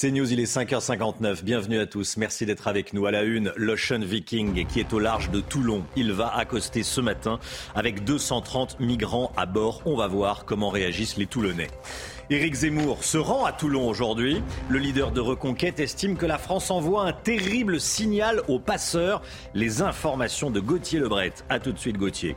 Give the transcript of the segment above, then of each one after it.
C'est News, il est 5h59. Bienvenue à tous. Merci d'être avec nous. À la une, l'Ocean Viking qui est au large de Toulon. Il va accoster ce matin avec 230 migrants à bord. On va voir comment réagissent les Toulonnais. Éric Zemmour se rend à Toulon aujourd'hui. Le leader de Reconquête estime que la France envoie un terrible signal aux passeurs. Les informations de Gauthier Lebret. A tout de suite Gauthier.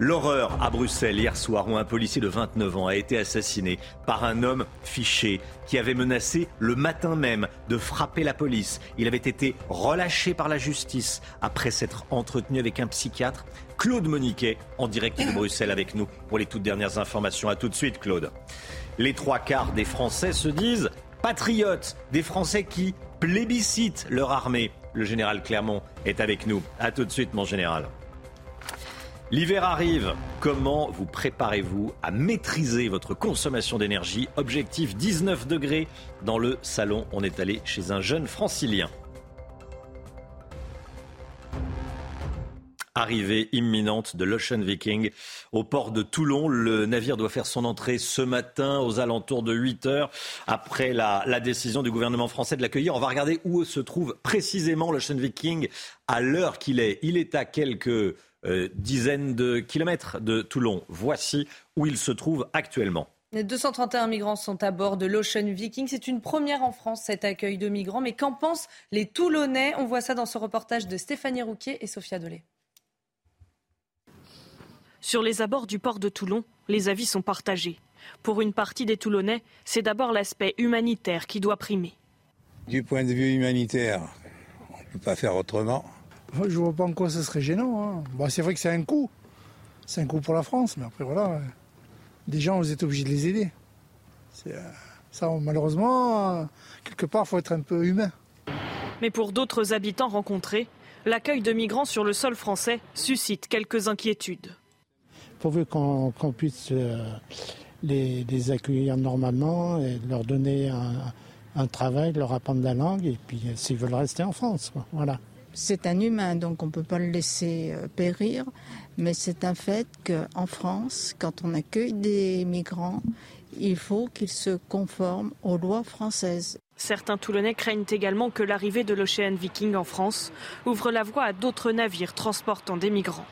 L'horreur à Bruxelles hier soir où un policier de 29 ans a été assassiné par un homme fiché qui avait menacé le matin même de frapper la police. Il avait été relâché par la justice après s'être entretenu avec un psychiatre. Claude Moniquet en direct de Bruxelles avec nous pour les toutes dernières informations. A tout de suite Claude. Les trois quarts des Français se disent patriotes, des Français qui plébiscitent leur armée. Le général Clermont est avec nous. A tout de suite, mon général. L'hiver arrive. Comment vous préparez-vous à maîtriser votre consommation d'énergie? Objectif 19 degrés. Dans le salon, on est allé chez un jeune francilien. Arrivée imminente de l'Ocean Viking au port de Toulon. Le navire doit faire son entrée ce matin aux alentours de 8 heures après la, décision du gouvernement français de l'accueillir. On va regarder où se trouve précisément l'Ocean Viking à l'heure qu'il est. Il est à quelques euh, dizaines de kilomètres de Toulon. Voici où il se trouve actuellement. Les 231 migrants sont à bord de l'Ocean Viking. C'est une première en France, cet accueil de migrants. Mais qu'en pensent les Toulonnais? On voit ça dans ce reportage de Stéphanie Rouquier et Sophia Dolé. Sur les abords du port de Toulon, les avis sont partagés. Pour une partie des Toulonnais, c'est d'abord l'aspect humanitaire qui doit primer. Du point de vue humanitaire, on ne peut pas faire autrement. Je ne vois pas en quoi ce serait gênant. Hein. Bon, c'est vrai que c'est un coût. C'est un coût pour la France, mais après voilà, des gens, vous êtes obligés de les aider. Euh, ça, malheureusement, quelque part, il faut être un peu humain. Mais pour d'autres habitants rencontrés, l'accueil de migrants sur le sol français suscite quelques inquiétudes pourvu qu'on puisse euh, les, accueillir normalement et leur donner un, travail, leur apprendre la langue et puis euh, s'ils veulent rester en France. Voilà. C'est un humain, donc on ne peut pas le laisser euh, périr, mais c'est un fait qu'en France, quand on accueille des migrants, il faut qu'ils se conforment aux lois françaises. Certains Toulonnais craignent également que l'arrivée de l'Ocean Viking en France ouvre la voie à d'autres navires transportant des migrants.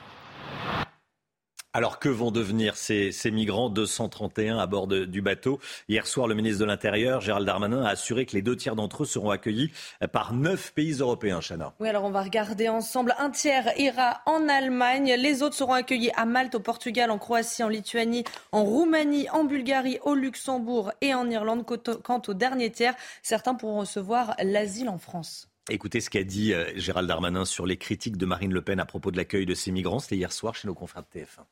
Alors que vont devenir ces, migrants 231 à bord du bateau Hier soir, le ministre de l'Intérieur, Gérald Darmanin, a assuré que les deux tiers d'entre eux seront accueillis par neuf pays européens, Chana. Oui, alors on va regarder ensemble. Un tiers ira en Allemagne, les autres seront accueillis à Malte, au Portugal, en Croatie, en Lituanie, en Roumanie, en Bulgarie, au Luxembourg et en Irlande. Quant au dernier tiers, certains pourront recevoir l'asile en France. Écoutez ce qu'a dit euh, Gérald Darmanin sur les critiques de Marine Le Pen à propos de l'accueil de ces migrants. C'était hier soir chez nos confrères de TF1.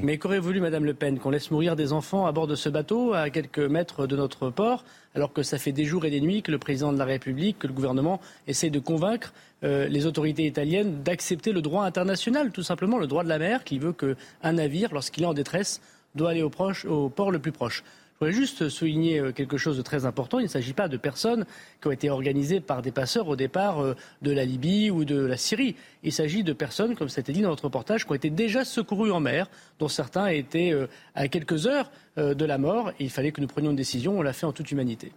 Mais qu'aurait voulu Madame Le Pen Qu'on laisse mourir des enfants à bord de ce bateau, à quelques mètres de notre port, alors que ça fait des jours et des nuits que le président de la République, que le gouvernement essaie de convaincre euh, les autorités italiennes d'accepter le droit international, tout simplement le droit de la mer, qui veut qu'un navire, lorsqu'il est en détresse, doit aller au port le plus proche. Je voudrais juste souligner euh, quelque chose de très important. Il ne s'agit pas de personnes qui ont été organisées par des passeurs au départ euh, de la Libye ou de la Syrie. Il s'agit de personnes, comme été dit dans notre reportage, qui ont été déjà secourues en mer, dont certains étaient euh, à quelques heures de la mort. Il fallait que nous prenions une décision. On l'a fait en toute humanité.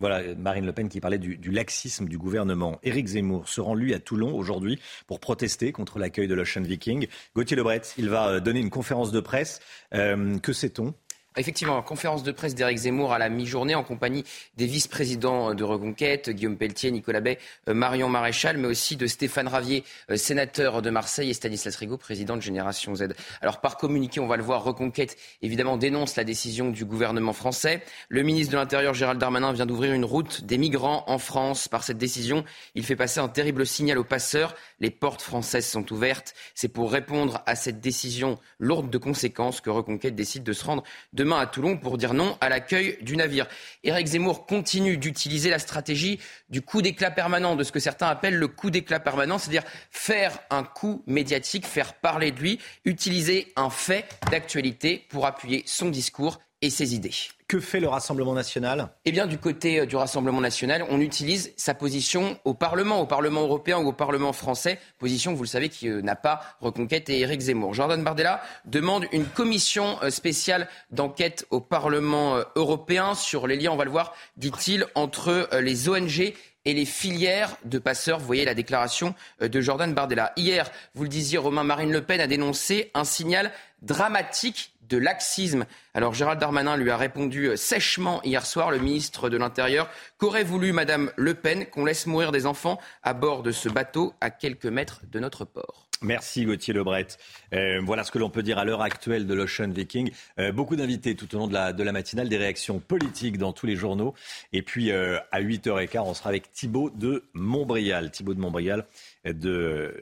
Voilà, Marine Le Pen qui parlait du, laxisme du gouvernement. Éric Zemmour se rend, lui, à Toulon aujourd'hui pour protester contre l'accueil de l'Ocean Viking. Gauthier Lebret, il va donner une conférence de presse. que sait-on Effectivement, conférence de presse d'Éric Zemmour à la mi-journée en compagnie des vice-présidents de Reconquête, Guillaume Pelletier, Nicolas Bay, euh, Marion Maréchal, mais aussi de Stéphane Ravier, euh, sénateur de Marseille, et Stanislas Rigaud, président de Génération Z. Alors par communiqué, on va le voir, Reconquête évidemment dénonce la décision du gouvernement français. Le ministre de l'Intérieur, Gérald Darmanin, vient d'ouvrir une route des migrants en France. Par cette décision, il fait passer un terrible signal aux passeurs. Les portes françaises sont ouvertes. C'est pour répondre à cette décision lourde de conséquences que Reconquête décide de se rendre demain à Toulon pour dire non à l'accueil du navire. Éric Zemmour continue d'utiliser la stratégie du coup d'éclat permanent, de ce que certains appellent le coup d'éclat permanent, c'est-à-dire faire un coup médiatique, faire parler de lui, utiliser un fait d'actualité pour appuyer son discours et ses idées. Que fait le Rassemblement national? Eh bien, du côté euh, du Rassemblement national, on utilise sa position au Parlement, au Parlement européen ou au Parlement français, position, vous le savez, qui euh, n'a pas Reconquête et Éric Zemmour. Jordan Bardella demande une commission euh, spéciale d'enquête au Parlement européen sur les liens, on va le voir, dit-il, entre les ONG et les filières de passeurs. Vous voyez la déclaration de Jordan Bardella. Hier, vous le disiez, Romain Marine Le Pen a dénoncé un signal dramatique de laxisme. Alors Gérald Darmanin lui a répondu euh, sèchement hier soir, le ministre de l'Intérieur, qu'aurait voulu Madame Le Pen qu'on laisse mourir des enfants à bord de ce bateau à quelques mètres de notre port? Merci Gauthier Lebret. Euh, voilà ce que l'on peut dire à l'heure actuelle de l'Ocean Viking. Euh, beaucoup d'invités tout au long de la, matinale, des réactions politiques dans tous les journaux. Et puis à 8h15, on sera avec Thibaut de Montbrial. Thibaut de Montbrial de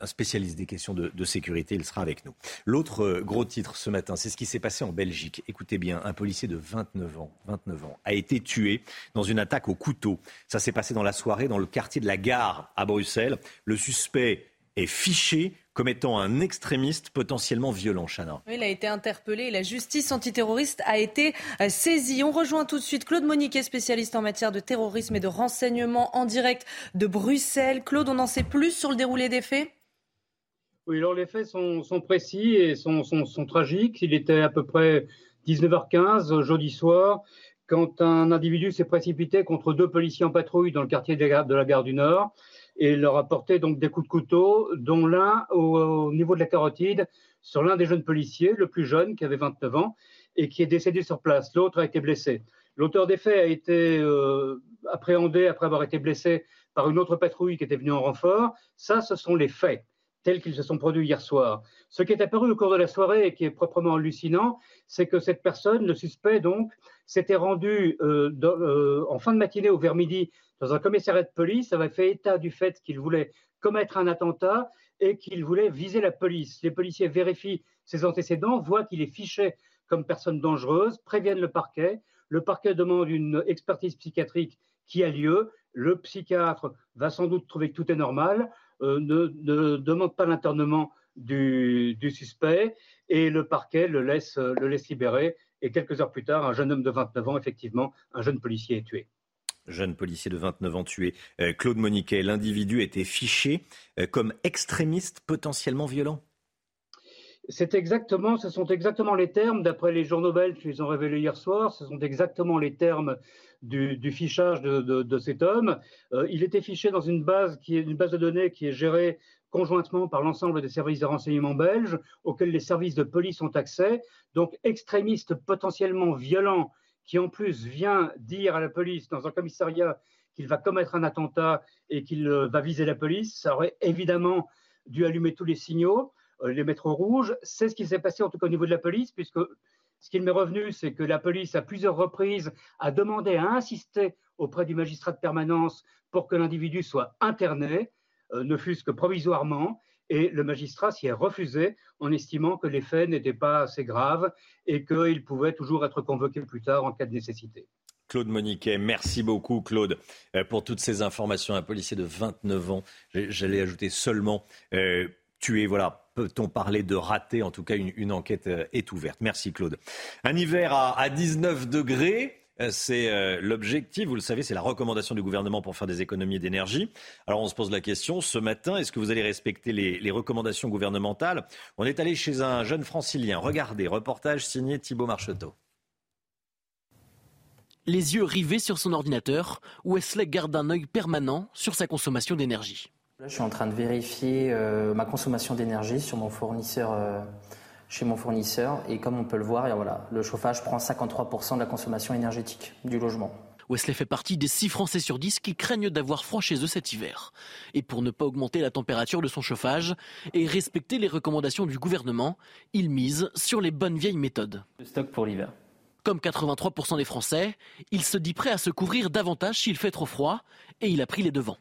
un spécialiste des questions de, sécurité. Il sera avec nous. L'autre euh, gros titre ce matin, c'est ce qui s'est passé en Belgique. Écoutez bien, un policier de 29 ans, 29 ans a été tué dans une attaque au couteau. Ça s'est passé dans la soirée dans le quartier de la Gare à Bruxelles. Le suspect est fiché comme étant un extrémiste potentiellement violent, Chana. il a été interpellé et la justice antiterroriste a été euh, saisie. On rejoint tout de suite Claude Moniquet, spécialiste en matière de terrorisme et de renseignement en direct de Bruxelles. Claude, on en sait plus sur le déroulé des faits? Oui, alors les faits sont, précis et sont, tragiques. Il était à peu près 19h15 jeudi soir quand un individu s'est précipité contre deux policiers en patrouille dans le quartier de la gare, du Nord et leur a porté donc des coups de couteau, dont l'un au, niveau de la carotide sur l'un des jeunes policiers, le plus jeune, qui avait 29 ans, et qui est décédé sur place. L'autre a été blessé. L'auteur des faits a été euh, appréhendé après avoir été blessé par une autre patrouille qui était venue en renfort. Ça, ce sont les faits tels qu'ils se sont produits hier soir. Ce qui est apparu au cours de la soirée et qui est proprement hallucinant, c'est que cette personne, le suspect donc, s'était rendu euh, euh, en fin de matinée ou vers midi dans un commissariat de police, avait fait état du fait qu'il voulait commettre un attentat et qu'il voulait viser la police. Les policiers vérifient ses antécédents, voient qu'il est fiché comme personne dangereuse, préviennent le parquet. Le parquet demande une expertise psychiatrique qui a lieu. Le psychiatre va sans doute trouver que tout est normal. Euh, ne, demande pas l'internement du, suspect et le parquet le laisse, le laisse libérer. Et quelques heures plus tard, un jeune homme de 29 ans, effectivement, un jeune policier est tué jeune policier de 29 ans tué. Euh, Claude Moniquet, l'individu était fiché euh, comme extrémiste potentiellement violent. C'est exactement, ce sont exactement les termes, d'après les journaux belges qu'ils ont révélés hier soir, ce sont exactement les termes du, fichage de, cet homme. Euh, il était fiché dans une base, qui est une base de données qui est gérée conjointement par l'ensemble des services de renseignement belges, auxquels les services de police ont accès. Donc, extrémiste potentiellement violent, qui en plus vient dire à la police dans un commissariat qu'il va commettre un attentat et qu'il euh, va viser la police, ça aurait évidemment dû allumer tous les signaux, les mettre au rouge. C'est ce qui s'est passé en tout cas au niveau de la police, puisque ce qui m'est revenu, c'est que la police, à plusieurs reprises, a demandé, a insisté auprès du magistrat de permanence pour que l'individu soit interné, euh, ne fût-ce que provisoirement, et le magistrat s'y est refusé en estimant que les faits n'étaient pas assez graves et qu'il pouvait toujours être convoqué plus tard en cas de nécessité. Claude Moniquet, merci beaucoup Claude euh, pour toutes ces informations. Un policier de 29 ans, j'allais ajouter seulement euh, tué, voilà, peut-on parler de raté En tout cas, une, enquête euh, est ouverte. Merci Claude. Un hiver à, 19 degrés. Euh, c'est euh, l'objectif, vous le savez, c'est la recommandation du gouvernement pour faire des économies d'énergie. Alors on se pose la question, ce matin, est-ce que vous allez respecter les, recommandations gouvernementales? On est allé chez un jeune francilien. Regardez, reportage signé Thibault Marcheteau. Les yeux rivés sur son ordinateur, Wesley garde un œil permanent sur sa consommation d'énergie. Je suis en train de vérifier ma consommation d'énergie sur mon fournisseur chez mon fournisseur. Et comme on peut le voir, voilà, le chauffage prend 53% de la consommation énergétique du logement. Wesley fait partie des 6 Français sur 10 qui craignent d'avoir froid chez eux cet hiver. Et pour ne pas augmenter la température de son chauffage et respecter les recommandations du gouvernement, il mise sur les bonnes vieilles méthodes. Le stock pour l'hiver. Comme 83% des Français, il se dit prêt à se couvrir davantage s'il fait trop froid et il a pris les devants.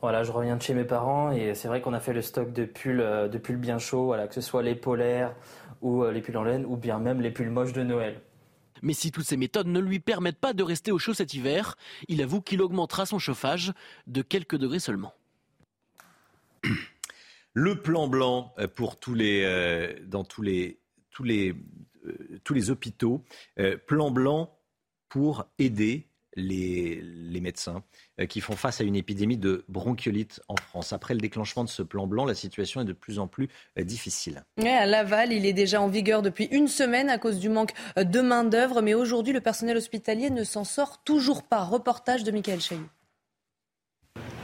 Voilà, je reviens de chez mes parents et c'est vrai qu'on a fait le stock de pulls, euh, de pulls bien chauds, voilà, que ce soit les polaires ou euh, les pulls en laine ou bien même les pulls moches de Noël. Mais si toutes ces méthodes ne lui permettent pas de rester au chaud cet hiver, il avoue qu'il augmentera son chauffage de quelques degrés seulement. Le plan blanc euh, pour tous les, euh, dans tous les, tous les, euh, tous les hôpitaux. plan blanc pour aider les, médecins qui font face à une épidémie de bronchiolite en France. Après le déclenchement de ce plan blanc, la situation est de plus en plus difficile. à Laval, il est déjà en vigueur depuis une semaine à cause du manque de main-d'œuvre, mais aujourd'hui, le personnel hospitalier ne s'en sort toujours pas. Reportage de Michael Chailloux.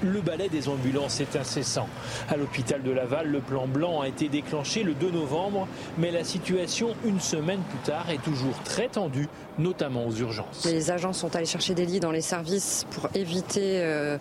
Le balai des ambulances est incessant. À l'hôpital de Laval, le plan blanc a été déclenché le 2 novembre, mais la situation, une semaine plus tard, est toujours très tendue, notamment aux urgences. Les agents sont allés chercher des lits dans les services pour éviter euh,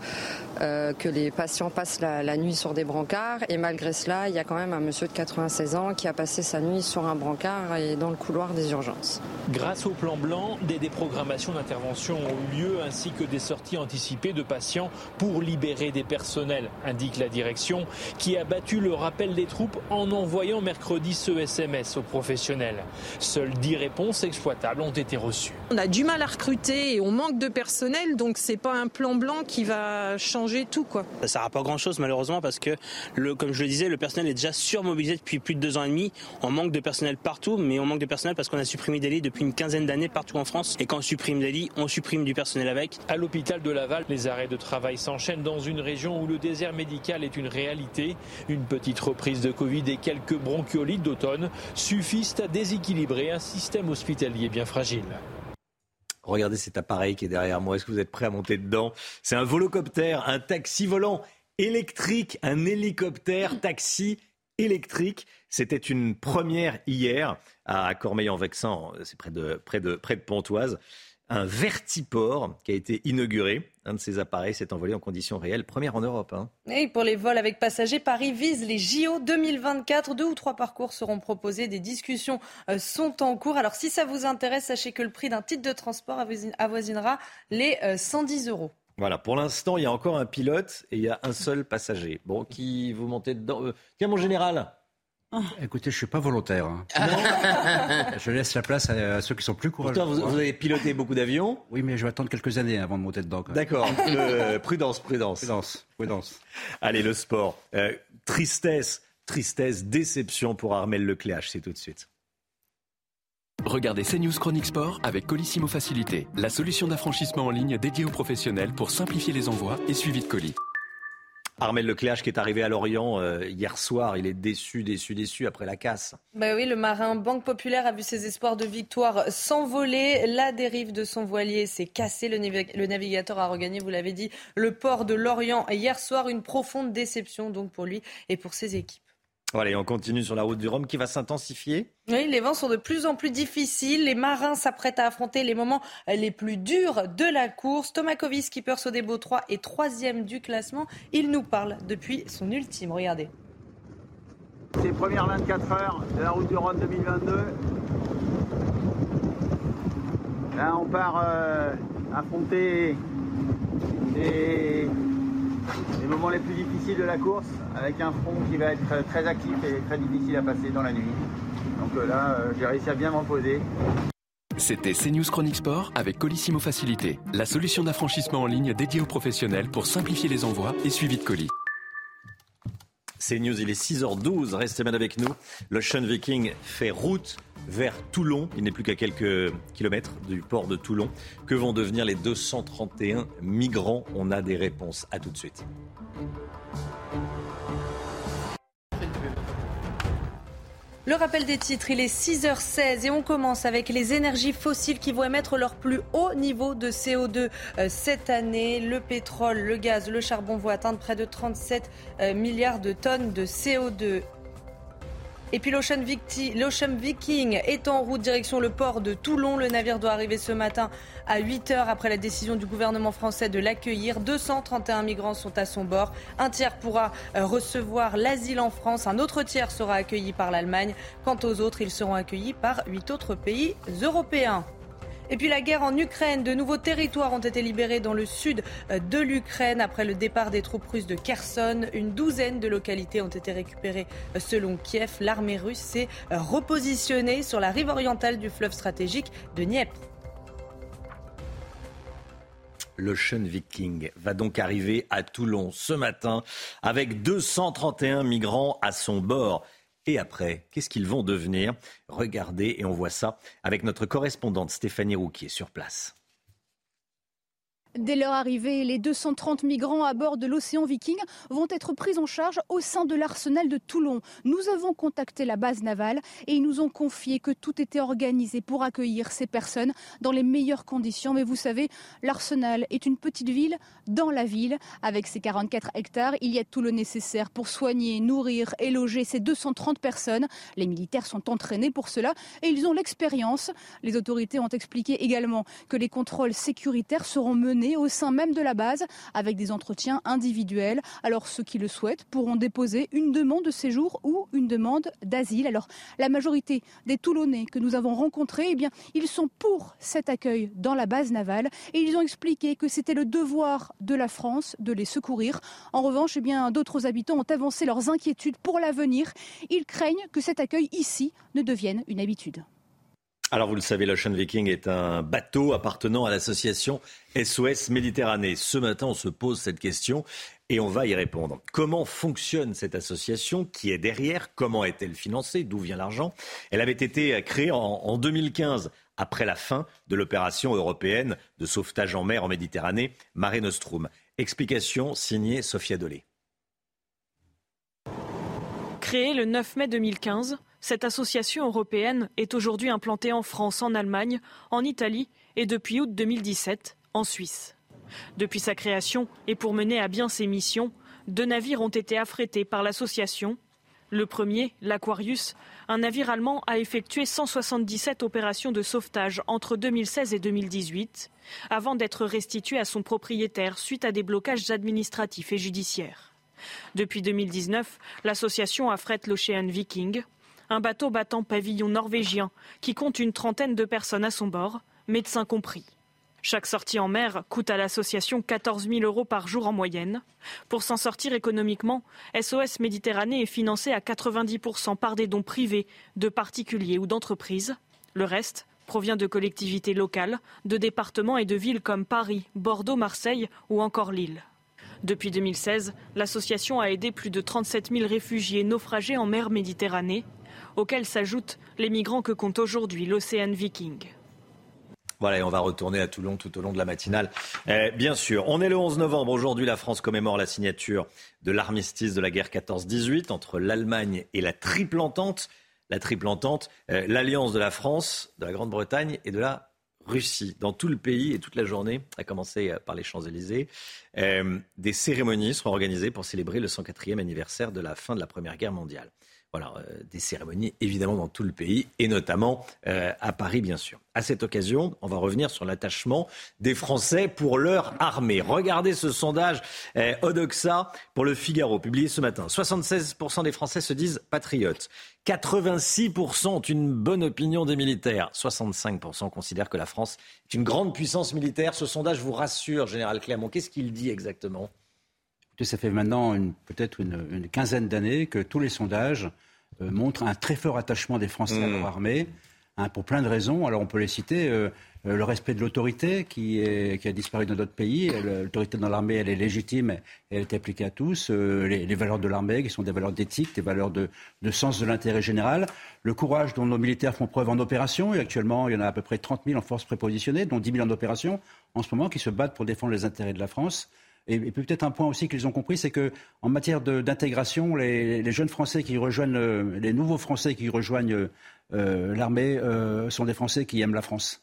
euh, que les patients passent la, la, nuit sur des brancards. Et malgré cela, il y a quand même un monsieur de 96 ans qui a passé sa nuit sur un brancard et dans le couloir des urgences. Grâce au plan blanc, des déprogrammations d'intervention ont eu lieu ainsi que des sorties anticipées de patients pour libérer des personnels, indique la direction, qui a battu le rappel des troupes en envoyant mercredi ce SMS aux professionnels. Seules 10 réponses exploitables ont été reçues. On a du mal à recruter et on manque de personnel, donc c'est pas un plan blanc qui va changer tout. Quoi. Ça ne sert à pas grand-chose malheureusement parce que, le, comme je le disais, le personnel est déjà surmobilisé depuis plus de deux ans et demi. On manque de personnel partout, mais on manque de personnel parce qu'on a supprimé des lits depuis une quinzaine d'années partout en France. Et quand on supprime des lits, on supprime du personnel avec. À l'hôpital de Laval, les arrêts de travail s'enchaînent dans une région où le désert médical est une réalité. Une petite reprise de Covid et quelques bronchiolites d'automne suffisent à déséquilibrer un système hospitalier bien fragile. Regardez cet appareil qui est derrière moi. Est-ce que vous êtes prêt à monter dedans? C'est un volocoptère, un taxi volant électrique, un hélicoptère taxi électrique. C'était une première hier à Cormeil-en-Vexin, c'est près de, près, de, près de Pontoise un vertiport qui a été inauguré. Un de ces appareils s'est envolé en conditions réelles, première en Europe. Hein. Et pour les vols avec passagers, Paris vise les JO 2024. Deux ou trois parcours seront proposés. Des discussions euh, sont en cours. Alors si ça vous intéresse, sachez que le prix d'un titre de transport avoisinera les 110 euh, euros. Voilà, pour l'instant, il y a encore un pilote et il y a un seul passager. Bon, qui vous montez dedans euh, Tiens, mon général, Écoutez, je ne suis pas volontaire. Hein. je laisse la place à, ceux qui sont plus courageux. Pourtant, vous, avez piloté beaucoup d'avions. Oui, mais je vais attendre quelques années avant de monter dedans. D'accord. Euh, prudence, prudence. Prudence, prudence. Allez, le sport. Euh, tristesse, tristesse, déception pour Armel Lecléache. C'est tout de suite. Regardez CNews Chronique Sport avec Colissimo Facilité, la solution d'affranchissement en ligne dédiée aux professionnels pour simplifier les envois et suivi de colis. Armel Lecléache qui est arrivé à Lorient euh, hier soir, il est déçu, déçu, déçu après la casse. Bah oui, le marin Banque Populaire a vu ses espoirs de victoire s'envoler. La dérive de son voilier s'est cassée. Le, le, navigateur a regagné, vous l'avez dit, le port de Lorient hier soir. Une profonde déception donc pour lui et pour ses équipes. Voilà, on continue sur la route du Rhum qui va s'intensifier. Oui, les vents sont de plus en plus difficiles. Les marins s'apprêtent à affronter les moments les plus durs de la course. Tomakovic, skipper Sodebo 3 et troisième du classement. Il nous parle depuis son ultime. Regardez. Ces premières 24 heures de la route du Rhum 2022. Là, on part euh, affronter les les moments les plus difficiles de la course, avec un front qui va être très actif et très difficile à passer dans la nuit. Donc euh, là, euh, j'ai réussi à bien m'en poser. C'était CNews Chronique Sport avec Colissimo Facilité, la solution d'affranchissement en ligne dédiée aux professionnels pour simplifier les envois et suivi de colis. CNews, il est 6h12, restez bien avec nous. L'Ocean Viking fait route vers Toulon. Il n'est plus qu'à quelques kilomètres du port de Toulon. Que vont devenir les 231 migrants? On a des réponses. À tout de suite. Le rappel des titres, il est 6h16 et on commence avec les énergies fossiles qui vont émettre leur plus haut niveau de CO2 euh, cette année. Le pétrole, le gaz, le charbon vont atteindre près de 37 euh, milliards de tonnes de CO2. Et puis l'Ocean Viking est en route direction le port de Toulon. Le navire doit arriver ce matin à 8 heures après la décision du gouvernement français de l'accueillir. 231 migrants sont à son bord. Un tiers pourra euh, recevoir l'asile en France. Un autre tiers sera accueilli par l'Allemagne. Quant aux autres, ils seront accueillis par huit autres pays européens. Et puis la guerre en Ukraine, de nouveaux territoires ont été libérés dans le sud euh, de l'Ukraine après le départ des troupes russes de Kherson. Une douzaine de localités ont été récupérées euh, selon Kiev. L'armée russe s'est euh, repositionnée sur la rive orientale du fleuve stratégique de Dniepr. L'Ocean Viking va donc arriver à Toulon ce matin avec 231 migrants à son bord. Et après, qu'est-ce qu'ils vont devenir? Regardez et on voit ça avec notre correspondante Stéphanie Rouquier sur place. Dès leur arrivée, les 230 migrants à bord de l'Océan Viking vont être pris en charge au sein de l'arsenal de Toulon. Nous avons contacté la base navale et ils nous ont confié que tout était organisé pour accueillir ces personnes dans les meilleures conditions. Mais vous savez, l'arsenal est une petite ville dans la ville. Avec ses 44 hectares, il y a tout le nécessaire pour soigner, nourrir et loger ces 230 personnes. Les militaires sont entraînés pour cela et ils ont l'expérience. Les autorités ont expliqué également que les contrôles sécuritaires seront menés au sein même de la base avec des entretiens individuels. Alors ceux qui le souhaitent pourront déposer une demande de séjour ou une demande d'asile. Alors la majorité des Toulonnais que nous avons rencontrés, eh bien, ils sont pour cet accueil dans la base navale et ils ont expliqué que c'était le devoir de la France de les secourir. En revanche, eh bien, d'autres habitants ont avancé leurs inquiétudes pour l'avenir. Ils craignent que cet accueil ici ne devienne une habitude. Alors vous le savez, l'Ocean Viking est un bateau appartenant à l'association SOS Méditerranée. Ce matin, on se pose cette question et on va y répondre. Comment fonctionne cette association? Qui est derrière? Comment est-elle financée? D'où vient l'argent? Elle avait été créée en, 2015 après la fin de l'opération européenne de sauvetage en mer en Méditerranée, Mare Nostrum. Explication signée Sophia Dolé. Créée le 9 mai 2015, cette association européenne est aujourd'hui implantée en France, en Allemagne, en Italie et depuis août 2017 en Suisse. Depuis sa création et pour mener à bien ses missions, deux navires ont été affrétés par l'association. Le premier, l'Aquarius, un navire allemand, a effectué 177 opérations de sauvetage entre 2016 et 2018, avant d'être restitué à son propriétaire suite à des blocages administratifs et judiciaires. Depuis 2019, l'association affrète l'Ocean Viking, un bateau battant pavillon norvégien qui compte une trentaine de personnes à son bord, médecins compris. Chaque sortie en mer coûte à l'association 14 000 euros par jour en moyenne. Pour s'en sortir économiquement, SOS Méditerranée est financé à 90% par des dons privés, de particuliers ou d'entreprises. Le reste provient de collectivités locales, de départements et de villes comme Paris, Bordeaux, Marseille ou encore Lille. Depuis 2016, l'association a aidé plus de 37 000 réfugiés naufragés en mer Méditerranée auxquels s'ajoutent les migrants que compte aujourd'hui l'Océan Viking. Voilà, et on va retourner à Toulon tout au long de la matinale. Eh, bien sûr, on est le 11 novembre. Aujourd'hui, la France commémore la signature de l'armistice de la guerre 14-18 entre l'Allemagne et la Triple Entente. La Triple Entente, eh, l'alliance de la France, de la Grande-Bretagne et de la Russie. Dans tout le pays et toute la journée, à commencer euh, par les Champs-Élysées, eh, des cérémonies seront organisées pour célébrer le 104e anniversaire de la fin de la Première Guerre mondiale. Voilà, euh, des cérémonies évidemment dans tout le pays et notamment euh, à Paris bien sûr. À cette occasion, on va revenir sur l'attachement des Français pour leur armée. Regardez ce sondage euh, Odoxa pour le Figaro publié ce matin. 76% des Français se disent patriotes. 86% ont une bonne opinion des militaires. 65% considèrent que la France est une grande puissance militaire. Ce sondage vous rassure, Général Clermont. Qu'est-ce qu'il dit exactement? Ça fait maintenant peut-être une, quinzaine d'années que tous les sondages euh, montrent un très fort attachement des Français à leur mmh. armée, hein, pour plein de raisons. Alors on peut les citer. Euh, euh, le respect de l'autorité qui, a disparu dans notre pays. L'autorité dans l'armée, elle est légitime, elle est appliquée à tous. les, valeurs de l'armée, qui sont des valeurs d'éthique, des valeurs de, sens de l'intérêt général. Le courage dont nos militaires font preuve en opération. Et actuellement, il y en a à peu près 30 000 en force prépositionnées, dont 10 000 en opération en ce moment, qui se battent pour défendre les intérêts de la France. Et, peut-être un point aussi qu'ils ont compris, c'est que en matière d'intégration, les, jeunes Français qui rejoignent, euh, les nouveaux Français qui rejoignent euh, l'armée euh, sont des Français qui aiment la France.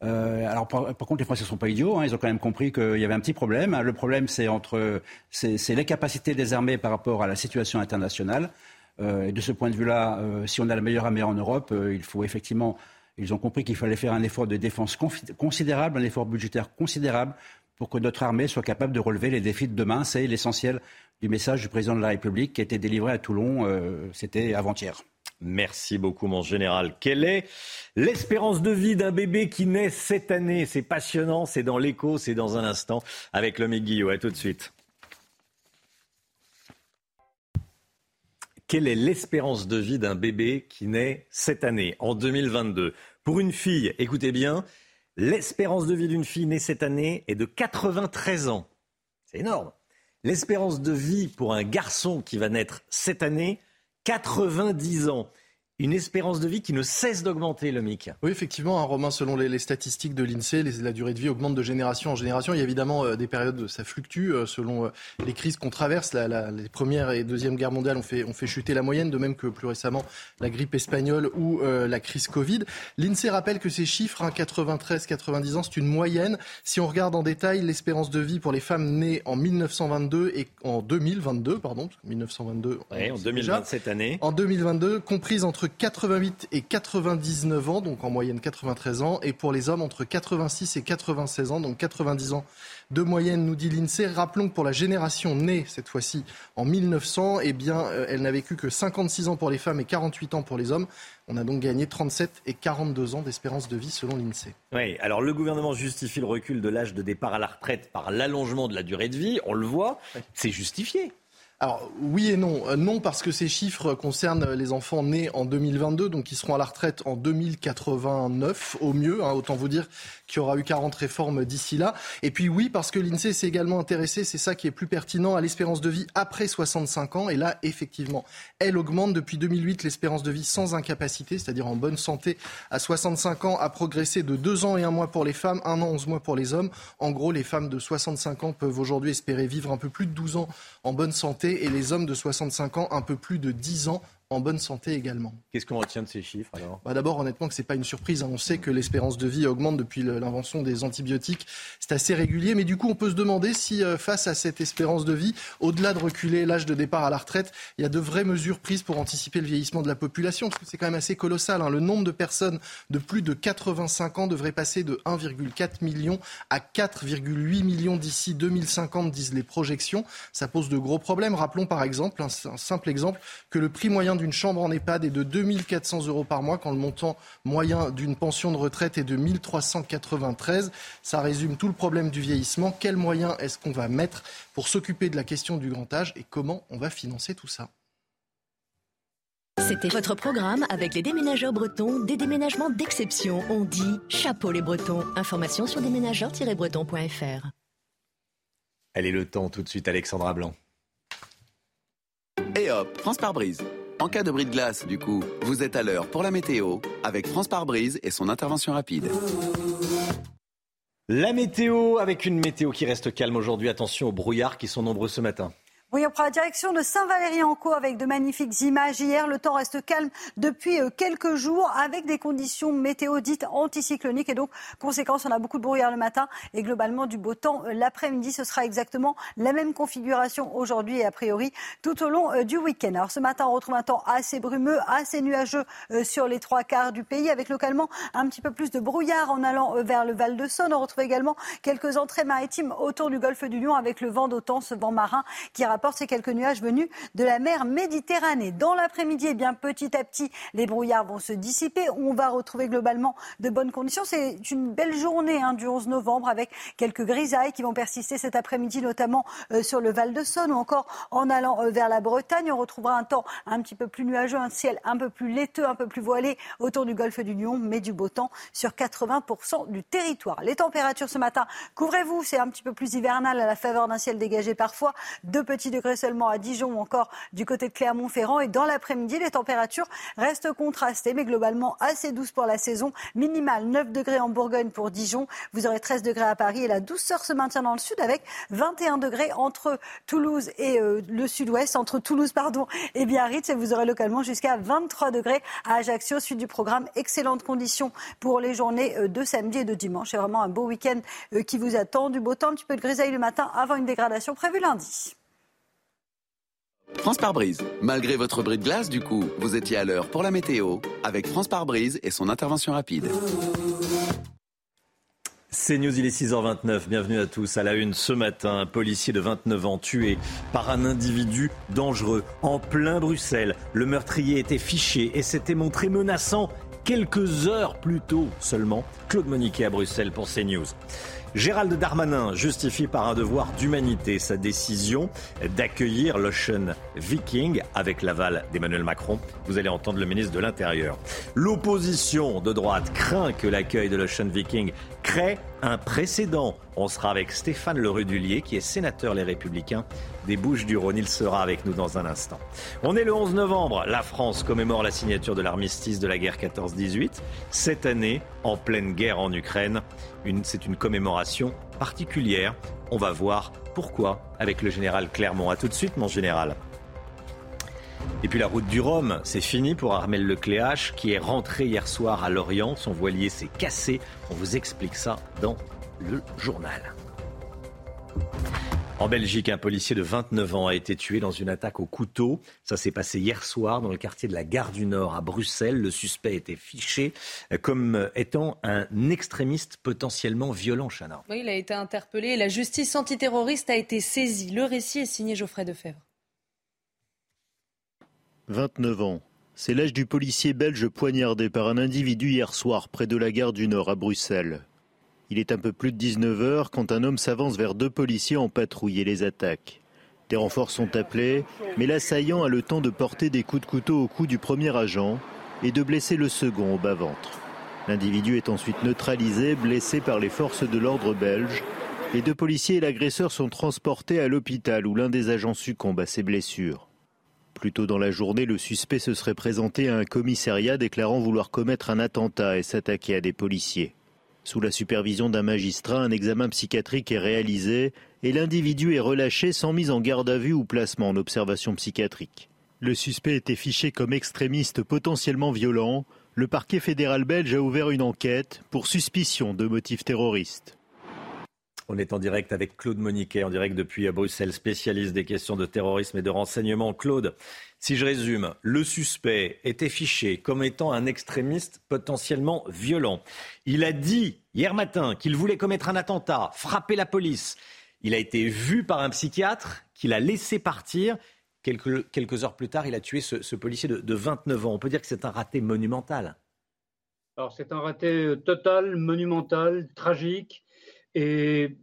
alors par, contre, les Français ne sont pas idiots. Hein, ils ont quand même compris qu'il y avait un petit problème. Le problème, c'est entre, c'est les capacités des armées par rapport à la situation internationale. et de ce point de vue-là, si on a la meilleure armée en Europe, il faut effectivement ils ont compris qu'il fallait faire un effort de défense considérable, un effort budgétaire considérable pour que notre armée soit capable de relever les défis de demain. C'est l'essentiel du message du président de la République qui a été délivré à Toulon, euh, c'était avant-hier. Merci beaucoup, mon général. Quelle est l'espérance de vie d'un bébé qui naît cette année? C'est passionnant, c'est dans l'écho, c'est dans un instant avec l'homme Guillaume. À tout de suite. Quelle est l'espérance de vie d'un bébé qui naît cette année, en 2022 Pour une fille, écoutez bien, l'espérance de vie d'une fille née cette année est de 93 ans. C'est énorme. L'espérance de vie pour un garçon qui va naître cette année, 90 ans une espérance de vie qui ne cesse d'augmenter, le MIC. Oui, effectivement, hein, Romain, selon les, statistiques de l'INSEE, la durée de vie augmente de génération en génération. Il y a évidemment euh, des périodes, ça fluctue euh, selon euh, les crises qu'on traverse. les premières et deuxième guerres mondiales ont fait, ont fait chuter la moyenne, de même que plus récemment la grippe espagnole ou la crise Covid. L'INSEE rappelle que ces chiffres, 93-90 hein, ans, c'est une moyenne. Si on regarde en détail l'espérance de vie pour les femmes nées en 1922 et en 2022, pardon, 1922, oui, en 2027 année. En 2022, comprise entre 88 et 99 ans, donc en moyenne 93 ans, et pour les hommes entre 86 et 96 ans, donc 90 ans de moyenne, nous dit l'INSEE. Rappelons que pour la génération née, cette fois-ci, en 1900, eh bien, euh, elle n'a vécu que 56 ans pour les femmes et 48 ans pour les hommes. On a donc gagné 37 et 42 ans d'espérance de vie selon l'INSEE. Oui, alors le gouvernement justifie le recul de l'âge de départ à la retraite par l'allongement de la durée de vie. On le voit, c'est justifié. Alors oui et non. Euh, non parce que ces chiffres concernent les enfants nés en 2022, donc qui seront à la retraite en 2089 au mieux. Hein, autant vous dire qu'il y aura eu 40 réformes d'ici là. Et puis oui parce que l'INSEE s'est également intéressé, c'est ça qui est plus pertinent, à l'espérance de vie après 65 ans. Et là, effectivement, elle augmente depuis 2008. L'espérance de vie sans incapacité, c'est-à-dire en bonne santé, à 65 ans, a progressé de 2 ans et un mois pour les femmes, 1 an 11 mois pour les hommes. En gros, les femmes de 65 ans peuvent aujourd'hui espérer vivre un peu plus de 12 ans en bonne santé et les hommes de 65 ans un peu plus de 10 ans en bonne santé également. Qu'est-ce qu'on retient de ces chiffres alors? Bah D'abord, honnêtement, que ce n'est pas une surprise. Hein. On sait que l'espérance de vie augmente depuis l'invention des antibiotiques. C'est assez régulier. Mais du coup, on peut se demander si, euh, face à cette espérance de vie, au-delà de reculer l'âge de départ à la retraite, il y a de vraies mesures prises pour anticiper le vieillissement de la population. Parce que c'est quand même assez colossal. Hein. Le nombre de personnes de plus de 85 ans devrait passer de 1,4 million à 4,8 millions d'ici 2050, disent les projections. Ça pose de gros problèmes. Rappelons par exemple, un, un simple exemple, que le prix moyen d'une chambre en EHPAD est de 2400 euros par mois quand le montant moyen d'une pension de retraite est de 1393. Ça résume tout le problème du vieillissement. Quels moyens est-ce qu'on va mettre pour s'occuper de la question du grand âge et comment on va financer tout ça? C'était votre programme avec les déménageurs bretons, des déménagements d'exception. On dit chapeau les bretons. Information sur déménageurs-bretons.fr. Elle est le temps tout de suite, Alexandra Blanc. Et hop, France par brise. En cas de bris de glace, du coup, vous êtes à l'heure pour la météo avec France par brise et son intervention rapide. La météo avec une météo qui reste calme aujourd'hui. Attention aux brouillards qui sont nombreux ce matin. Oui, on prend la direction de Saint-Valery-en-Caux avec de magnifiques images. Hier, le temps reste calme depuis euh, quelques jours avec des conditions météo dites anticycloniques. Et donc, conséquence, on a beaucoup de brouillard le matin et globalement du beau temps euh, l'après-midi. Ce sera exactement la même configuration aujourd'hui et a priori tout au long euh, du week-end. Alors, ce matin, on retrouve un temps assez brumeux, assez nuageux sur les trois quarts du pays avec localement un petit peu plus de brouillard en allant vers le Val de Saône. On retrouve également quelques entrées maritimes autour du golfe du Lion avec le vent d'autant, ce vent marin qui rappelle ces quelques nuages venus de la mer Méditerranée. Dans l'après-midi, eh bien, petit à petit, les brouillards vont se dissiper. On va retrouver globalement de bonnes conditions. C'est une belle journée hein, du 11 novembre avec quelques grisailles qui vont persister cet après-midi, notamment euh, sur le Val de Saône ou encore en allant euh, vers la Bretagne. On retrouvera un temps un petit peu plus nuageux, un ciel un peu plus laiteux, un peu plus voilé autour du golfe du Lion, mais du beau temps sur 80% du territoire. Les températures ce matin, couvrez-vous, c'est un petit peu plus hivernal à la faveur d'un ciel dégagé parfois. Deux petits degrés seulement à Dijon ou encore du côté de Clermont-Ferrand. Et dans l'après-midi, les températures restent contrastées, mais globalement assez douces pour la saison. Minimal 9 degrés en Bourgogne pour Dijon. Vous aurez 13 degrés à Paris et la douceur se maintient dans le sud avec 21 degrés entre Toulouse et euh, le sud-ouest, entre Toulouse pardon et Biarritz. Et vous aurez localement jusqu'à 23 degrés à Ajaccio. Suite du programme, excellentes conditions pour les journées euh, de samedi et de dimanche. C'est vraiment un beau week-end euh, qui vous attend. Du beau temps, un petit peu de grisaille le matin avant une dégradation prévue lundi. France par brise. Malgré votre bris de glace, du coup, vous étiez à l'heure pour la météo avec France par brise et son intervention rapide. C'est News, il est 6h29. Bienvenue à tous. À la une ce matin, un policier de 29 ans tué par un individu dangereux en plein Bruxelles. Le meurtrier était fiché et s'était montré menaçant quelques heures plus tôt seulement. Claude Moniquet à Bruxelles pour CNews. Gérald Darmanin justifie par un devoir d'humanité sa décision d'accueillir l'Ocean Viking avec l'aval d'Emmanuel Macron. Vous allez entendre le ministre de l'Intérieur. L'opposition de droite craint que l'accueil de l'Ocean Viking crée un précédent. On sera avec Stéphane Lerudulier, qui est sénateur Les Républicains des Bouches-du-Rhône. Il sera avec nous dans un instant. On est le 11 novembre. La France commémore la signature de l'armistice de la guerre 14-18. Cette année, en pleine guerre en Ukraine, c'est une commémoration particulière. On va voir pourquoi avec le général Clermont. A tout de suite, mon général. Et puis la route du Rhum, c'est fini pour Armel Lecléache qui est rentré hier soir à Lorient. Son voilier s'est cassé. On vous explique ça dans le journal. En Belgique, un policier de 29 ans a été tué dans une attaque au couteau. Ça s'est passé hier soir dans le quartier de la Gare du Nord à Bruxelles. Le suspect était fiché comme étant un extrémiste potentiellement violent, Chana. Oui, il a été interpellé. La justice antiterroriste a été saisie. Le récit est signé Geoffrey Defebvre. 29 ans. C'est l'âge du policier belge poignardé par un individu hier soir près de la gare du Nord à Bruxelles. Il est un peu plus de 19 heures quand un homme s'avance vers deux policiers en patrouille et les attaque. Des renforts sont appelés, mais l'assaillant a le temps de porter des coups de couteau au cou du premier agent et de blesser le second au bas-ventre. L'individu est ensuite neutralisé, blessé par les forces de l'ordre belge. Les deux policiers et l'agresseur sont transportés à l'hôpital où l'un des agents succombe à ses blessures. Plus tôt dans la journée, le suspect se serait présenté à un commissariat déclarant vouloir commettre un attentat et s'attaquer à des policiers. Sous la supervision d'un magistrat, un examen psychiatrique est réalisé et l'individu est relâché sans mise en garde à vue ou placement en observation psychiatrique. Le suspect était fiché comme extrémiste potentiellement violent. Le parquet fédéral belge a ouvert une enquête pour suspicion de motifs terroristes. On est en direct avec Claude Moniquet, en direct depuis Bruxelles, spécialiste des questions de terrorisme et de renseignement. Claude, si je résume, le suspect était fiché comme étant un extrémiste potentiellement violent. Il a dit hier matin qu'il voulait commettre un attentat, frapper la police. Il a été vu par un psychiatre qu'il a laissé partir. Quelques, heures plus tard, il a tué ce, policier de, de 29 ans. On peut dire que c'est un raté monumental. Alors c'est un raté total, monumental, tragique est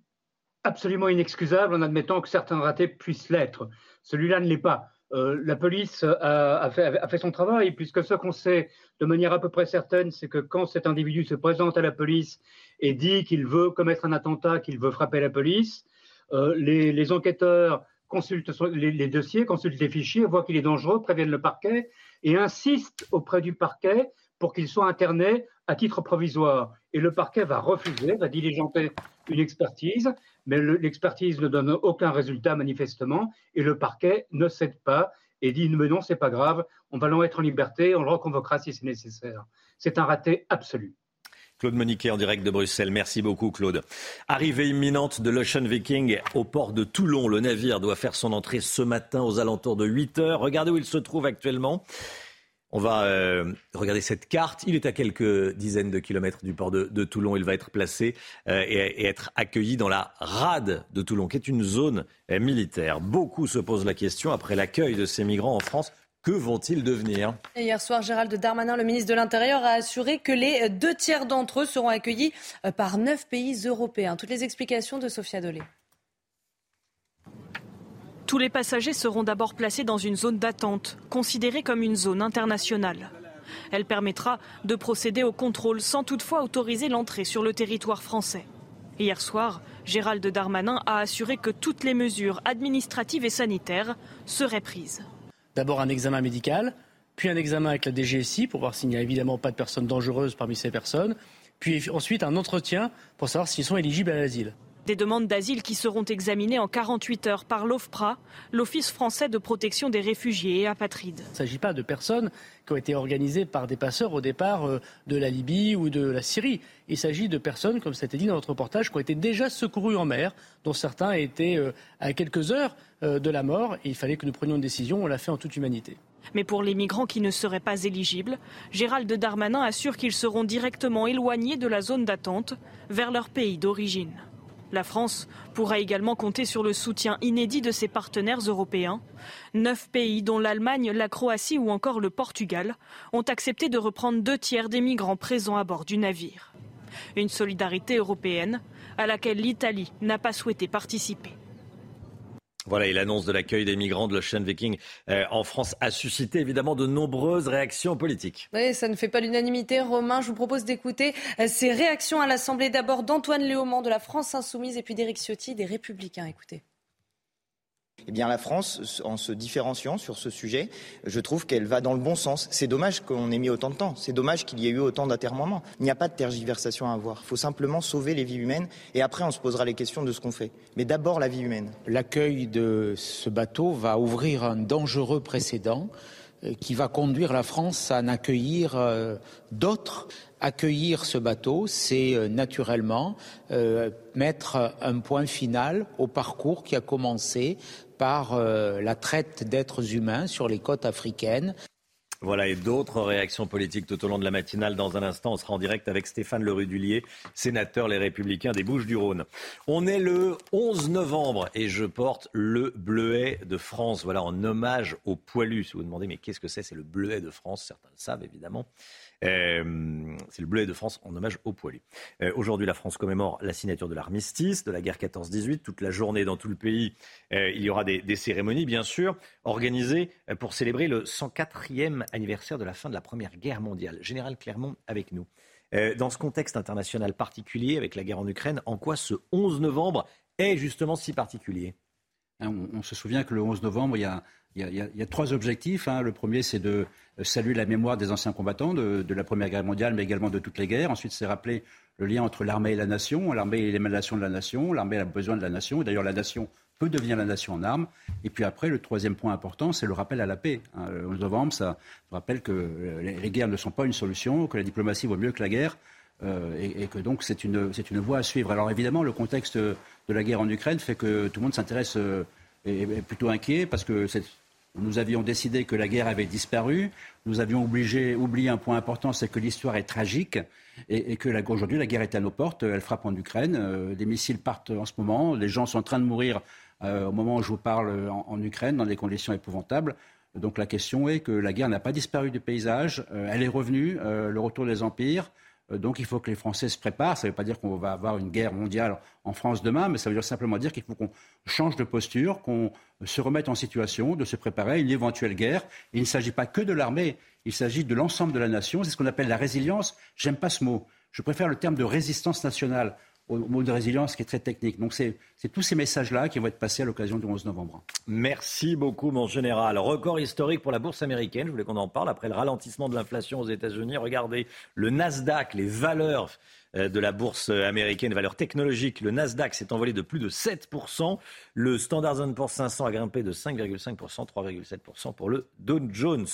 absolument inexcusable en admettant que certains ratés puissent l'être. Celui-là ne l'est pas. Euh, la police a, fait, son travail, puisque ce qu'on sait de manière à peu près certaine, c'est que quand cet individu se présente à la police et dit qu'il veut commettre un attentat, qu'il veut frapper la police, euh, les, enquêteurs consultent les, les, dossiers, consultent les fichiers, voient qu'il est dangereux, préviennent le parquet et insistent auprès du parquet pour qu'il soit interné à titre provisoire. Et le parquet va refuser, va diligenter une expertise, mais l'expertise ne donne aucun résultat manifestement, et le parquet ne cède pas et dit mais non, c'est pas grave, on va l'en mettre en liberté, on le reconvoquera si c'est nécessaire. C'est un raté absolu. Claude Moniquet en direct de Bruxelles. Merci beaucoup, Claude. Arrivée imminente de l'Ocean Viking au port de Toulon. Le navire doit faire son entrée ce matin aux alentours de 8 heures. Regardez où il se trouve actuellement. On va euh, regarder cette carte. Il est à quelques dizaines de kilomètres du port de, Toulon. Il va être placé euh, et, être accueilli dans la rade de Toulon, qui est une zone euh, militaire. Beaucoup se posent la question après l'accueil de ces migrants en France. Que vont-ils devenir? Hier soir, Gérald Darmanin, le ministre de l'Intérieur, a assuré que les deux tiers d'entre eux seront accueillis par neuf pays européens. Toutes les explications de Sophia Dolé. Tous les passagers seront d'abord placés dans une zone d'attente, considérée comme une zone internationale. Elle permettra de procéder au contrôle sans toutefois autoriser l'entrée sur le territoire français. Hier soir, Gérald Darmanin a assuré que toutes les mesures administratives et sanitaires seraient prises. D'abord un examen médical, puis un examen avec la DGSI pour voir s'il n'y a évidemment pas de personnes dangereuses parmi ces personnes, puis ensuite un entretien pour savoir s'ils sont éligibles à l'asile. Des demandes d'asile qui seront examinées en 48 heures par l'OFPRA, l'Office français de protection des réfugiés et apatrides. Il ne s'agit pas de personnes qui ont été organisées par des passeurs au départ euh, de la Libye ou de la Syrie. Il s'agit de personnes, comme ça a été dit dans notre reportage, qui ont été déjà secourues en mer, dont certains étaient euh, à quelques heures euh, de la mort. Et il fallait que nous prenions une décision. On l'a fait en toute humanité. Mais pour les migrants qui ne seraient pas éligibles, Gérald Darmanin assure qu'ils seront directement éloignés de la zone d'attente vers leur pays d'origine. La France pourra également compter sur le soutien inédit de ses partenaires européens. Neuf pays, dont l'Allemagne, la Croatie ou encore le Portugal, ont accepté de reprendre deux tiers des migrants présents à bord du navire. Une solidarité européenne à laquelle l'Italie n'a pas souhaité participer. Voilà, et l'annonce de l'accueil des migrants de l'Ocean Viking euh, en France a suscité évidemment de nombreuses réactions politiques. Oui, ça ne fait pas l'unanimité. Romain, je vous propose d'écouter euh, ces réactions à l'Assemblée d'abord d'Antoine Léaumont de la France Insoumise et puis d'Éric Ciotti des Républicains. Écoutez. Eh bien, la France, en se différenciant sur ce sujet, je trouve qu'elle va dans le bon sens. C'est dommage qu'on ait mis autant de temps. C'est dommage qu'il y ait eu autant d'atermoiements. Il n'y a pas de tergiversation à avoir. Il faut simplement sauver les vies humaines et après, on se posera les questions de ce qu'on fait. Mais d'abord, la vie humaine. L'accueil de ce bateau va ouvrir un dangereux précédent euh, qui va conduire la France à en accueillir euh, d'autres. Accueillir ce bateau, c'est euh, naturellement mettre un point final au parcours qui a commencé par euh, la traite d'êtres humains sur les côtes africaines. Voilà, et d'autres réactions politiques tout au long de la matinale. Dans un instant, on sera en direct avec Stéphane Le Rudulier, sénateur Les Républicains des Bouches-du-Rhône. On est le 11 novembre et je porte le bleuet de France. Voilà, en hommage aux poilus. Si vous vous demandez, mais qu'est-ce que c'est? C'est le bleuet de France. Certains le savent, évidemment. Euh, c'est le bleuet de France en hommage aux poilus. Euh, aujourd'hui, la France commémore la signature de l'armistice de la guerre 14-18. Toute la journée dans tout le pays, euh, il y aura des, cérémonies, bien sûr, organisées pour célébrer le 104e anniversaire de la fin de la Première Guerre mondiale. Général Clermont avec nous. dans ce contexte international particulier, avec la guerre en Ukraine, en quoi ce 11 novembre est justement si particulier? Hein, on, se souvient que le 11 novembre, il y a, trois objectifs. Hein. Le premier, c'est de saluer la mémoire des anciens combattants de, la Première Guerre mondiale, mais également de toutes les guerres. Ensuite, c'est rappeler le lien entre l'armée et la nation. L'armée est l'émanation de la nation. L'armée a besoin de la nation. D'ailleurs, la nation peut devenir la nation en armes. Et puis après, le troisième point important, c'est le rappel à la paix. Hein. Le 11 novembre, ça rappelle que les, guerres ne sont pas une solution, que la diplomatie vaut mieux que la guerre. Euh, et, que donc c'est une voie à suivre. Alors évidemment, le contexte de la guerre en Ukraine fait que tout le monde s'intéresse euh, est, est, plutôt inquiet parce que nous avions décidé que la guerre avait disparu. Nous avions oublié un point important, c'est que l'histoire est tragique et, que aujourd'hui la guerre est à nos portes. Elle frappe en Ukraine. Euh, des missiles partent en ce moment. Les gens sont en train de mourir euh, au moment où je vous parle en, Ukraine dans des conditions épouvantables. Donc la question est que la guerre n'a pas disparu du paysage. Euh, elle est revenue. le retour des empires. Euh, donc il faut que les Français se préparent. Ça ne veut pas dire qu'on va avoir une guerre mondiale en France demain, mais ça veut simplement dire qu'il faut qu'on change de posture, qu'on se remette en situation de se préparer à une éventuelle guerre. il ne s'agit pas que de l'armée, il s'agit de l'ensemble de la nation. C'est ce qu'on appelle la résilience. J'aime pas ce mot. Je préfère le terme de résistance nationale au mot de résilience qui est très technique. Donc c'est tous ces messages-là qui vont être passés à l'occasion du 11 novembre. Merci beaucoup, mon général. Record historique pour la bourse américaine. Je voulais qu'on en parle après le ralentissement de l'inflation aux États-Unis. Regardez le Nasdaq, les valeurs euh, de la bourse américaine, valeurs technologiques. Le Nasdaq s'est envolé de plus de 7%. Le Standard Poor's 500 a grimpé de 5,5%, 3,7% pour le Dow Jones.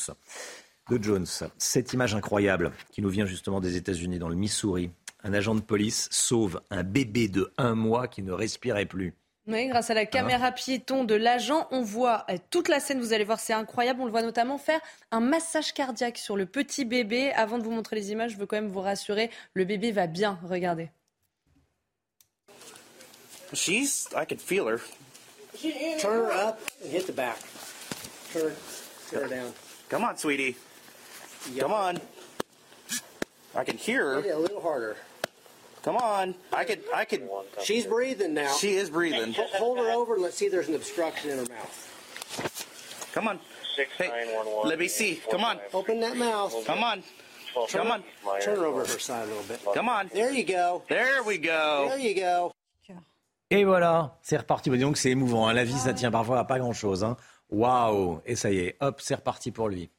Dow Jones, cette image incroyable qui nous vient justement des États-Unis, dans le Missouri un agent de police sauve un bébé de un mois qui ne respirait plus. Oui, grâce à la caméra piéton de l'agent, on voit euh, toute la scène. Vous allez voir, c'est incroyable. On le voit notamment faire un massage cardiaque sur le petit bébé. Avant de vous montrer les images, je veux quand même vous rassurer, le bébé va bien. Regardez. She's, I can feel her. Turn her up and hit the back. Turn, turn her down. Come on, sweetie. Come on. I can hear her. a little harder. Come on. I could, I could. She's breathing now. She is breathing. Hold her over and let's see if there's an obstruction in her mouth. Come on. Hey, let me see. Come on. Open that mouth. Come on. Come on. Turn her over her side a little bit. Come on. There you go. There we go. There you go. Et voilà, c'est reparti. Donc c'est émouvant. Hein. La vie, ça tient parfois à pas grand-chose. Hein. Waouh Et ça y est, hop, c'est reparti pour lui.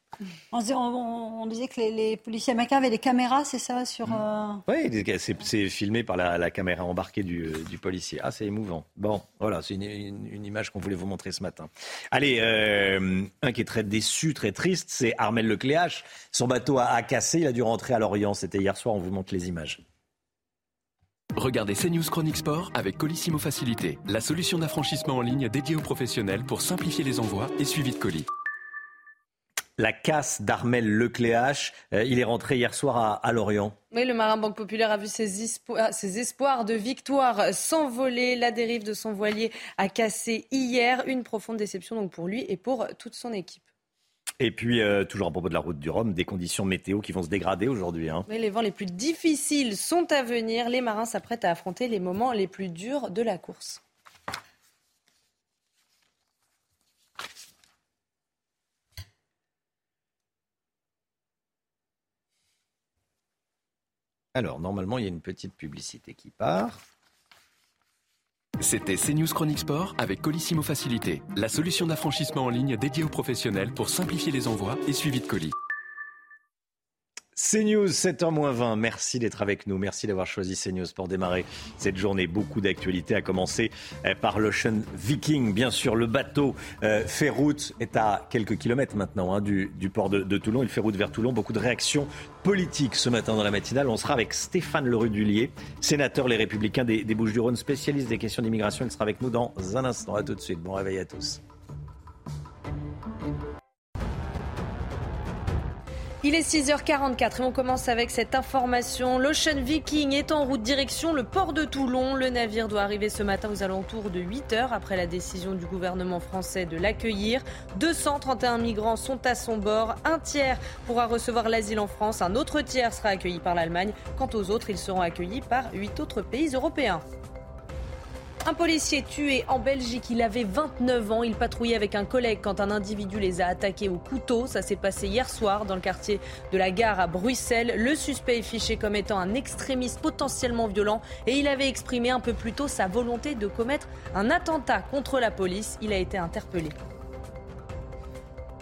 On, disait que les, policiers américains avaient des caméras, c'est ça sur, euh, Oui, c'est filmé par la, caméra embarquée du, policier. Ah, c'est émouvant. Bon, voilà, c'est une, image qu'on voulait vous montrer ce matin. Allez, euh, un qui est très déçu, très triste, c'est Armel Lecléache. Son bateau a, cassé, il a dû rentrer à Lorient. C'était hier soir, on vous montre les images. Regardez CNews Chronique Sport avec Colissimo Facilité, la solution d'affranchissement en ligne dédiée aux professionnels pour simplifier les envois et suivi de colis la casse d'Armel Lecléache. Euh, il est rentré hier soir à, Lorient. Oui, le marin Banque Populaire a vu ses, espoirs, ses espoirs de victoire s'envoler. La dérive de son voilier a cassé hier. Une profonde déception donc pour lui et pour toute son équipe. Et puis, euh, toujours à propos de la route du Rhum, des conditions météo qui vont se dégrader aujourd'hui. Hein. les vents les plus difficiles sont à venir. Les marins s'apprêtent à affronter les moments les plus durs de la course. Alors, normalement, il y a une petite publicité qui part. C'était CNews Chronique Sport avec Colissimo Facilité, la solution d'affranchissement en ligne dédiée aux professionnels pour simplifier les envois et suivi de colis. CNews, 7h20. Merci d'être avec nous. Merci d'avoir choisi CNews pour démarrer cette journée. Beaucoup d'actualités, à commencer euh, par l'Ocean Viking. Bien sûr, le bateau euh, fait route, est à quelques kilomètres maintenant hein, du, port de, Toulon. Il fait route vers Toulon. Beaucoup de réactions politiques ce matin dans la matinale. On sera avec Stéphane Lerudulier, sénateur Les Républicains des, des Bouches-du-Rhône, spécialiste des questions d'immigration. Il sera avec nous dans un instant. À tout de suite. Bon réveil à tous. Il est 6h44 et on commence avec cette information. L'Ocean Viking est en route direction le port de Toulon. Le navire doit arriver ce matin aux alentours de 8 h après la décision du gouvernement français de l'accueillir. 231 migrants sont à son bord. Un tiers pourra recevoir l'asile en France. Un autre tiers sera accueilli par l'Allemagne. Quant aux autres, ils seront accueillis par 8 autres pays européens. Un policier tué en Belgique, il avait 29 ans. Il patrouillait avec un collègue quand un individu les a attaqués au couteau. Ça s'est passé hier soir dans le quartier de la gare à Bruxelles. Le suspect est fiché comme étant un extrémiste potentiellement violent et il avait exprimé un peu plus tôt sa volonté de commettre un attentat contre la police. Il a été interpellé.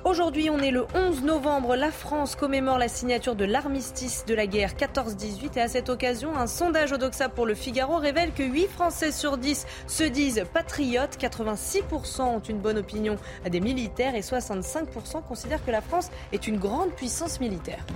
Aujourd'hui, on est le 11 novembre. La France commémore la signature de l'armistice de la guerre 14-18. Et à cette occasion, un sondage Odoxa pour le Figaro révèle que 8 Français sur 10 se disent patriotes. 86% ont une bonne opinion des militaires et 65% considèrent que la France est une grande puissance militaire.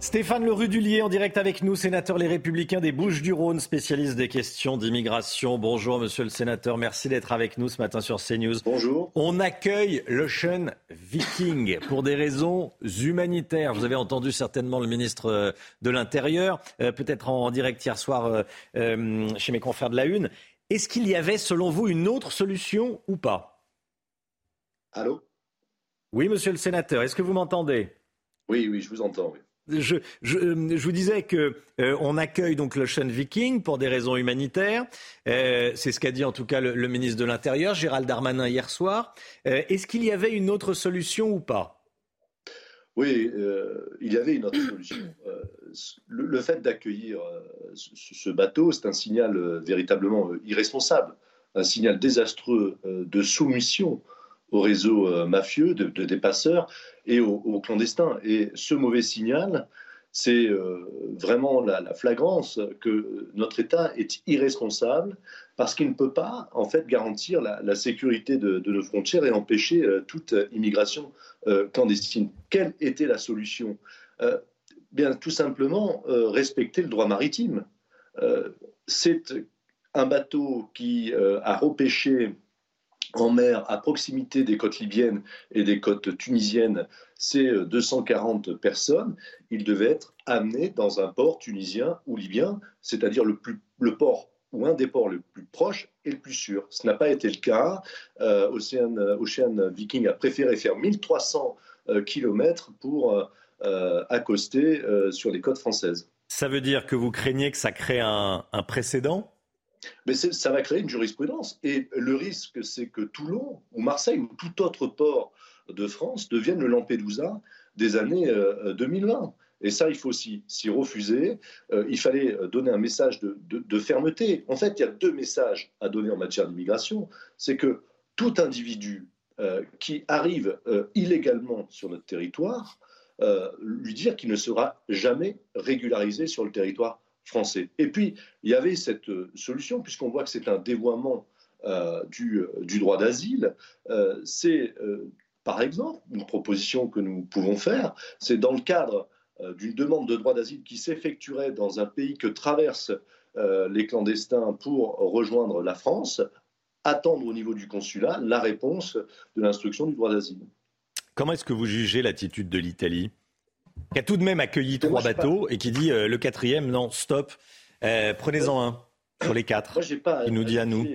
Stéphane Le Rudulier en direct avec nous, sénateur Les Républicains des Bouches-du-Rhône, spécialiste des questions d'immigration. Bonjour monsieur le sénateur, merci d'être avec nous ce matin sur CNews. Bonjour. On accueille l'Ocean Viking pour des raisons humanitaires. Vous avez entendu certainement le ministre euh, de l'Intérieur, euh, peut-être en direct hier soir euh, chez mes confrères de la Une. Est-ce qu'il y avait selon vous une autre solution ou pas? Allô? Oui monsieur le sénateur, est-ce que vous m'entendez? Oui, oui, je vous entends. Oui je, euh, je, vous disais que euh, on accueille donc l'Ocean Viking pour des raisons humanitaires. Euh, c'est ce qu'a dit en tout cas le, ministre de l'Intérieur, Gérald Darmanin, hier soir. Est-ce qu'il y avait une autre solution ou pas? Oui, il y avait une autre solution. Le, fait d'accueillir ce, bateau, c'est un signal véritablement irresponsable, un signal désastreux de soumission au réseau mafieux, de, de, des passeurs et aux, clandestins. Et ce mauvais signal, c'est euh, vraiment la, flagrance que notre État est irresponsable parce qu'il ne peut pas en fait garantir la, sécurité de, nos frontières et empêcher euh, toute immigration euh, clandestine. Quelle était la solution? Bien, tout simplement respecter le droit maritime. c'est un bateau qui a repêché en mer à proximité des côtes libyennes et des côtes tunisiennes, c'est 240 personnes. Ils devaient être amenés dans un port tunisien ou libyen, c'est-à-dire le, le port ou un des ports les plus proches et le plus sûr. Ce n'a pas été le cas. Euh, Ocean, Viking a préféré faire 1300 euh, km pour euh, accoster sur les côtes françaises. Ça veut dire que vous craignez que ça crée un précédent? Mais ça va créer une jurisprudence. Et le risque, c'est que Toulon ou Marseille ou tout autre port de France devienne le Lampedusa des années 2020. Euh, Et ça, il faut s'y refuser. Euh, il fallait donner un message de, fermeté. En fait, il y a deux messages à donner en matière d'immigration. C'est que tout individu qui arrive illégalement sur notre territoire, lui dire qu'il ne sera jamais régularisé sur le territoire Et puis, il y avait cette solution, puisqu'on voit que c'est un dévoiement du, du, droit d'asile, c'est par exemple, une proposition que nous pouvons faire, c'est dans le cadre euh, d'une demande de droit d'asile qui s'effectuerait dans un pays que traversent euh, les clandestins pour rejoindre la France, attendre au niveau du consulat la réponse de l'instruction du droit d'asile. Comment est-ce que vous jugez l'attitude de l'Italie? Qui a tout de même accueilli trois bateaux et qui dit euh, le quatrième, non, stop, prenez-en un sur les quatre. il nous dit à nous.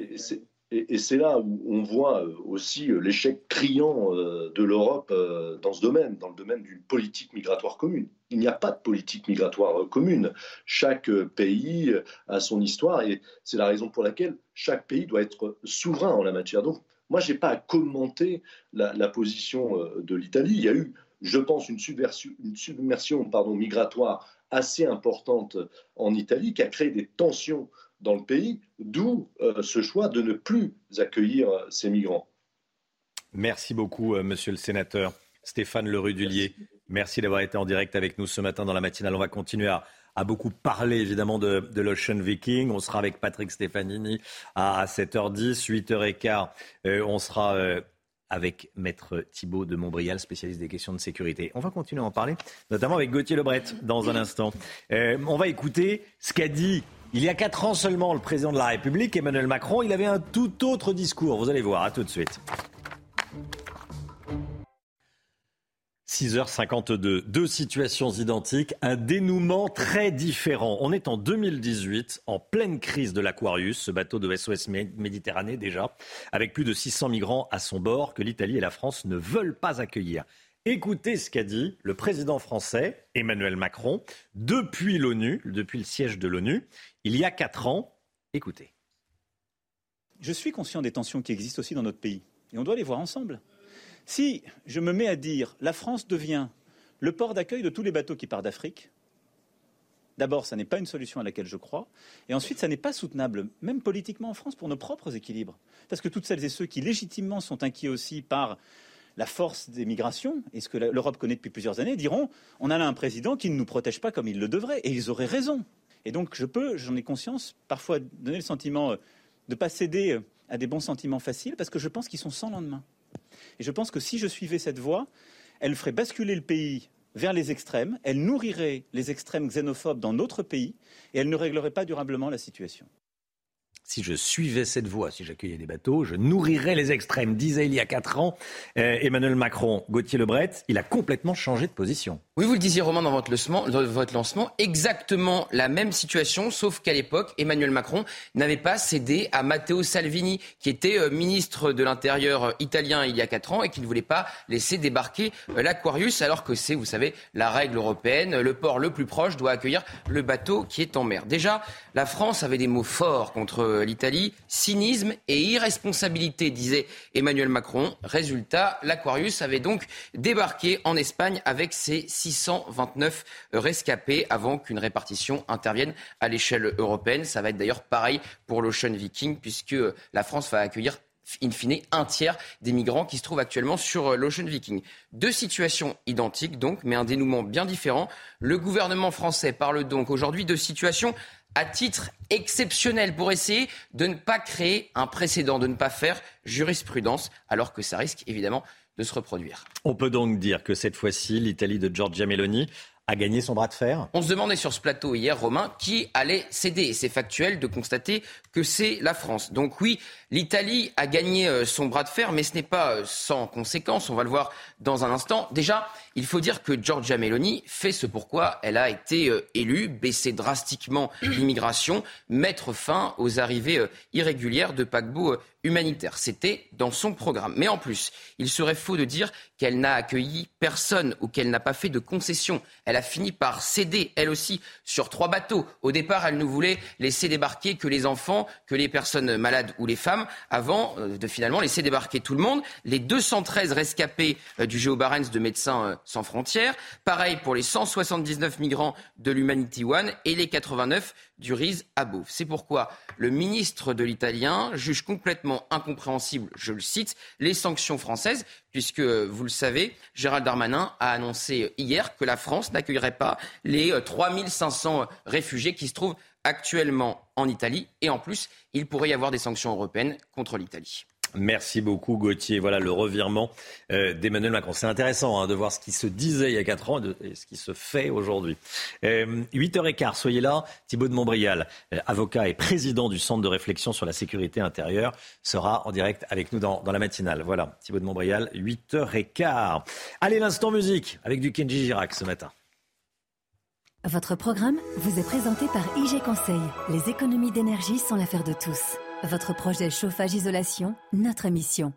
Et, c'est là où on voit euh, aussi euh, l'échec criant euh, de l'Europe dans ce domaine, dans le domaine d'une politique migratoire commune. Il n'y a pas de politique migratoire commune. Chaque pays a son histoire et c'est la raison pour laquelle chaque pays doit être souverain en la matière. Donc, moi, je n'ai pas à commenter la, position de l'Italie. Il y a eu, je pense, une submersion, migratoire assez importante en Italie qui a créé des tensions dans le pays, d'où euh, ce choix de ne plus accueillir euh, ces migrants. Merci beaucoup, euh, monsieur le sénateur. Stéphane Lerudulier, merci, merci d'avoir été en direct avec nous ce matin dans la matinale. On va continuer à, beaucoup parler évidemment de, l'Ocean Viking. On sera avec Patrick Stefanini à, 7h10, 8h15. on sera avec Maître Thibault de Montbrial, spécialiste des questions de sécurité. On va continuer à en parler, notamment avec Gauthier Lebret dans un instant. on va écouter ce qu'a dit il y a quatre ans seulement, le président de la République, Emmanuel Macron, il avait un tout autre discours. Vous allez voir, à tout de suite. 6h52, deux situations identiques, un dénouement très différent. On est en 2018, en pleine crise de l'Aquarius, ce bateau de SOS Méditerranée déjà, avec plus de 600 migrants à son bord que l'Italie et la France ne veulent pas accueillir. Écoutez ce qu'a dit le président français, Emmanuel Macron, depuis l'ONU, depuis le siège de l'ONU, il y a quatre ans. Écoutez. Je suis conscient des tensions qui existent aussi dans notre pays, et on doit les voir ensemble. Si je me mets à dire la France devient le port d'accueil de tous les bateaux qui partent d'Afrique, D'abord, ça n'est pas une solution à laquelle je crois. Et ensuite, ça n'est pas soutenable, même politiquement en France, pour nos propres équilibres. Parce que toutes celles et ceux qui légitimement sont inquiets aussi par la force des migrations, et ce que l'Europe connaît depuis plusieurs années, diront on a là un président qui ne nous protège pas comme il le devrait. Et ils auraient raison. Et donc je peux, j'en ai conscience, parfois donner le sentiment euh, de ne pas céder euh, à des bons sentiments faciles, parce que je pense qu'ils sont sans lendemain. Et je pense que si je suivais cette voie, elle ferait basculer le pays vers les extrêmes, elle nourrirait les extrêmes xénophobes dans notre pays, et elle ne réglerait pas durablement la situation si je suivais cette voie, si j'accueillais des bateaux, je nourrirais les extrêmes, disait il y a quatre ans euh, Emmanuel Macron. Gauthier Lebret, il a complètement changé de position. Oui, vous le disiez, Romain, dans votre lancement, exactement la même situation, sauf qu'à l'époque, Emmanuel Macron n'avait pas cédé à Matteo Salvini, qui était euh, ministre de l'Intérieur euh, italien il y a quatre ans et qui ne voulait pas laisser débarquer l'Aquarius, alors que c'est, vous savez, la règle européenne. Le port le plus proche doit accueillir le bateau qui est en mer. Déjà, la France avait des mots forts contre l'Italie. Cynisme et irresponsabilité, disait Emmanuel Macron. Résultat, l'Aquarius avait donc débarqué en Espagne avec ses 629 rescapés avant qu'une répartition intervienne à l'échelle européenne. Ça va être d'ailleurs pareil pour l'Ocean Viking puisque la France va accueillir in fine un tiers des migrants qui se trouvent actuellement sur l'Ocean Viking. Deux situations identiques donc, mais un dénouement bien différent. Le gouvernement français parle donc aujourd'hui de situations à titre exceptionnel pour essayer de ne pas créer un précédent, de ne pas faire jurisprudence, alors que ça risque évidemment de se reproduire. On peut donc dire que cette fois-ci, l'Italie de Giorgia Meloni a gagné son bras de fer? On se demandait sur ce plateau hier, Romain, qui allait céder. Et c'est factuel de constater que c'est la France. Donc oui, l'Italie a gagné euh, son bras de fer, mais ce n'est pas euh, sans conséquence. On va le voir dans un instant. Déjà, il faut dire que Giorgia Meloni fait ce pourquoi elle a été euh, élue, baisser drastiquement l'immigration, mettre fin aux arrivées irrégulières de paquebots humanitaires. C'était dans son programme. Mais en plus, il serait faux de dire qu'elle n'a accueilli personne ou qu'elle n'a pas fait de concessions. Elle a fini par céder, elle aussi, sur trois bateaux. Au départ, elle ne voulait laisser débarquer que les enfants, que les personnes malades ou les femmes, avant euh, de finalement laisser débarquer tout le monde. Les 213 rescapés euh, du Géobarens de médecins sans frontières. Pareil pour les 179 migrants de l'Humanity One et les 89 du RIS à. C'est pourquoi le ministre de l'Italien juge complètement incompréhensible, je le cite, les sanctions françaises, puisque, vous le savez, Gérald Darmanin a annoncé hier que la France n'accueillerait pas les 3500 réfugiés qui se trouvent actuellement en Italie. Et en plus, il pourrait y avoir des sanctions européennes contre l'Italie. Merci beaucoup Gauthier. Voilà le revirement euh, d'Emmanuel Macron. C'est intéressant hein, de voir ce qui se disait il y a 4 ans et, ce qui se fait aujourd'hui. Euh, 8h15, soyez là. Thibault de Montbrial, euh, avocat et président du Centre de réflexion sur la sécurité intérieure, sera en direct avec nous dans, dans la matinale. Voilà, Thibault de Montbrial, 8h15. Allez, l'instant musique avec du Kenji Girac ce matin. Votre programme vous est présenté par IG Conseil. Les économies d'énergie sont l'affaire de tous. Votre projet chauffage-isolation, notre mission.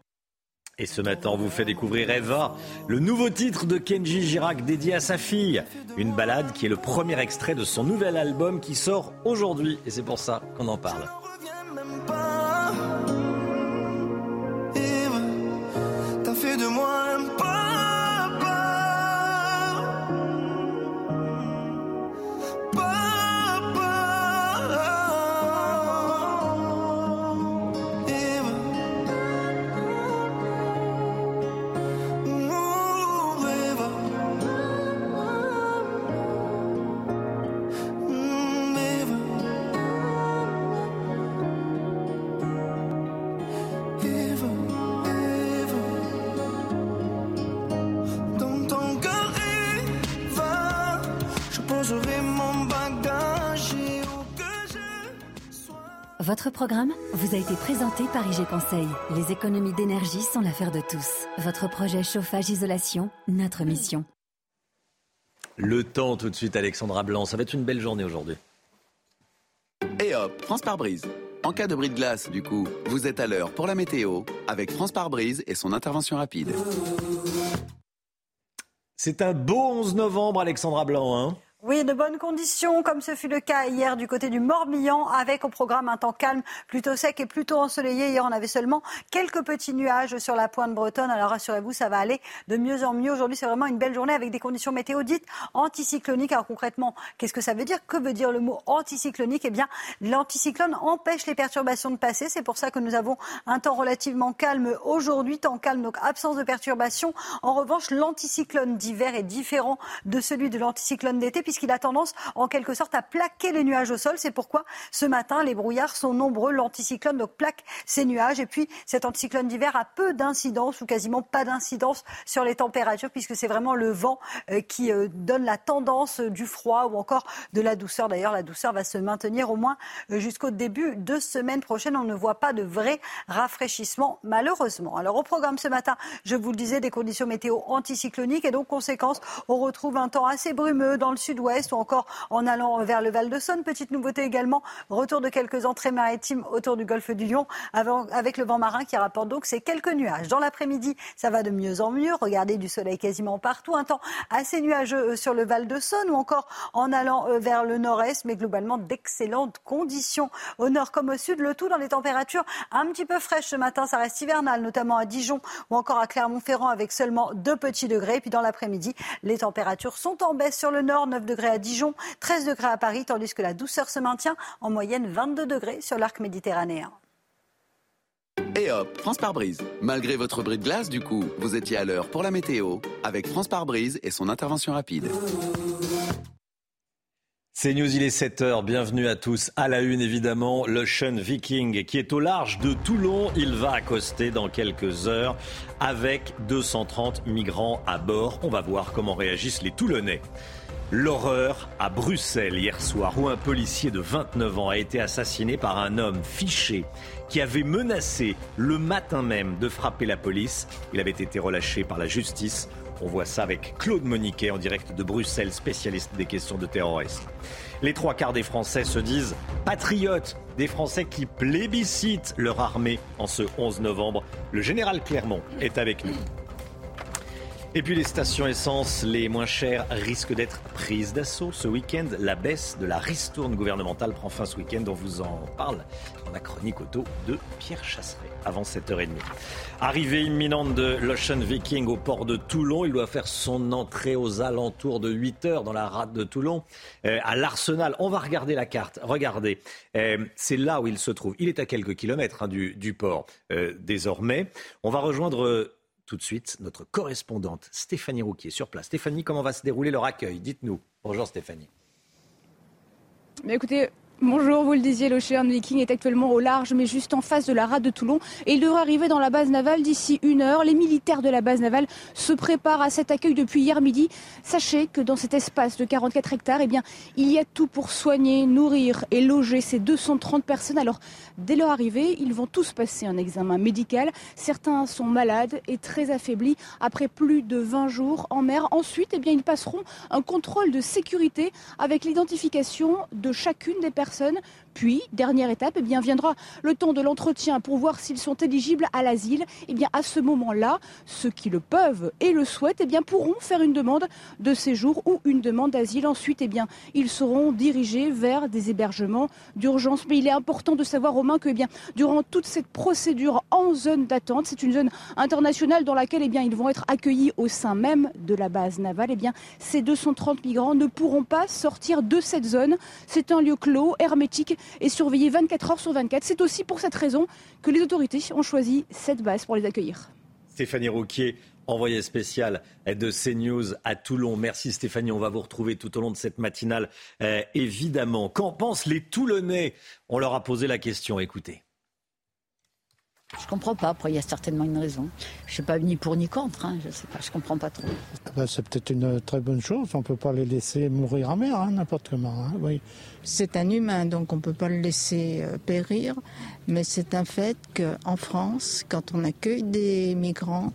Et ce matin, on vous fait découvrir Eva, le nouveau titre de Kenji Girac dédié à sa fille. Une balade qui est le premier extrait de son nouvel album qui sort aujourd'hui. Et c'est pour ça qu'on en parle. Programme vous a été présenté par IG Conseil. Les économies d'énergie sont l'affaire de tous. Votre projet chauffage-isolation, notre mission. Le temps tout de suite, Alexandra Blanc. Ça va être une belle journée aujourd'hui. Et hop, France par brise. En cas de bris de glace, du coup, vous êtes à l'heure pour la météo avec France par brise et son intervention rapide. C'est un beau 11 novembre, Alexandra Blanc. Hein oui, de bonnes conditions, comme ce fut le cas hier du côté du Morbihan, avec au programme un temps calme, plutôt sec et plutôt ensoleillé. Hier, on avait seulement quelques petits nuages sur la pointe bretonne. Alors rassurez-vous, ça va aller de mieux en mieux. Aujourd'hui, c'est vraiment une belle journée avec des conditions météo dites anticycloniques. Alors concrètement, qu'est-ce que ça veut dire? Que veut dire le mot anticyclonique? Eh bien, l'anticyclone empêche les perturbations de passer. C'est pour ça que nous avons un temps relativement calme aujourd'hui, temps calme, donc absence de perturbations. En revanche, l'anticyclone d'hiver est différent de celui de l'anticyclone d'été qu'il a tendance en quelque sorte à plaquer les nuages au sol. C'est pourquoi ce matin, les brouillards sont nombreux. L'anticyclone donc plaque ces nuages. Et puis cet anticyclone d'hiver a peu d'incidence ou quasiment pas d'incidence sur les températures puisque c'est vraiment le vent euh, qui euh, donne la tendance du froid ou encore de la douceur. D'ailleurs, la douceur va se maintenir au moins euh, jusqu'au début de semaine prochaine. On ne voit pas de vrai rafraîchissement malheureusement. Alors au programme ce matin, je vous le disais, des conditions météo anticycloniques et donc conséquence, on retrouve un temps assez brumeux dans le sud-ouest ouest ou encore en allant vers le Val de Saône. Petite nouveauté également, retour de quelques entrées maritimes autour du golfe du Lion avec le vent marin qui rapporte donc ces quelques nuages. Dans l'après-midi, ça va de mieux en mieux. Regardez du soleil quasiment partout. Un temps assez nuageux euh, sur le Val de Saône ou encore en allant euh, vers le nord-est, mais globalement d'excellentes conditions au nord comme au sud. Le tout dans les températures un petit peu fraîches ce matin. Ça reste hivernal, notamment à Dijon ou encore à Clermont-Ferrand avec seulement 2 petits degrés. Puis dans l'après-midi, les températures sont en baisse sur le nord, 9 degrés degrés à Dijon, 13 degrés à Paris, tandis que la douceur se maintient en moyenne 22 degrés sur l'arc méditerranéen. Et hop, France par brise. Malgré votre bris de glace, du coup, vous étiez à l'heure pour la météo avec France par brise et son intervention rapide. C'est News, il est 7h, bienvenue à tous. À la une évidemment, l'Ocean Viking qui est au large de Toulon. Il va accoster dans quelques heures avec 230 migrants à bord. On va voir comment réagissent les Toulonnais. L'horreur à Bruxelles hier soir où un policier de 29 ans a été assassiné par un homme fiché qui avait menacé le matin même de frapper la police. Il avait été relâché par la justice. On voit ça avec Claude Moniquet en direct de Bruxelles, spécialiste des questions de terrorisme. Les trois quarts des Français se disent patriotes, des Français qui plébiscitent leur armée en ce 11 novembre. Le général Clermont est avec nous. Et puis les stations essence les moins chères risquent d'être prises d'assaut ce week-end. La baisse de la ristourne gouvernementale prend fin ce week-end. On vous en parle dans la chronique auto de Pierre Chasseret avant 7h30. Arrivée imminente de l'Ocean Viking au port de Toulon. Il doit faire son entrée aux alentours de 8h dans la rade de Toulon euh, à l'Arsenal. On va regarder la carte. Regardez, euh, c'est là où il se trouve. Il est à quelques kilomètres hein, du, port euh, désormais. On va rejoindre tout de suite notre correspondante Stéphanie Rouquier sur place. Stéphanie, comment va se dérouler leur accueil? Dites-nous. Bonjour Stéphanie. Écoutez, Bonjour, vous le disiez, l'Ocean Viking est actuellement au large, mais juste en face de la rade de Toulon. Il devrait arriver dans la base navale d'ici une heure. Les militaires de la base navale se préparent à cet accueil depuis hier midi. Sachez que dans cet espace de 44 hectares, eh bien, il y a tout pour soigner, nourrir et loger ces 230 personnes. Alors, dès leur arrivée, ils vont tous passer un examen médical. Certains sont malades et très affaiblis après plus de 20 jours en mer. Ensuite, eh ils passeront un contrôle de sécurité avec l'identification de chacune des personnes personnes puis, dernière étape, eh bien, viendra le temps de l'entretien pour voir s'ils sont éligibles à l'asile. Eh bien, à ce moment-là, ceux qui le peuvent et le souhaitent eh bien, pourront faire une demande de séjour ou une demande d'asile. Ensuite, eh bien, ils seront dirigés vers des hébergements d'urgence. Mais il est important de savoir, Romain, que eh bien, durant toute cette procédure en zone d'attente, c'est une zone internationale dans laquelle eh bien, ils vont être accueillis au sein même de la base navale. Eh bien, ces 230 migrants ne pourront pas sortir de cette zone. C'est un lieu clos hermétique et surveillé 24 heures sur 24. C'est aussi pour cette raison que les autorités ont choisi cette base pour les accueillir. Stéphanie Rouquier, envoyée spéciale de CNews à Toulon. Merci Stéphanie, on va vous retrouver tout au long de cette matinale, euh, évidemment. Qu'en pensent les Toulonnais? On leur a posé la question, écoutez. Je comprends pas. Après, il y a certainement une raison. Je ne suis pas ni pour ni contre. Hein. Je sais pas. Je comprends pas trop. Ben, c'est peut-être une très bonne chose. On peut pas les laisser mourir en mer, hein, n'importe comment. Hein. Oui. C'est un humain, donc on peut pas le laisser euh, périr. Mais c'est un fait qu'en France, quand on accueille des migrants,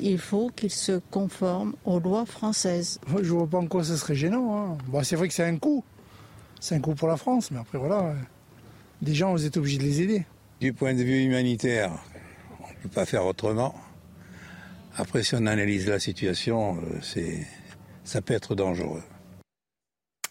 il faut qu'ils se conforment aux lois françaises. Je je vois pas en quoi ce serait gênant. Bon, c'est vrai que c'est un coût. C'est un coût pour la France, mais après voilà, des gens, vous êtes obligés de les aider. Du point de vue humanitaire, on ne peut pas faire autrement. Après, si on analyse la situation, euh, ça peut être dangereux.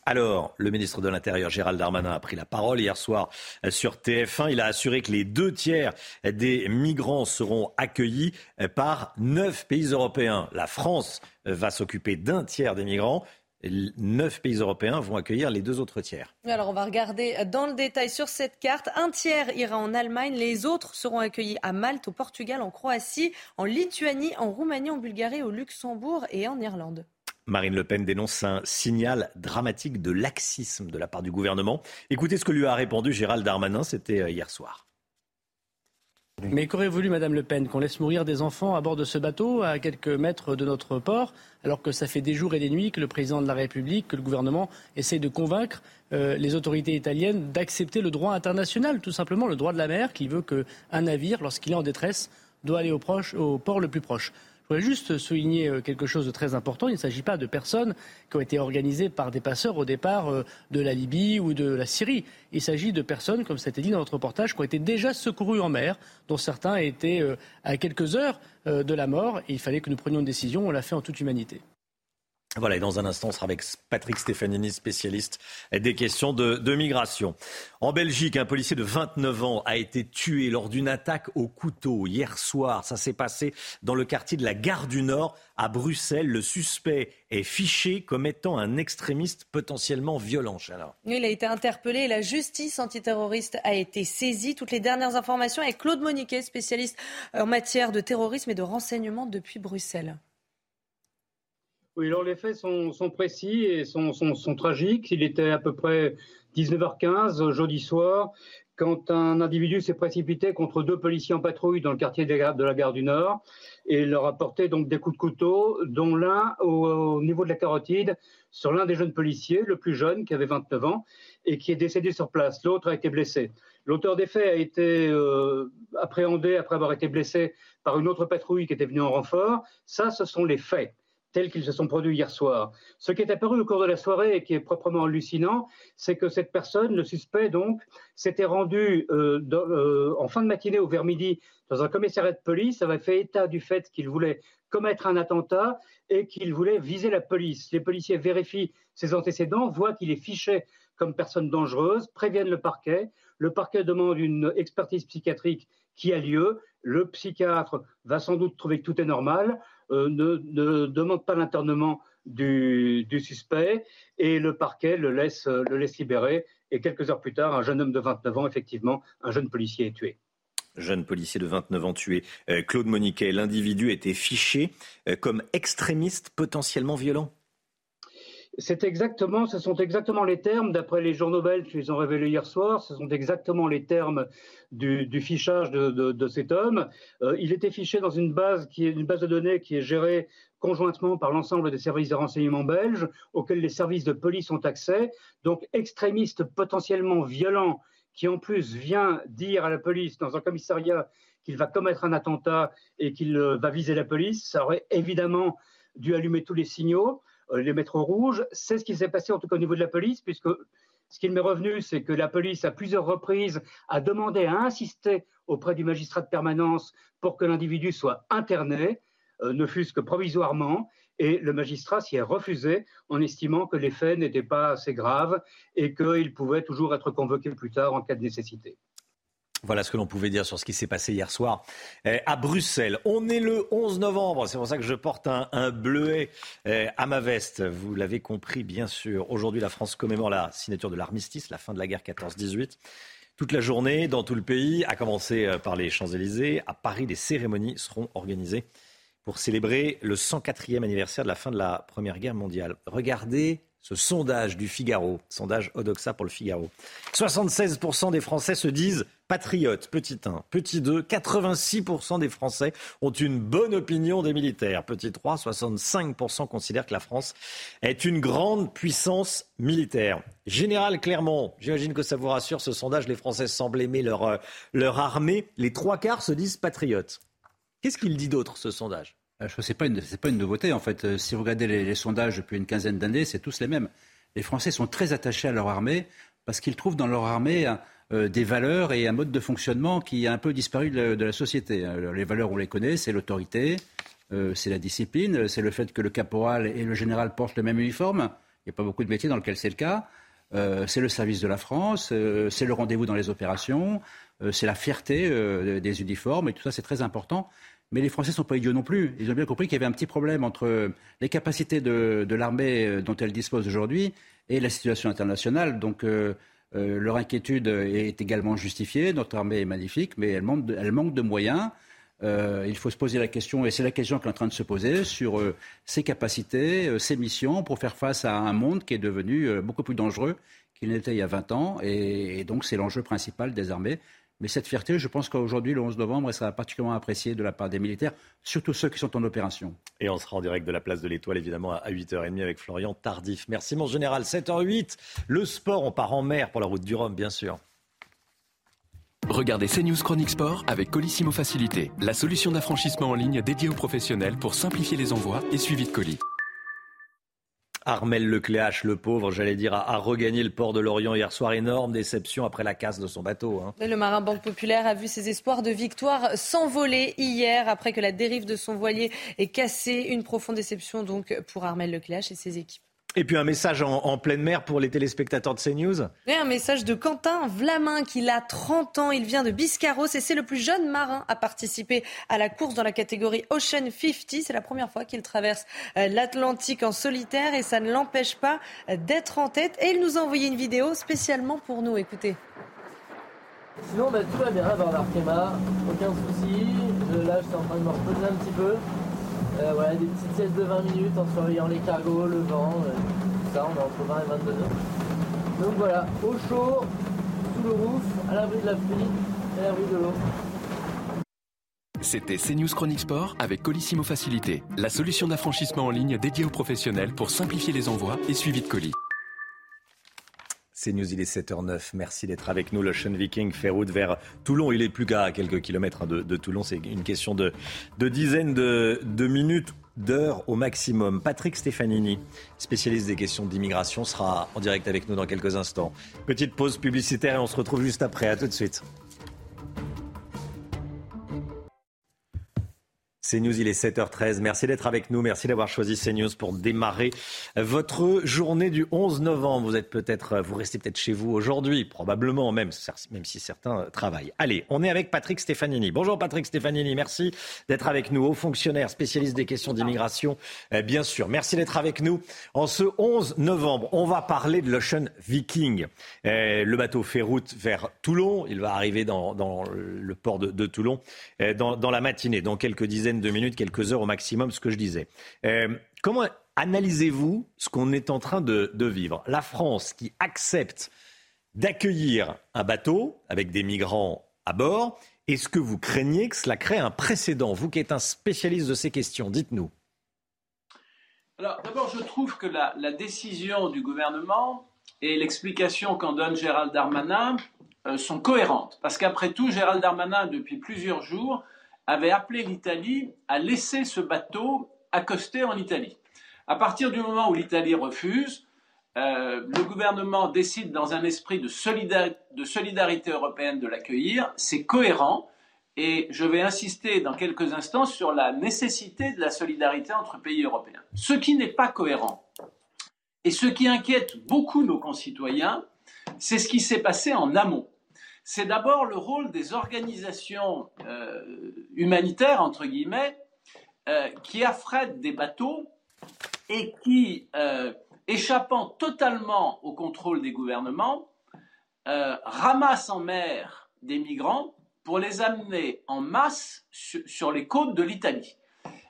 Alors, le ministre de l'Intérieur, Gérald Darmanin, a pris la parole hier soir sur TF1. Il a assuré que les deux tiers des migrants seront accueillis par neuf pays européens. La France va s'occuper d'un tiers des migrants neuf pays européens vont accueillir les deux autres tiers. Alors on va regarder dans le détail sur cette carte. Un tiers ira en Allemagne, les autres seront accueillis à Malte, au Portugal, en Croatie, en Lituanie, en Roumanie, en Bulgarie, au Luxembourg et en Irlande. Marine Le Pen dénonce un signal dramatique de laxisme de la part du gouvernement. Écoutez ce que lui a répondu Gérald Darmanin, c'était euh, hier soir. Mais qu'aurait voulu Madame Le Pen Qu'on laisse mourir des enfants à bord de ce bateau à quelques mètres de notre port, alors que ça fait des jours et des nuits que le président de la République, que le gouvernement essaye de convaincre euh, les autorités italiennes d'accepter le droit international, tout simplement le droit de la mer, qui veut qu'un navire, lorsqu'il est en détresse, doit aller au port le plus proche. Je voudrais juste souligner euh, quelque chose de très important. Il ne s'agit pas de personnes qui ont été organisées par des passeurs au départ euh, de la Libye ou de la Syrie. Il s'agit de personnes, comme ça a été dit dans notre reportage, qui ont été déjà secourues en mer, dont certains étaient euh, à quelques heures de la mort. Et il fallait que nous prenions une décision. On l'a fait en toute humanité. Voilà, et dans un instant, on sera avec Patrick Stefanini, spécialiste des questions de, migration. En Belgique, un policier de 29 ans a été tué lors d'une attaque au couteau hier soir. Ça s'est passé dans le quartier de la Gare du Nord à Bruxelles. Le suspect est fiché comme étant un extrémiste potentiellement violent. Il a été interpellé et la justice antiterroriste a été saisie. Toutes les dernières informations avec Claude Moniquet, spécialiste en matière de terrorisme et de renseignement depuis Bruxelles. Oui, alors les faits sont, précis et sont, tragiques. Il était à peu près 19h15 jeudi soir quand un individu s'est précipité contre deux policiers en patrouille dans le quartier de la gare du Nord et leur a porté donc des coups de couteau, dont l'un au, niveau de la carotide sur l'un des jeunes policiers, le plus jeune, qui avait 29 ans, et qui est décédé sur place. L'autre a été blessé. L'auteur des faits a été euh, appréhendé après avoir été blessé par une autre patrouille qui était venue en renfort. Ça, ce sont les faits tels qu'ils se sont produits hier soir. Ce qui est apparu au cours de la soirée et qui est proprement hallucinant, c'est que cette personne, le suspect donc, s'était rendu euh, euh, en fin de matinée ou vers midi dans un commissariat de police, avait fait état du fait qu'il voulait commettre un attentat et qu'il voulait viser la police. Les policiers vérifient ses antécédents, voient qu'il est fiché comme personne dangereuse, préviennent le parquet. Le parquet demande une expertise psychiatrique qui a lieu. Le psychiatre va sans doute trouver que tout est normal, euh, ne, demande pas l'internement du, suspect et le parquet le laisse, le laisse libérer. Et quelques heures plus tard, un jeune homme de 29 ans, effectivement, un jeune policier est tué jeune policier de 29 ans tué. Euh, Claude Moniquet, l'individu était fiché euh, comme extrémiste potentiellement violent. C'est exactement, ce sont exactement les termes, d'après les journaux belges qu'ils ont révélés hier soir, ce sont exactement les termes du, fichage de, cet homme. Euh, il était fiché dans une base, qui est une base de données qui est gérée conjointement par l'ensemble des services de renseignement belges, auxquels les services de police ont accès. Donc, extrémiste potentiellement violent, qui en plus vient dire à la police dans un commissariat qu'il va commettre un attentat et qu'il euh, va viser la police, ça aurait évidemment dû allumer tous les signaux. Euh, les mettre au rouge. C'est ce qui s'est passé en tout cas au niveau de la police, puisque ce qui m'est revenu, c'est que la police, à plusieurs reprises, a demandé, a insisté auprès du magistrat de permanence pour que l'individu soit interné, euh, ne fût-ce que provisoirement, et le magistrat s'y est refusé en estimant que les faits n'étaient pas assez graves et qu'il pouvait toujours être convoqué plus tard en cas de nécessité. Voilà ce que l'on pouvait dire sur ce qui s'est passé hier soir eh, à Bruxelles. On est le 11 novembre, c'est pour ça que je porte un, bleuet eh, à ma veste. Vous l'avez compris, bien sûr. Aujourd'hui, la France commémore la signature de l'armistice, la fin de la guerre 14-18. Toute la journée, dans tout le pays, à commencer euh, par les Champs-Élysées, à Paris, des cérémonies seront organisées pour célébrer le 104e anniversaire de la fin de la Première Guerre mondiale. Regardez ce sondage du Figaro, sondage Odoxa pour le Figaro. 76% des Français se disent patriotes, petit 1. Petit 2, 86% des Français ont une bonne opinion des militaires. Petit 3, 65% considèrent que la France est une grande puissance militaire. Général Clermont, j'imagine que ça vous rassure, ce sondage, les Français semblent aimer leur, euh, leur armée. Les trois quarts se disent patriotes. Qu'est-ce qu'il dit d'autre, ce sondage? Ce n'est pas, pas, une nouveauté, en fait. Euh, si vous regardez les, sondages depuis une quinzaine d'années, c'est tous les mêmes. Les Français sont très attachés à leur armée parce qu'ils trouvent dans leur armée euh, des valeurs et un mode de fonctionnement qui a un peu disparu de la, société. les valeurs, on les connaît, c'est l'autorité, c'est la discipline, c'est le fait que le caporal et le général portent le même uniforme. Il n'y a pas beaucoup de métiers dans lesquels c'est le cas. c'est le service de la France, c'est le rendez-vous dans les opérations, c'est la fierté des uniformes, et tout ça, c'est très important. Mais les Français ne sont pas idiots non plus. Ils ont bien compris qu'il y avait un petit problème entre les capacités de, l'armée euh, dont elle dispose aujourd'hui et la situation internationale. Donc euh, euh, leur inquiétude est également justifiée. Notre armée est magnifique, mais elle manque de, moyens. il faut se poser la question, et c'est la question qui est en train de se poser, sur ses capacités, ses missions pour faire face à un monde qui est devenu beaucoup plus dangereux qu'il n'était il y a 20 ans. et donc c'est l'enjeu principal des armées. Mais cette fierté, je pense qu'aujourd'hui, le 11 novembre, elle sera particulièrement appréciée de la part des militaires, surtout ceux qui sont en opération. Et on sera en direct de la place de l'Étoile, évidemment, à 8h30 avec Florian Tardif. Merci, mon général. 7h08, le sport, on part en mer pour la route du Rhum, bien sûr. Regardez CNews Chronique Sport avec Colissimo Facilité, la solution d'affranchissement en ligne dédiée aux professionnels pour simplifier les envois et suivi de colis. Armel Lecléache, le pauvre, j'allais dire, a, regagné le port de Lorient hier soir. Énorme déception après la casse de son bateau. Hein. Le marin Banque Populaire a vu ses espoirs de victoire s'envoler hier après que la dérive de son voilier ait cassé. Une profonde déception donc pour Armel Lecléache et ses équipes. Et puis un message en, pleine mer pour les téléspectateurs de CNews. Oui, un message de Quentin Vlamin, qui a 30 ans. Il vient de Biscarros et c'est le plus jeune marin à participer à la course dans la catégorie Ocean 50. C'est la première fois qu'il traverse euh, l'Atlantique en solitaire et ça ne l'empêche pas euh, d'être en tête. Et il nous a envoyé une vidéo spécialement pour nous. Écoutez. Sinon, bah, tout va bien à bord d'Arkema, aucun souci. Là, je suis en train de me reposer un petit peu. Euh, voilà, des petites siestes de 20 minutes en surveillant les cargos, le vent, euh, tout ça, on est entre 20 et 22 heures. Donc voilà, au chaud, sous le roof, à l'abri de la pluie et à l'abri de l'eau. C'était CNews Chronique Sport avec Colissimo Facilité, la solution d'affranchissement en ligne dédiée aux professionnels pour simplifier les envois et suivi de colis. C'est News, il est 7h09. Merci d'être avec nous. L'Ocean Viking fait route vers Toulon. Il est plus qu'à quelques kilomètres hein, de, Toulon. C'est une question de, dizaines de, minutes, d'heures au maximum. Patrick Stefanini, spécialiste des questions d'immigration, sera en direct avec nous dans quelques instants. Petite pause publicitaire et on se retrouve juste après. À tout de suite. CNews, il est 7h13. Merci d'être avec nous. Merci d'avoir choisi CNews pour démarrer votre journée du 11 novembre. Vous êtes peut-être, vous restez peut-être chez vous aujourd'hui, probablement même, même si certains travaillent. Allez, on est avec Patrick Stefanini. Bonjour Patrick Stefanini. Merci d'être avec nous. Haut fonctionnaire, spécialiste des questions d'immigration, euh, bien sûr. Merci d'être avec nous. En ce 11 novembre, on va parler de l'Ocean Viking. Euh, le bateau fait route vers Toulon. Il va arriver dans, le port de, Toulon euh, dans, dans la matinée, dans quelques dizaines de minutes, quelques heures au maximum, ce que je disais. Euh, comment analysez-vous ce qu'on est en train de, vivre? La France qui accepte d'accueillir un bateau avec des migrants à bord. Est-ce que vous craignez que cela crée un précédent Vous qui êtes un spécialiste de ces questions, dites-nous. Alors d'abord, je trouve que la, la, décision du gouvernement et l'explication qu'en donne Gérald Darmanin euh, sont cohérentes. Parce qu'après tout, Gérald Darmanin, depuis plusieurs jours, avait appelé l'Italie à laisser ce bateau accoster en Italie. À partir du moment où l'Italie refuse, euh, le gouvernement décide dans un esprit de, de solidarité européenne de l'accueillir. C'est cohérent et je vais insister dans quelques instants sur la nécessité de la solidarité entre pays européens. Ce qui n'est pas cohérent et ce qui inquiète beaucoup nos concitoyens, c'est ce qui s'est passé en amont c'est d'abord le rôle des organisations euh, humanitaires, entre guillemets, euh, qui affrètent des bateaux et qui, euh, échappant totalement au contrôle des gouvernements, ramassent en mer des migrants pour les amener en masse sur les côtes de l'Italie.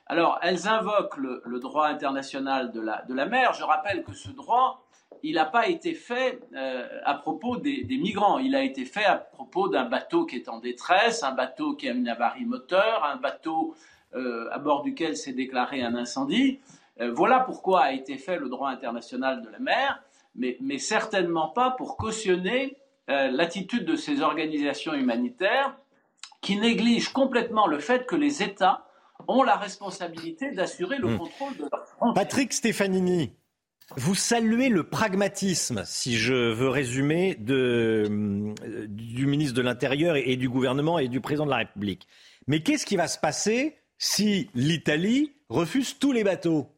Alors, elles invoquent le, droit international de la, de la mer. Je rappelle que ce droit il n'a pas été fait euh, à propos des, migrants, il a été fait à propos d'un bateau qui est en détresse, un bateau qui a une avarie moteur, un bateau euh, à bord duquel s'est déclaré un incendie. Euh, voilà pourquoi a été fait le droit international de la mer, mais, mais certainement pas pour cautionner l'attitude de ces organisations humanitaires qui négligent complètement le fait que les États ont la responsabilité d'assurer le hmm. contrôle de leurs frontières. Patrick Stefanini, vous saluez le pragmatisme, si je veux résumer, euh, du ministre de l'Intérieur et, du gouvernement et du président de la République. Mais qu'est-ce qui va se passer si l'Italie refuse tous les bateaux?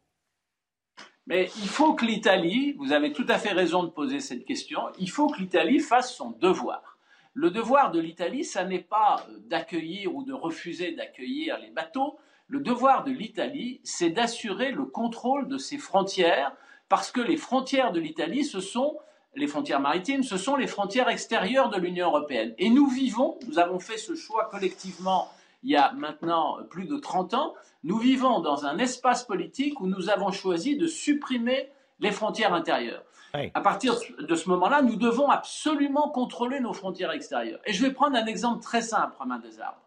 Mais il faut que l'Italie, vous avez tout à fait raison de poser cette question, il faut que l'Italie fasse son devoir. Le devoir de l'Italie, ça n'est pas d'accueillir ou de refuser d'accueillir les bateaux. Le devoir de l'Italie, c'est d'assurer le contrôle de ses frontières, parce que les frontières de l'Italie, ce sont les frontières maritimes, ce sont les frontières extérieures de l'Union européenne. Et nous vivons, nous avons fait ce choix collectivement il y a maintenant plus de 30 ans, nous vivons dans un espace politique où nous avons choisi de supprimer les frontières intérieures. À partir de ce moment-là, nous devons absolument contrôler nos frontières extérieures. Et je vais prendre un exemple très simple, Romain Desarbres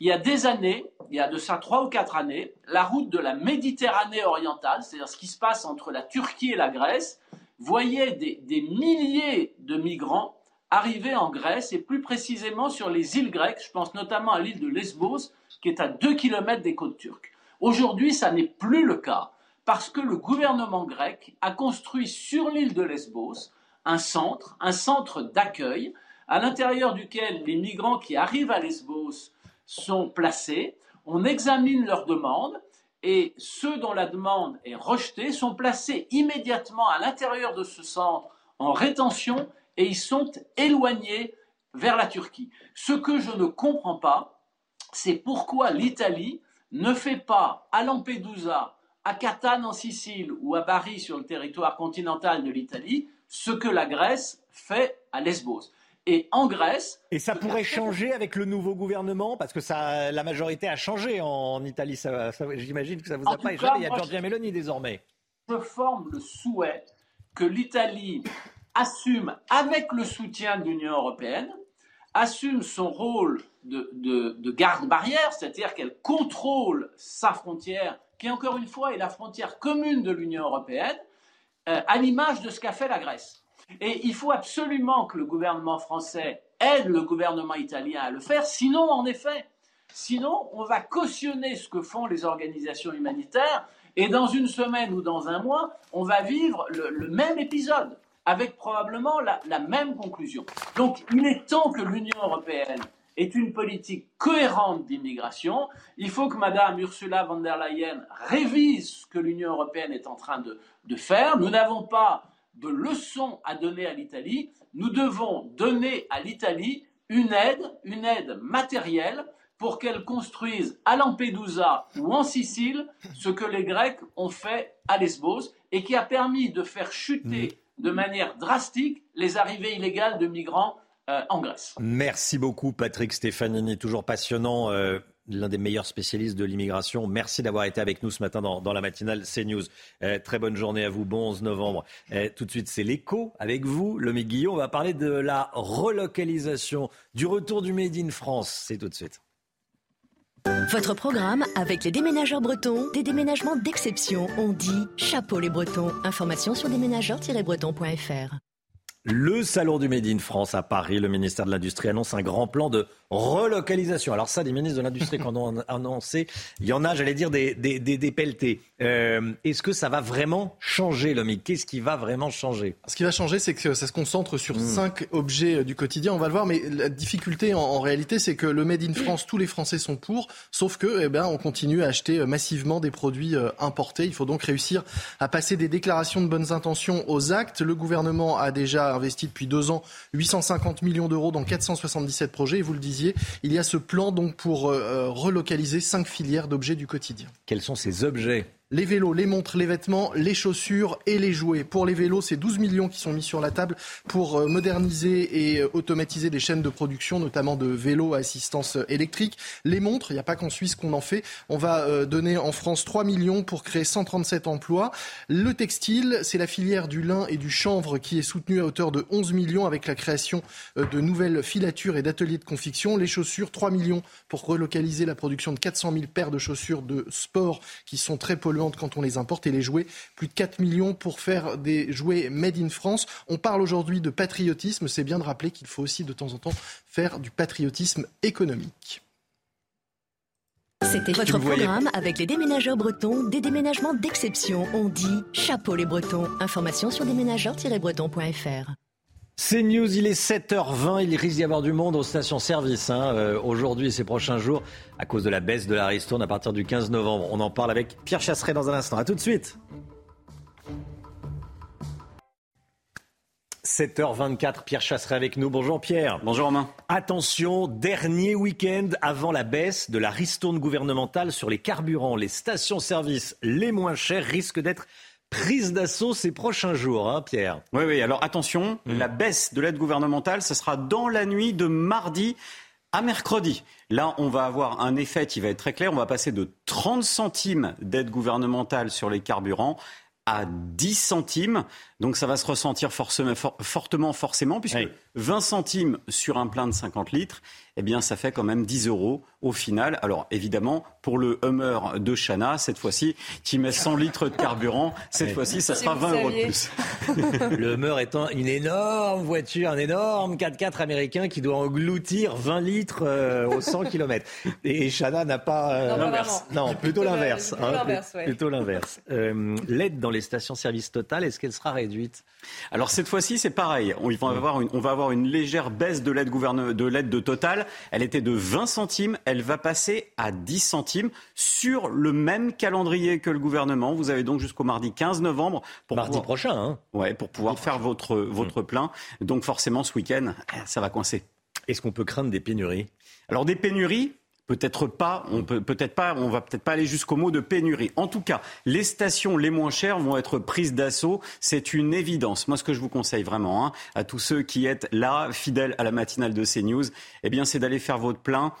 il y a des années, il y a de ça trois ou quatre années, la route de la Méditerranée orientale, c'est-à-dire ce qui se passe entre la Turquie et la Grèce, voyait des, milliers de migrants arriver en Grèce et plus précisément sur les îles grecques. Je pense notamment à l'île de Lesbos, qui est à 2 km des côtes turques. Aujourd'hui, ça n'est plus le cas parce que le gouvernement grec a construit sur l'île de Lesbos un centre, un centre d'accueil à l'intérieur duquel les migrants qui arrivent à Lesbos sont placés, on examine leurs demandes et ceux dont la demande est rejetée sont placés immédiatement à l'intérieur de ce centre en rétention et ils sont éloignés vers la Turquie. Ce que je ne comprends pas, c'est pourquoi l'Italie ne fait pas à Lampedusa, à Catane en Sicile ou à Bari sur le territoire continental de l'Italie ce que la Grèce fait à Lesbos. Et en Grèce. Et ça pourrait changer avec le nouveau gouvernement Parce que ça, la majorité a changé en Italie. J'imagine que ça vous a pas échappé. Il y a Giorgia Meloni désormais. Je forme le souhait que l'Italie assume, avec le soutien de l'Union européenne, assume son rôle de, de garde-barrière, c'est-à-dire qu'elle contrôle sa frontière, qui encore une fois est la frontière commune de l'Union européenne, euh, à l'image de ce qu'a fait la Grèce. Et il faut absolument que le gouvernement français aide le gouvernement italien à le faire, sinon, en effet, sinon, on va cautionner ce que font les organisations humanitaires et dans une semaine ou dans un mois, on va vivre le, même épisode avec probablement la, même conclusion. Donc, il est temps que l'Union européenne est une politique cohérente d'immigration. Il faut que Madame Ursula von der Leyen révise ce que l'Union européenne est en train de, de faire. Nous n'avons pas de leçons à donner à l'Italie. Nous devons donner à l'Italie une aide, une aide matérielle pour qu'elle construise à Lampedusa ou en Sicile ce que les Grecs ont fait à Lesbos et qui a permis de faire chuter de manière drastique les arrivées illégales de migrants euh, en Grèce. Merci beaucoup Patrick Stefanini, toujours passionnant. Euh, l'un des meilleurs spécialistes de l'immigration. Merci d'avoir été avec nous ce matin dans, la matinale CNews. Euh, très bonne journée à vous, bon 11 novembre. tout de suite, c'est l'écho avec vous, le Guillaume. On va parler de la relocalisation, du retour du Made in France. C'est tout de suite. Votre programme avec les déménageurs bretons, des déménagements d'exception. On dit chapeau les bretons. Information sur déménageurs-bretons.fr. Le salon du Made in France à Paris, le ministère de l'Industrie annonce un grand plan de relocalisation. Alors ça, des ministres de l'Industrie qui en ont annoncé, il y en a, j'allais dire, des, des, des, pelletés. Euh, est-ce que ça va vraiment changer, Lomic? Qu'est-ce qui va vraiment changer? Ce qui va changer, c'est que ça se concentre sur hmm. cinq objets euh, du quotidien. On va le voir, mais la difficulté en, réalité, c'est que le Made in France, tous les Français sont pour, sauf que, eh ben, on continue à acheter euh, massivement des produits importés. Il faut donc réussir à passer des déclarations de bonnes intentions aux actes. Le gouvernement a déjà investi depuis deux ans 850 millions d'euros dans 477 projets. Et vous le disiez, il y a ce plan donc pour euh, euh, relocaliser cinq filières d'objets du quotidien. Quels sont ces objets? Les vélos, les montres, les vêtements, les chaussures et les jouets. Pour les vélos, c'est 12 millions qui sont mis sur la table pour euh, moderniser et euh, automatiser les chaînes de production, notamment de vélos à assistance euh, électrique. Les montres, il n'y a pas qu'en Suisse qu'on en fait. On va donner en France 3 millions pour créer 137 emplois. Le textile, c'est la filière du lin et du chanvre qui est soutenue à hauteur de 11 millions avec la création de nouvelles filatures et d'ateliers de confection. Les chaussures, 3 millions pour relocaliser la production de 400 000 paires de chaussures de sport qui sont très polluantes quand on les importe et les jouets. Plus de 4 millions pour faire des jouets made in France. On parle aujourd'hui de patriotisme. C'est bien de rappeler qu'il faut aussi de temps en temps faire du patriotisme économique. C'était votre programme avec les déménageurs bretons, des déménagements d'exception. On dit chapeau les bretons. Information sur déménageurs-bretons.fr. C'est News, il est 7h20, il risque d'y avoir du monde aux stations-service hein, euh, aujourd'hui et ces prochains jours à cause de la baisse de la ristourne à partir du 15 novembre. On en parle avec Pierre Chasseret dans un instant. A tout de suite. 7h24, Pierre Chasseret avec nous. Bonjour Pierre. Bonjour Romain. Attention, dernier week-end avant la baisse de la ristourne gouvernementale sur les carburants. Les stations-service les moins chères risquent d'être prise d'assaut ces prochains jours, hein, Pierre. Oui, oui. Alors attention, mmh. la baisse de l'aide gouvernementale, ce sera dans la nuit de mardi à mercredi. Là, on va avoir un effet qui va être très clair. On va passer de 30 centimes d'aide gouvernementale sur les carburants à 10 centimes. Donc ça va se ressentir fortement, forcément, puisque 20 centimes sur un plein de 50 litres, eh bien ça fait quand même 10 euros au final. Alors évidemment, pour le Hummer de Chana, cette fois-ci, qui met 100 litres de carburant, cette fois-ci, ça sera 20 euros de plus. le Hummer étant une énorme voiture, un énorme 4x4 américain qui doit engloutir 20 litres euh, au 100 km. Et Chana n'a pas... Euh, l'inverse. Non, plutôt l'inverse. Plutôt l'inverse. Euh, l'aide dans les stations-service totales, est-ce qu'elle sera réduite? Alors cette fois-ci, c'est pareil. On va, avoir une, on va avoir une légère baisse de l'aide de l'aide de Total. Elle était de 20 centimes, elle va passer à 10 centimes sur le même calendrier que le gouvernement. Vous avez donc jusqu'au mardi 15 novembre pour mardi prochain, hein Ouais, pour pouvoir faire votre votre mmh. plein. Donc forcément, ce week-end, ça va coincer. Est-ce qu'on peut craindre des pénuries? Alors des pénuries, Peut-être pas, on peut peut-être pas, on va peut-être pas aller jusqu'au mot de pénurie. En tout cas, les stations les moins chères vont être prises d'assaut, c'est une évidence. Moi, ce que je vous conseille vraiment, hein, à tous ceux qui êtes là, fidèles à la matinale de CNews, eh bien, c'est d'aller faire votre plein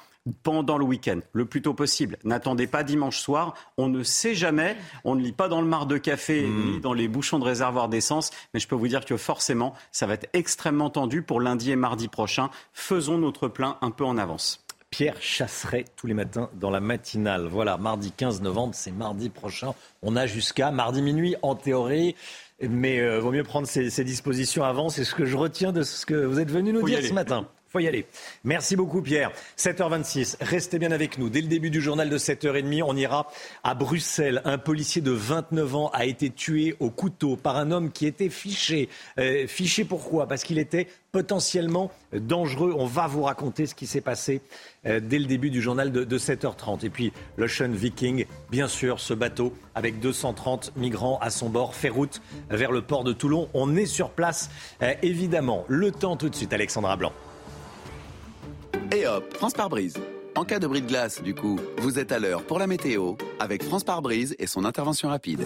pendant le week-end, le plus tôt possible. N'attendez pas dimanche soir. On ne sait jamais. On ne lit pas dans le mar de café hmm. ni dans les bouchons de réservoir d'essence. Mais je peux vous dire que forcément, ça va être extrêmement tendu pour lundi et mardi prochain. Faisons notre plein un peu en avance. Pierre Chasseret tous les matins dans la matinale. Voilà, mardi 15 novembre, c'est mardi prochain. On a jusqu'à mardi minuit en théorie. Mais euh, vaut mieux prendre ses, dispositions avant. C'est ce que je retiens de ce que vous êtes venu nous dire ce matin faut y aller. Merci beaucoup Pierre. 7h26, restez bien avec nous. Dès le début du journal de 7h30, on ira à Bruxelles. Un policier de 29 ans a été tué au couteau par un homme qui était fiché. Euh, fiché pourquoi? Parce qu'il était potentiellement dangereux. On va vous raconter ce qui s'est passé euh, dès le début du journal de, 7h30. Et puis l'Ocean Viking, bien sûr, ce bateau avec 230 migrants à son bord fait route vers le port de Toulon. On est sur place, euh, évidemment. Le temps tout de suite, Alexandra Blanc. Et hop, France par brise. En cas de bris de glace, du coup, vous êtes à l'heure pour la météo avec France par brise et son intervention rapide.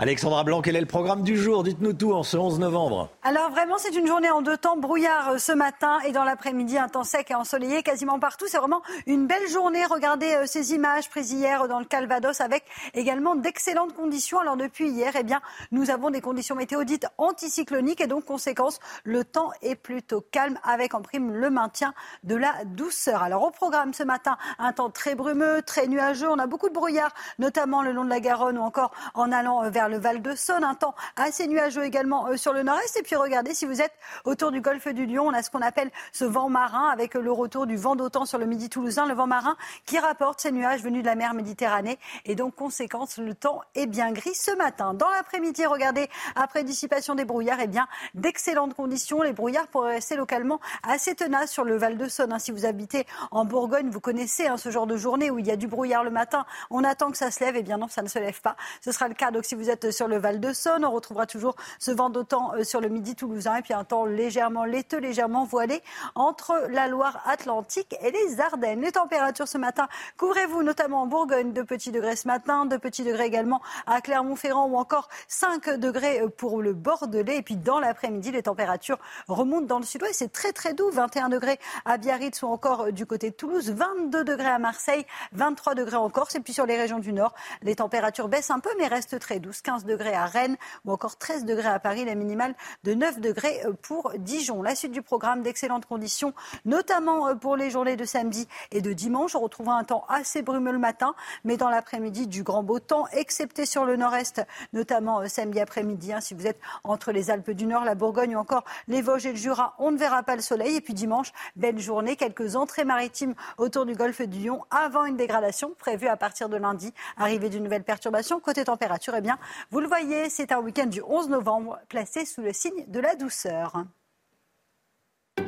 Alexandra Blanc, quel est le programme du jour? Dites-nous tout en ce 11 novembre. Alors vraiment, c'est une journée en deux temps. Brouillard euh, ce matin et dans l'après-midi, un temps sec et ensoleillé quasiment partout. C'est vraiment une belle journée. Regardez euh, ces images prises hier dans le Calvados avec également d'excellentes conditions. Alors depuis hier, eh bien, nous avons des conditions météo dites anticycloniques et donc conséquence, le temps est plutôt calme avec en prime le maintien de la douceur. Alors au programme ce matin, un temps très brumeux, très nuageux. On a beaucoup de brouillard, notamment le long de la Garonne ou encore en allant euh, le Val de Saône. Un temps assez nuageux également euh, sur le nord-est. Et puis regardez, si vous êtes autour du golfe du Lion, on a ce qu'on appelle ce vent marin avec le retour du vent d'autant sur le midi toulousain. Le vent marin qui rapporte ces nuages venus de la mer Méditerranée. Et donc, conséquence, le temps est bien gris ce matin. Dans l'après-midi, regardez, après dissipation des brouillards, eh bien, d'excellentes conditions. Les brouillards pourraient rester localement assez tenaces sur le Val de Saône. Hein. Si vous habitez en Bourgogne, vous connaissez hein, ce genre de journée où il y a du brouillard le matin. On attend que ça se lève. Eh bien non, ça ne se lève pas. Ce sera le cas. Donc si vous êtes sur le Val de Saône. On retrouvera toujours ce vent d'autant euh, sur le midi toulousain et puis un temps légèrement laiteux, légèrement voilé entre la Loire-Atlantique et les Ardennes. Les températures ce matin, couvrez-vous notamment en Bourgogne, de petits degrés ce matin, de petits degrés également à Clermont-Ferrand ou encore 5 degrés euh, pour le Bordelais. Et puis dans l'après-midi, les températures remontent dans le sud-ouest. C'est très très doux, 21 degrés à Biarritz ou encore euh, du côté de Toulouse, 22 degrés à Marseille, 23 degrés en Corse. Et puis sur les régions du nord, les températures baissent un peu mais restent très douces. 15 degrés à Rennes ou encore 13 degrés à Paris, la minimale de 9 degrés euh, pour Dijon. La suite du programme d'excellentes conditions, notamment euh, pour les journées de samedi et de dimanche. On retrouvera un temps assez brumeux le matin, mais dans l'après-midi, du grand beau temps, excepté sur le nord-est, notamment euh, samedi après-midi. Hein, si vous êtes entre les Alpes du Nord, la Bourgogne ou encore les Vosges et le Jura, on ne verra pas le soleil. Et puis dimanche, belle journée, quelques entrées maritimes autour du golfe du Lion avant une dégradation prévue à partir de lundi. Arrivée d'une nouvelle perturbation. Côté température, eh bien, vous le voyez, c'est un week-end du 11 novembre placé sous le signe de la douceur.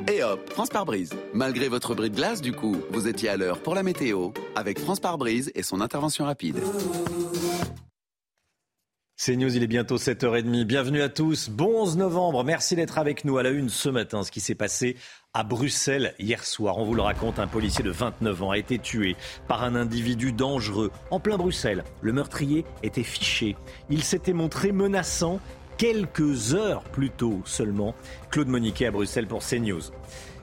Et hop, France par brise. Malgré votre bris de glace, du coup, vous étiez à l'heure pour la météo avec France par brise et son intervention rapide. C'est News, il est bientôt 7h30. Bienvenue à tous. Bon 11 novembre. Merci d'être avec nous à la une ce matin. Ce qui s'est passé à Bruxelles hier soir. On vous le raconte, un policier de 29 ans a été tué par un individu dangereux en plein Bruxelles. Le meurtrier était fiché. Il s'était montré menaçant quelques heures plus tôt seulement. Claude Moniquet à Bruxelles pour CNews.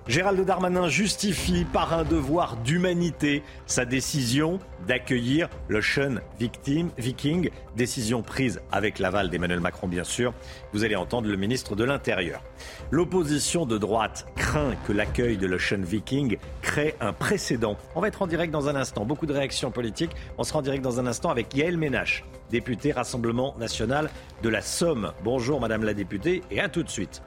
Gérald Darmanin justifie par un devoir d'humanité sa décision d'accueillir l'Ocean Victim, Viking, décision prise avec l'aval d'Emmanuel Macron bien sûr. Vous allez entendre le ministre de l'Intérieur. L'opposition de droite craint que l'accueil de l'Ocean Viking crée un précédent. On va être en direct dans un instant. Beaucoup de réactions politiques. On sera en direct dans un instant avec Yael Ménache, députée Rassemblement national de la Somme. Bonjour Madame la députée et à tout de suite.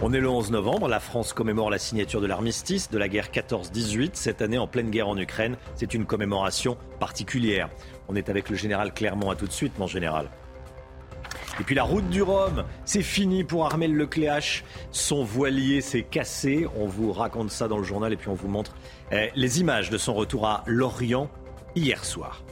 On est le 11 novembre, la France commémore la signature de l'armistice de la guerre 14-18. Cette année, en pleine guerre en Ukraine, c'est une commémoration particulière. On est avec le général Clermont, à tout de suite, mon général. Et puis la route du Rhum, c'est fini pour Armel Lecléache. Son voilier s'est cassé. On vous raconte ça dans le journal et puis on vous montre eh, les images de son retour à Lorient hier soir.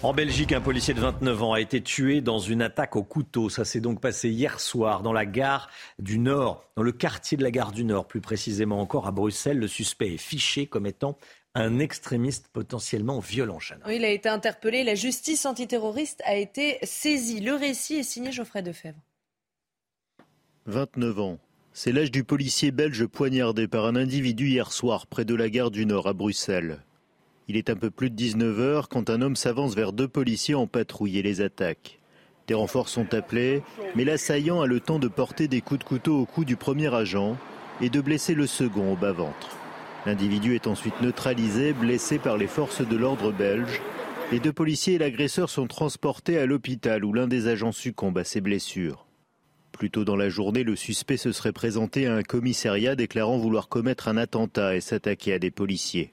En Belgique, un policier de 29 ans a été tué dans une attaque au couteau. Ça s'est donc passé hier soir dans la gare du Nord, dans le quartier de la gare du Nord, plus précisément encore à Bruxelles. Le suspect est fiché comme étant un extrémiste potentiellement violent. Oui, il a été interpellé. La justice antiterroriste a été saisie. Le récit est signé Geoffrey Defebvre. 29 ans. C'est l'âge du policier belge poignardé par un individu hier soir près de la gare du Nord à Bruxelles. Il est un peu plus de 19 heures quand un homme s'avance vers deux policiers en patrouille et les attaque. Des renforts sont appelés, mais l'assaillant a le temps de porter des coups de couteau au cou du premier agent et de blesser le second au bas-ventre. L'individu est ensuite neutralisé, blessé par les forces de l'ordre belge. Les deux policiers et l'agresseur sont transportés à l'hôpital où l'un des agents succombe à ses blessures. Plus tôt dans la journée, le suspect se serait présenté à un commissariat déclarant vouloir commettre un attentat et s'attaquer à des policiers.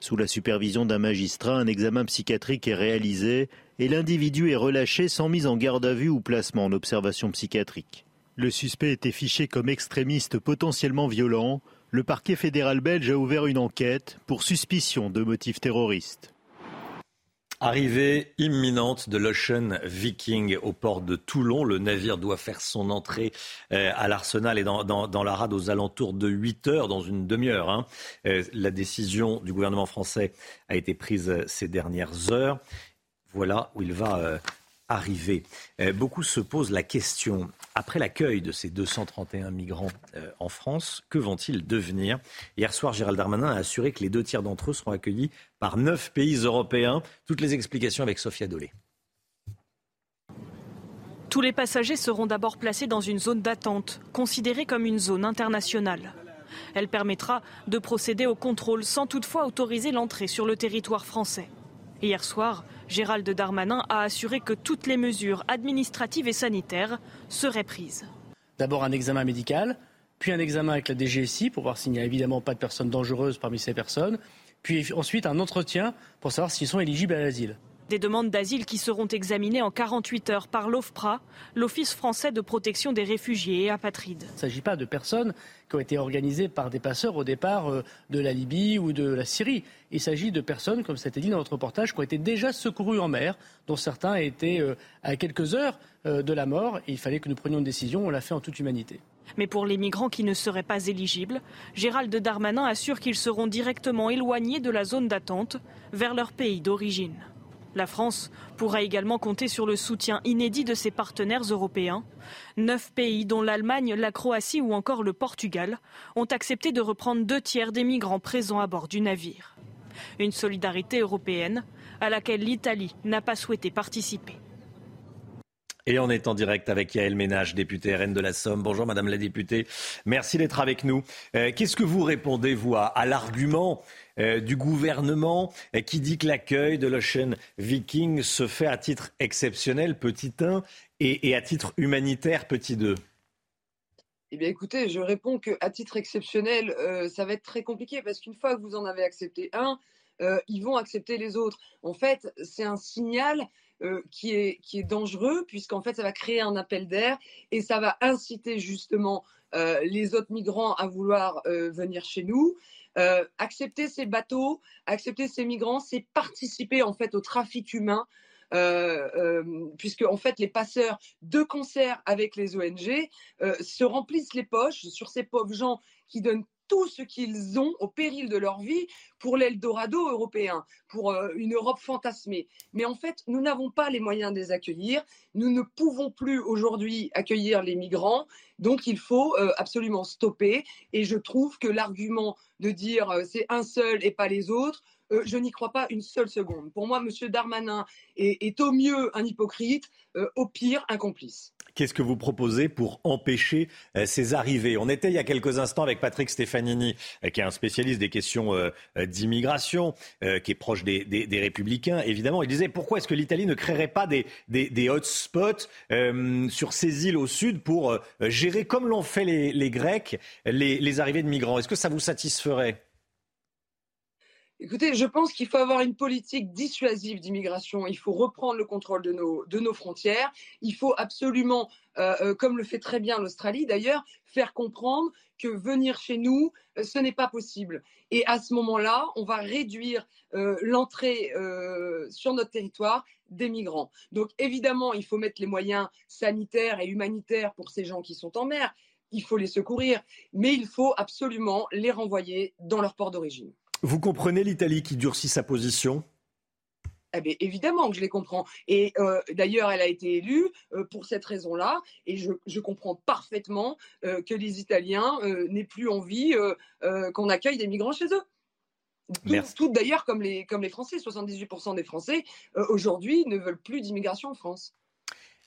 Sous la supervision d'un magistrat, un examen psychiatrique est réalisé et l'individu est relâché sans mise en garde à vue ou placement en observation psychiatrique. Le suspect était fiché comme extrémiste potentiellement violent. Le parquet fédéral belge a ouvert une enquête pour suspicion de motifs terroristes. Arrivée imminente de l'Ocean Viking au port de Toulon. Le navire doit faire son entrée euh, à l'Arsenal et dans, la rade aux alentours de 8 heures, dans une demi-heure. Hein. Euh, la décision du gouvernement français a été prise euh, ces dernières heures. Voilà où il va arriver. beaucoup se posent la question, après l'accueil de ces 231 migrants en France, que vont-ils devenir? Hier soir, Gérald Darmanin a assuré que les deux tiers d'entre eux seront accueillis par neuf pays européens. Toutes les explications avec Sophia Dolé. Tous les passagers seront d'abord placés dans une zone d'attente, considérée comme une zone internationale. Elle permettra de procéder au contrôle sans toutefois autoriser l'entrée sur le territoire français. Hier soir, Gérald Darmanin a assuré que toutes les mesures administratives et sanitaires seraient prises. D'abord un examen médical, puis un examen avec la DGSI pour voir s'il n'y a évidemment pas de personnes dangereuses parmi ces personnes, puis ensuite un entretien pour savoir s'ils sont éligibles à l'asile. Des demandes d'asile qui seront examinées en 48 heures par l'OFPRA, l'Office français de protection des réfugiés et apatrides. Il ne s'agit pas de personnes qui ont été organisées par des passeurs au départ euh, de la Libye ou de la Syrie. Il s'agit de personnes, comme été dit dans notre reportage, qui ont été déjà secourues en mer, dont certains étaient euh, à quelques heures euh, de la mort. il fallait que nous prenions une décision. On l'a fait en toute humanité. Mais pour les migrants qui ne seraient pas éligibles, Gérald Darmanin assure qu'ils seront directement éloignés de la zone d'attente vers leur pays d'origine. La France pourra également compter sur le soutien inédit de ses partenaires européens. Neuf pays, dont l'Allemagne, la Croatie ou encore le Portugal, ont accepté de reprendre deux tiers des migrants présents à bord du navire. Une solidarité européenne à laquelle l'Italie n'a pas souhaité participer. Et on est en direct avec Yael Ménage, députée RN de la Somme. Bonjour Madame la députée. Merci d'être avec nous. Euh, qu'est-ce que vous répondez, vous, à, l'argument euh, du gouvernement euh, qui dit que l'accueil de l'Ocean Viking se fait à titre exceptionnel, petit 1, et, à titre humanitaire, petit 2 eh bien, écoutez, je réponds qu'à titre exceptionnel, ça va être très compliqué parce qu'une fois que vous en avez accepté un, ils vont accepter les autres. En fait, c'est un signal euh, qui, est, qui est dangereux, puisqu'en fait, ça va créer un appel d'air et ça va inciter justement euh, les autres migrants à vouloir euh, venir chez nous. accepter ces bateaux, accepter ces migrants, c'est participer en fait au trafic humain. puisque en fait les passeurs de concert avec les ONG se remplissent les poches sur ces pauvres gens qui donnent tout ce qu'ils ont au péril de leur vie pour l'Eldorado européen, pour euh, une Europe fantasmée. Mais en fait, nous n'avons pas les moyens de les accueillir. Nous ne pouvons plus aujourd'hui accueillir les migrants. Donc, il faut euh, absolument stopper. Et je trouve que l'argument de dire euh, c'est un seul et pas les autres, je n'y crois pas une seule seconde. Pour moi, M. Darmanin est, au mieux un hypocrite, au pire un complice. Qu'est-ce que vous proposez pour empêcher euh, ces arrivées? On était il y a quelques instants avec Patrick Stefanini, euh, qui est un spécialiste des questions euh, d'immigration, qui est proche des, républicains. Évidemment, il disait pourquoi est-ce que l'Italie ne créerait pas des, des hotspots sur ces îles au sud pour gérer, comme l'ont fait les, Grecs, les arrivées de migrants? Est-ce que ça vous satisferait? Écoutez, je pense qu'il faut avoir une politique dissuasive d'immigration. Il faut reprendre le contrôle de nos, frontières. Il faut absolument, euh, euh, comme le fait très bien l'Australie d'ailleurs, faire comprendre que venir chez nous, euh, ce n'est pas possible. Et à ce moment-là, on va réduire l'entrée sur notre territoire des migrants. Donc évidemment, il faut mettre les moyens sanitaires et humanitaires pour ces gens qui sont en mer. Il faut les secourir, mais il faut absolument les renvoyer dans leur port d'origine. Vous comprenez l'Italie qui durcit sa position? Eh bien, évidemment que je les comprends. Et euh, d'ailleurs, elle a été élue euh, pour cette raison-là. Et je, comprends parfaitement euh, que les Italiens n'aient plus envie qu'on accueille des migrants chez eux. Tout, tout d'ailleurs comme les, comme les Français. 78% des Français aujourd'hui ne veulent plus d'immigration en France.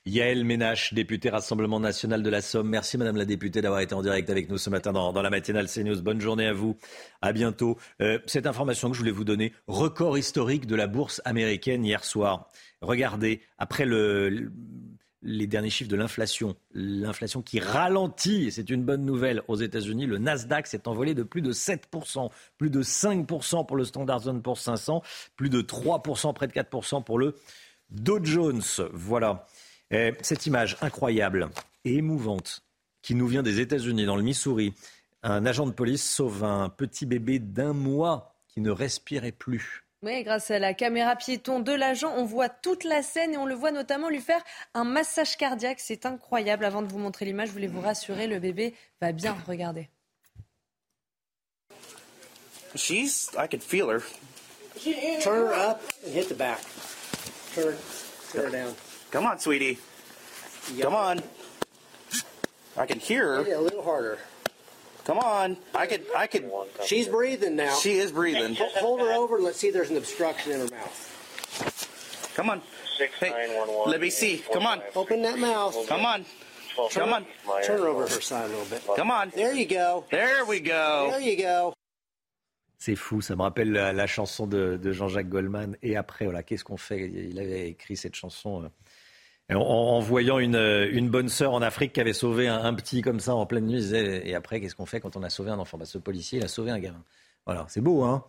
Yael Ménache, députée Rassemblement national de la Somme. Merci Madame la députée d'avoir été en direct avec nous ce matin dans, la matinale CNews. Bonne journée à vous. À bientôt. Euh, cette information que je voulais vous donner, record historique de la bourse américaine hier soir. Regardez, après le, les derniers chiffres de l'inflation. L'inflation qui ralentit, c'est une bonne nouvelle aux États-Unis. Le Nasdaq s'est envolé de plus de 7%, plus de 5% pour le Standard Poor's 500, plus de 3%, près de 4% pour le Dow Jones. Voilà. Cette image incroyable et émouvante qui nous vient des États-Unis, dans le Missouri. Un agent de police sauve un petit bébé d'un mois qui ne respirait plus. Oui, grâce à la caméra piéton de l'agent, on voit toute la scène et on le voit notamment lui faire un massage cardiaque. C'est incroyable. Avant de vous montrer l'image, je voulais vous rassurer, le bébé va bien. Regardez. She's, I can feel her. Turn her up and hit the back. Turn, turn her down. Come on, sweetie. Come on. I can hear her. a little harder. Come on. I could. I could. She's breathing now. She is breathing. Hold her over and let's see if there's an obstruction in her mouth. Come on. Hey, let me see. Come on. Open that mouth. Come on. Come on. Turn her over her side a little bit. Come on. There you go. There we go. There you go. C'est fou, ça me rappelle la, la chanson de, de Jean-Jacques Goldman. Et après, voilà, qu'est-ce qu'on fait? Il avait écrit cette chanson. Euh, en, voyant une, une, bonne sœur en Afrique qui avait sauvé un, petit comme ça en pleine nuit, disait, et après, qu'est-ce qu'on fait quand on a sauvé un enfant? Bah, Ce policier, il a sauvé un gamin. Voilà, c'est beau, hein?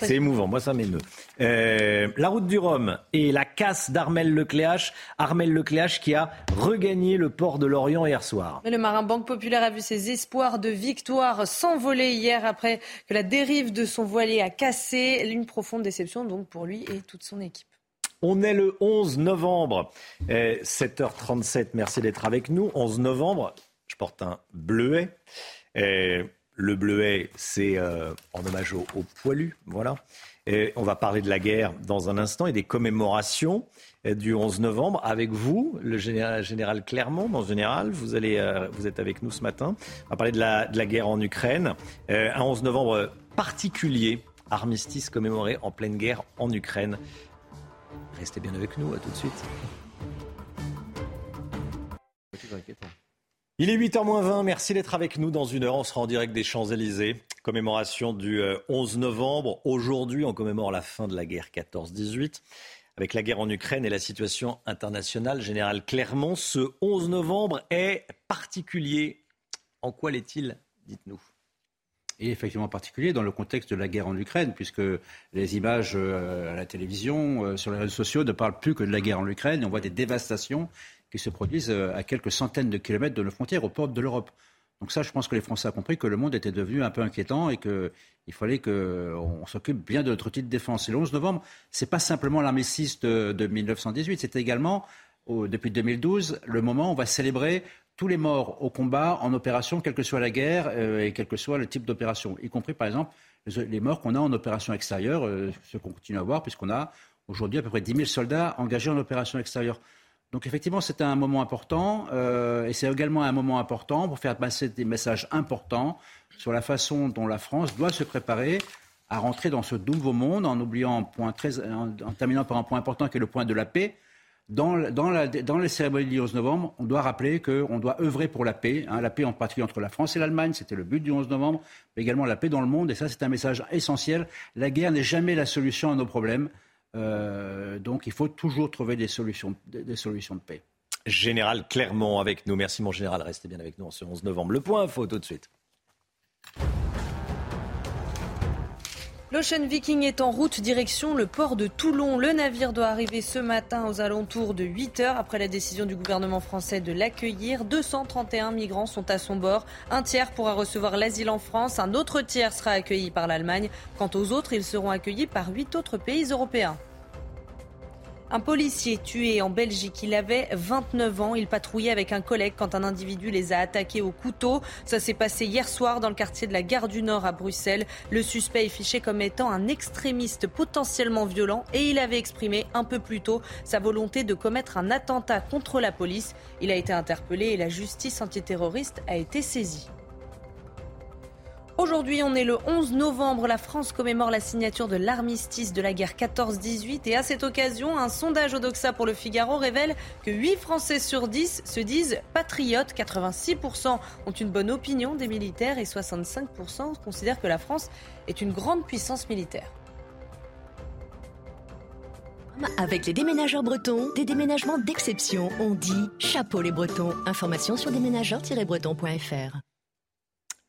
C'est émouvant, moi ça m'émeut. Euh, la route du Rhum et la casse d'Armel Lecléache. Armel Lecléache qui a regagné le port de Lorient hier soir. Mais le marin Banque Populaire a vu ses espoirs de victoire s'envoler hier après que la dérive de son voilier a cassé. Une profonde déception donc pour lui et toute son équipe. On est le 11 novembre, 7h37, merci d'être avec nous. 11 novembre, je porte un bleuet. le bleuet, c'est euh, en hommage aux, poilus, voilà. On va parler de la guerre dans un instant et des commémorations euh, du 11 novembre avec vous, le général, Clermont, mon général. Vous, allez, euh, vous êtes avec nous ce matin. On va parler de la guerre en Ukraine. un 11 novembre particulier, armistice commémoré en pleine guerre en Ukraine. Restez bien avec nous, à tout de suite. Il est 8h20, merci d'être avec nous. Dans une heure, on sera en direct des Champs-Élysées. Commémoration du 11 euh, novembre. Aujourd'hui, on commémore la fin de la guerre 14-18. Avec la guerre en Ukraine et la situation internationale, Général Clermont, ce 11 novembre est particulier. En quoi l'est-il? Dites-nous et effectivement particulier dans le contexte de la guerre en Ukraine, puisque les images euh, à la télévision, euh, sur les réseaux sociaux ne parlent plus que de la guerre en Ukraine. On voit des dévastations qui se produisent euh, à quelques centaines de kilomètres de nos frontières, aux portes de l'Europe. Donc ça, je pense que les Français ont compris que le monde était devenu un peu inquiétant et qu'il fallait qu'on s'occupe bien de notre outil de défense. Et le 11 novembre, c'est pas simplement l'armistice de, de 1918, c'est également, depuis 2012, le moment où on va célébrer tous les morts au combat, en opération, quelle que soit la guerre euh, et quel que soit le type d'opération, y compris par exemple les morts qu'on a en opération extérieure, euh, ce qu'on continue à voir, puisqu'on a aujourd'hui à peu près 10 000 soldats engagés en opération extérieure. Donc effectivement, c'est un moment important euh, et c'est également un moment important pour faire passer des messages importants sur la façon dont la France doit se préparer à rentrer dans ce nouveau monde en oubliant point très, en terminant par un point important qui est le point de la paix dans, les cérémonies du 11 novembre, on doit rappeler qu'on doit œuvrer pour la paix, hein, la paix en particulier entre la France et l'Allemagne, c'était le but du 11 novembre, mais également la paix dans le monde, et ça c'est un message essentiel. La guerre n'est jamais la solution à nos problèmes, euh, donc il faut toujours trouver des solutions, des, solutions de paix. Général Clermont avec nous, merci mon général, restez bien avec nous en ce 11 novembre. Le point info tout de suite. L'Ocean Viking est en route direction le port de Toulon. Le navire doit arriver ce matin aux alentours de 8 heures après la décision du gouvernement français de l'accueillir. 231 migrants sont à son bord. Un tiers pourra recevoir l'asile en France. Un autre tiers sera accueilli par l'Allemagne. Quant aux autres, ils seront accueillis par huit autres pays européens. Un policier tué en Belgique. Il avait 29 ans. Il patrouillait avec un collègue quand un individu les a attaqués au couteau. Ça s'est passé hier soir dans le quartier de la Gare du Nord à Bruxelles. Le suspect est fiché comme étant un extrémiste potentiellement violent et il avait exprimé un peu plus tôt sa volonté de commettre un attentat contre la police. Il a été interpellé et la justice antiterroriste a été saisie. Aujourd'hui, on est le 11 novembre. La France commémore la signature de l'armistice de la guerre 14-18. Et à cette occasion, un sondage Odoxa pour le Figaro révèle que 8 Français sur 10 se disent patriotes. 86% ont une bonne opinion des militaires et 65% considèrent que la France est une grande puissance militaire. Avec les déménageurs bretons, des déménagements d'exception. On dit chapeau les bretons. Information sur déménageurs-bretons.fr.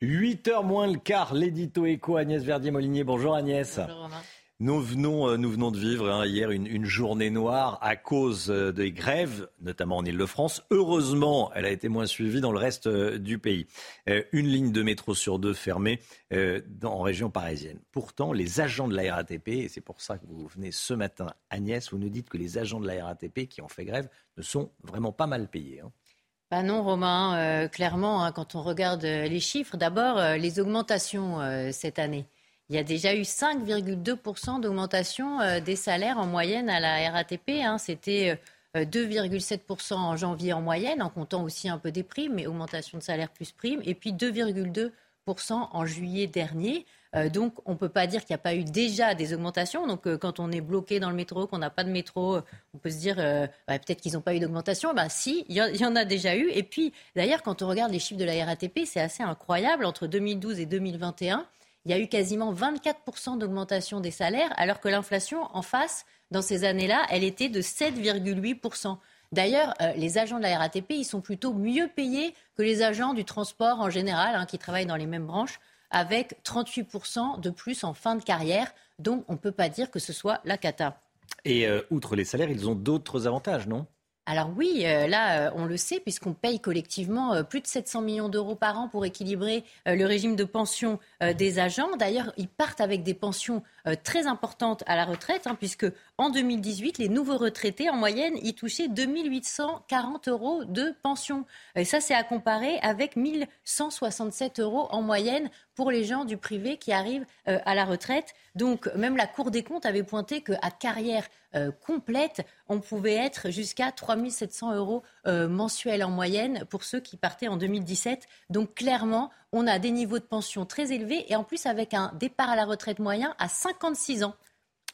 8h moins le quart, l'édito écho Agnès Verdier-Molinier. Bonjour Agnès. Bonjour Romain. Nous venons, euh, nous venons de vivre hein, hier une, une, journée noire à cause euh, des grèves, notamment en Ile-de-France. Heureusement, elle a été moins suivie dans le reste euh, du pays. Euh, une ligne de métro sur deux fermée euh, dans, en région parisienne. Pourtant, les agents de la RATP, et c'est pour ça que vous venez ce matin, Agnès, vous nous dites que les agents de la RATP qui ont fait grève ne sont vraiment pas mal payés. Hein. Bah non, Romain, euh, clairement, hein, quand on regarde euh, les chiffres, d'abord, euh, les augmentations cette année. Il y a déjà eu 5,2% d'augmentation des salaires en moyenne à la RATP. hein. C'était euh, 2,7% en janvier en moyenne, en comptant aussi un peu des primes, mais augmentation de salaire plus primes. Et puis 2,2% en juillet dernier. Euh, donc, on ne peut pas dire qu'il n'y a pas eu déjà des augmentations. Donc, euh, quand on est bloqué dans le métro, qu'on n'a pas de métro, euh, on peut se dire bah, peut-être qu'ils n'ont pas eu d'augmentation. Ben, si, il y, en- a déjà eu. Et puis, d'ailleurs, quand on regarde les chiffres de la RATP, c'est assez incroyable. Entre 2012 et 2021, il y a eu quasiment 24% d'augmentation des salaires, alors que l'inflation en face, dans ces années-là, elle était de 7,8%. D'ailleurs, les agents de la RATP, ils sont plutôt mieux payés que les agents du transport en général, hein, qui travaillent dans les mêmes branches, avec 38% de plus en fin de carrière. Donc, on ne peut pas dire que ce soit la cata. Et euh, outre les salaires, ils ont d'autres avantages, non? Alors oui, euh, là, euh, on le sait, puisqu'on paye collectivement euh, plus de 700 millions d'euros par an pour équilibrer le régime de pension euh, des agents. D'ailleurs, ils partent avec des pensions très importantes à la retraite, hein, puisque en 2018, les nouveaux retraités, en moyenne, y touchaient 2840 euros de pension. Et ça, c'est à comparer avec 1167 euros en moyenne pour les gens du privé qui arrivent à la retraite. Donc, même la Cour des comptes avait pointé qu'à carrière euh, complète, on pouvait être jusqu'à 3700 euros euh, mensuels en moyenne pour ceux qui partaient en 2017. Donc, clairement, on a des niveaux de pension très élevés et en plus avec un départ à la retraite moyen à 56 ans.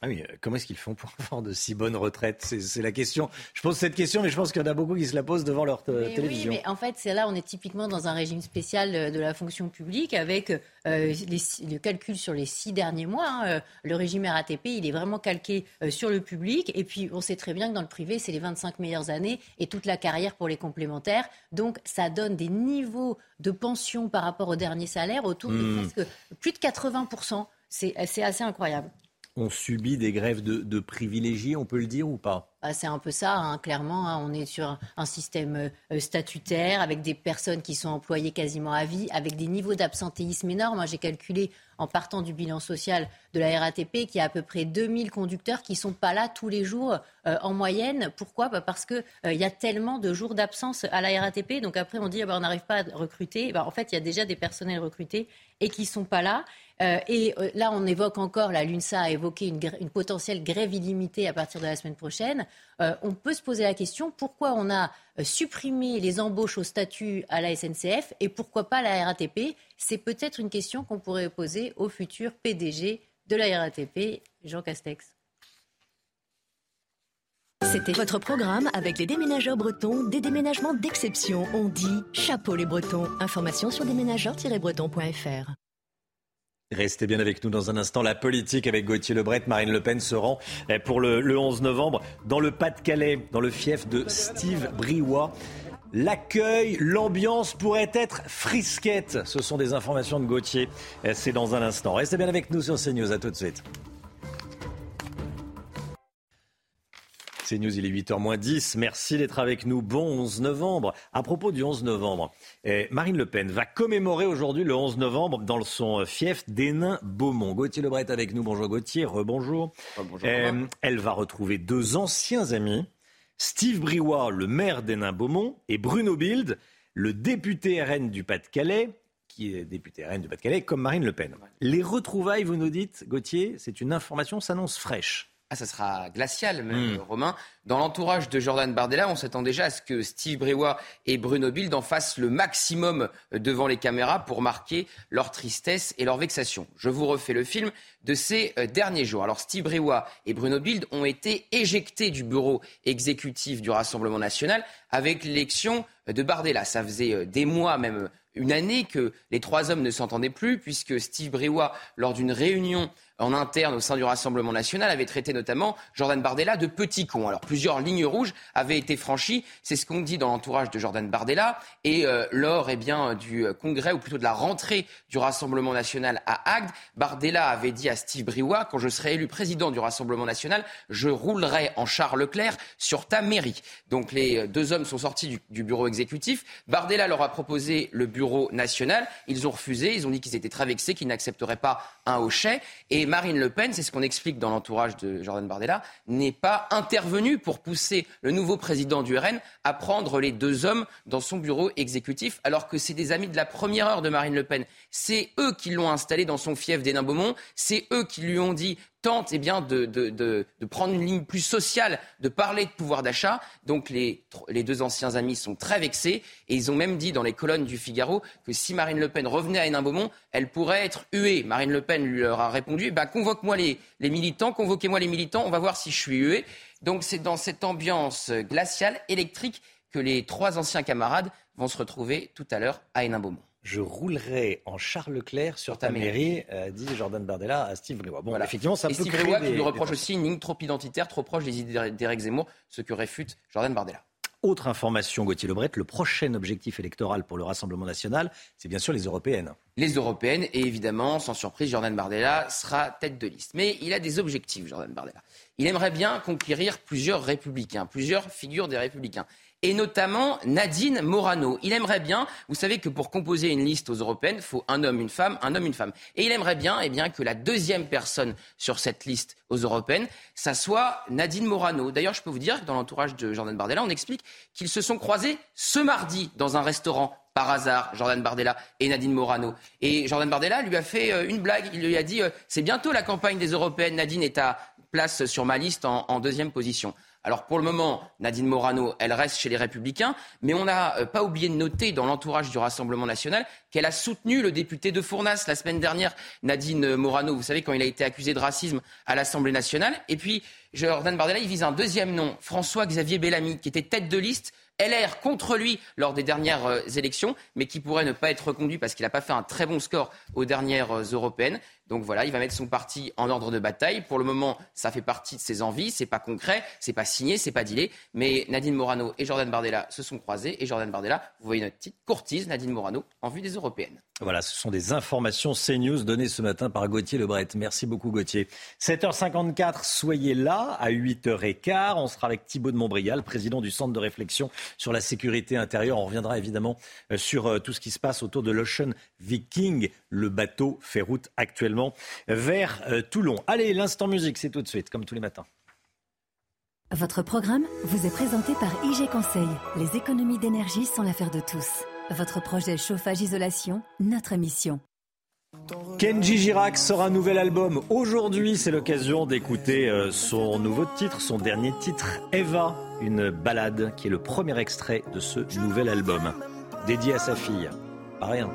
Ah oui, euh, comment est-ce qu'ils font pour avoir de si bonnes retraites? C'est la question. Je pose cette question, mais je pense qu'il y en a beaucoup qui se la posent devant leur euh, Mais télévision. Oui, mais en fait, c'est là, on est typiquement dans un régime spécial de la fonction publique avec euh, les le calcul sur les six derniers mois. hein. Le régime RATP, il est vraiment calqué euh, sur le public. Et puis, on sait très bien que dans le privé, c'est les 25 meilleures années et toute la carrière pour les complémentaires. Donc, ça donne des niveaux de pension par rapport au dernier salaire autour de Hmm. presque plus de 80%. C'est c'est assez incroyable. On subit des grèves de, privilégiés, on peut le dire ou pas? Bah, c'est un peu ça, hein, clairement. hein. On est sur un, système euh, statutaire avec des personnes qui sont employées quasiment à vie, avec des niveaux d'absentéisme énormes. J'ai calculé en partant du bilan social de la RATP qu'il y a à peu près 2000 conducteurs qui sont pas là tous les jours euh, en moyenne. Pourquoi? Bah, Parce qu'il il y a tellement de jours d'absence à la RATP. Donc après, on dit ah bah, on n'arrive pas à recruter. Bah, en fait, il y a déjà des personnels recrutés et qui sont pas là. Euh, et euh, là, on évoque encore, la l'UNSA a évoqué une, potentielle grève illimitée à partir de la semaine prochaine. Euh, on peut se poser la question pourquoi on a supprimé les embauches au statut à la SNCF et pourquoi pas à la RATP C'est peut-être une question qu'on pourrait poser au futur PDG de la RATP, Jean Castex. C'était votre programme avec les déménageurs bretons, des déménagements d'exception. On dit chapeau les bretons. Information sur déménageurs-bretons.fr. Restez bien avec nous dans un instant. La politique avec Gauthier Lebret, Marine Le Pen se rend eh, pour le, le 11 novembre dans le Pas-de-Calais, dans le fief de Steve Briouat. L'accueil, l'ambiance pourrait être frisquette. Ce sont des informations de Gauthier. Eh, C'est dans un instant. Restez bien avec nous sur CNews. À tout de suite. C'est News, il est 8h10. Merci d'être avec nous. Bon 11 novembre. À propos du 11 novembre, eh, Marine Le Pen va commémorer aujourd'hui le 11 novembre dans son fief d'Hénin-Beaumont. Gauthier Lebret est avec nous. Bonjour Gauthier, rebonjour. Eh, elle va retrouver deux anciens amis, Steve Briouat, le maire d'Hénin-Beaumont, et Bruno Bild, le député RN du Pas-de-Calais, qui est député RN du Pas-de-Calais, comme Marine Le Pen. Les retrouvailles, vous nous dites, Gauthier, c'est une information, s'annonce fraîche. Ah, ça sera glacial, même, Mm. Romain. Dans l'entourage de Jordan Bardella, on s'attend déjà à ce que Steve Briouat et Bruno Bild en fassent le maximum devant les caméras pour marquer leur tristesse et leur vexation. Je vous refais le film de ces euh, derniers jours. Alors, Steve Briouat et Bruno Bild ont été éjectés du bureau exécutif du Rassemblement national avec l'élection de Bardella. Ça faisait euh, des mois, même une année, que les trois hommes ne s'entendaient plus, puisque Steve Briouat, lors d'une réunion en interne au sein du Rassemblement national avait traité notamment Jordan Bardella de petit con. Alors plusieurs lignes rouges avaient été franchies, c'est ce qu'on dit dans l'entourage de Jordan Bardella. Et euh, lors eh bien, du congrès, ou plutôt de la rentrée du Rassemblement national à Agde, Bardella avait dit à Steve Briouat, quand je serai élu président du Rassemblement national, je roulerai en Charles Leclerc sur ta mairie. Donc les deux hommes sont sortis du, du bureau exécutif. Bardella leur a proposé le bureau national. Ils ont refusé. Ils ont dit qu'ils étaient très vexés, qu'ils n'accepteraient pas un hochet. Et Marine Le Pen, c'est ce qu'on explique dans l'entourage de Jordan Bardella, n'est pas intervenue pour pousser le nouveau président du RN à prendre les deux hommes dans son bureau exécutif, alors que c'est des amis de la première heure de Marine Le Pen. C'est eux qui l'ont installé dans son fief d'Hénin-Beaumont. C'est eux qui lui ont dit tente eh bien, de, de, de, de, prendre une ligne plus sociale, de parler de pouvoir d'achat. Donc les, les, deux anciens amis sont très vexés et ils ont même dit dans les colonnes du Figaro que si Marine Le Pen revenait à Hénin-Beaumont, elle pourrait être huée. Marine Le Pen lui leur a répondu bah, convoque-moi les, les, militants, convoquez-moi les militants, on va voir si je suis huée. Donc c'est dans cette ambiance glaciale, électrique, que les trois anciens camarades vont se retrouver tout à l'heure à Hénin-Beaumont je roulerai en Charles Leclerc sur ta mairie, euh, dit Jordan Bardella à Steve Briouat. Bon, effectivement, ça Et peut Steve qui lui reproche aussi une ligne trop identitaire, trop proche des idées d'Éric Zemmour, ce que réfute Jordan Bardella. Autre information, Gauthier Lebret, le prochain objectif électoral pour le Rassemblement national, c'est bien sûr les européennes. Les européennes, et évidemment, sans surprise, Jordan Bardella sera tête de liste. Mais il a des objectifs, Jordan Bardella. Il aimerait bien conquérir plusieurs républicains, plusieurs figures des républicains et notamment Nadine Morano. Il aimerait bien, vous savez que pour composer une liste aux européennes, il faut un homme, une femme, un homme, une femme. Et il aimerait bien, eh bien que la deuxième personne sur cette liste aux européennes, ça soit Nadine Morano. D'ailleurs, je peux vous dire que dans l'entourage de Jordan Bardella, on explique qu'ils se sont croisés ce mardi dans un restaurant par hasard, Jordan Bardella et Nadine Morano. Et Jordan Bardella lui a fait euh, une blague. Il lui a dit euh, C'est bientôt la campagne des Européennes. Nadine est à place sur ma liste en deuxième position. Alors pour le moment, Nadine Morano, elle reste chez les Républicains, mais on n'a euh, pas oublié de noter dans l'entourage du Rassemblement national qu'elle a soutenu le député de Fournas la semaine dernière, Nadine Morano, vous savez, quand il a été accusé de racisme à l'Assemblée nationale. Et puis, Jordan Bardella, il vise un deuxième nom, François-Xavier Bellamy, qui était tête de liste LR contre lui lors des dernières euh, élections, mais qui pourrait ne pas être reconduit parce qu'il n'a pas fait un très bon score aux dernières euh, européennes. Donc voilà, il va mettre son parti en ordre de bataille. Pour le moment, ça fait partie de ses envies. C'est pas concret, c'est pas signé, c'est pas dealé. Mais Nadine Morano et Jordan Bardella se sont croisés. Et Jordan Bardella, vous voyez notre petite courtise, Nadine Morano, en vue des européennes. Voilà, ce sont des informations CNews données ce matin par Gauthier Lebret. Merci beaucoup Gauthier. 7h54, soyez là à 8h15. On sera avec Thibault de Montbrial, président du Centre de réflexion sur la sécurité intérieure. On reviendra évidemment euh, sur euh, tout ce qui se passe autour de l'Ocean Viking. Le bateau fait route actuellement vers euh, Toulon. Allez, l'instant musique, c'est tout de suite, comme tous les matins. Votre programme vous est présenté par IG Conseil. Les économies d'énergie sont l'affaire de tous. Votre projet chauffage-isolation, notre mission. Kenji Girac sort un nouvel album. Aujourd'hui, c'est l'occasion d'écouter euh, son nouveau titre, son dernier titre, Eva, une balade qui est le premier extrait de ce nouvel album, dédié à sa fille. Pas rien.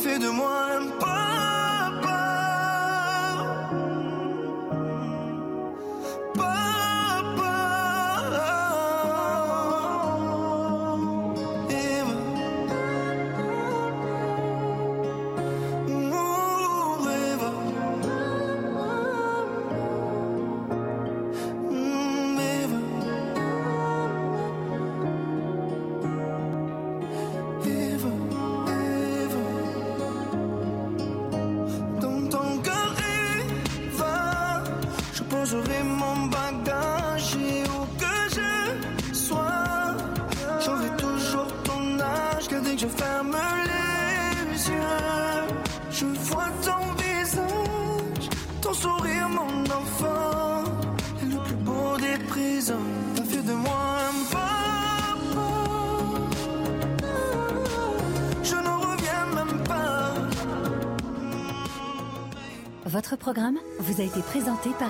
Fait de moi un Votre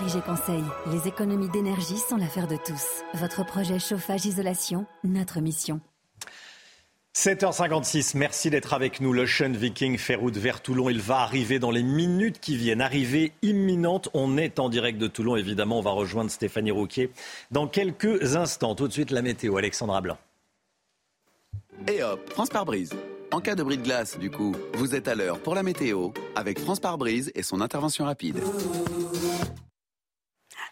IG Conseil. Les économies d'énergie sont l'affaire de tous. Votre projet chauffage-isolation, notre mission. 7h56, merci d'être avec nous. L'Ocean Viking fait route vers Toulon. Il va arriver dans les minutes qui viennent. Arrivée imminente. On est en direct de Toulon. Évidemment, on va rejoindre Stéphanie Rouquier dans quelques instants. Tout de suite, la météo. Alexandra Blanc. Et hop, France par brise. En cas de bris de glace, du coup, vous êtes à l'heure pour la météo avec France par brise et son intervention rapide.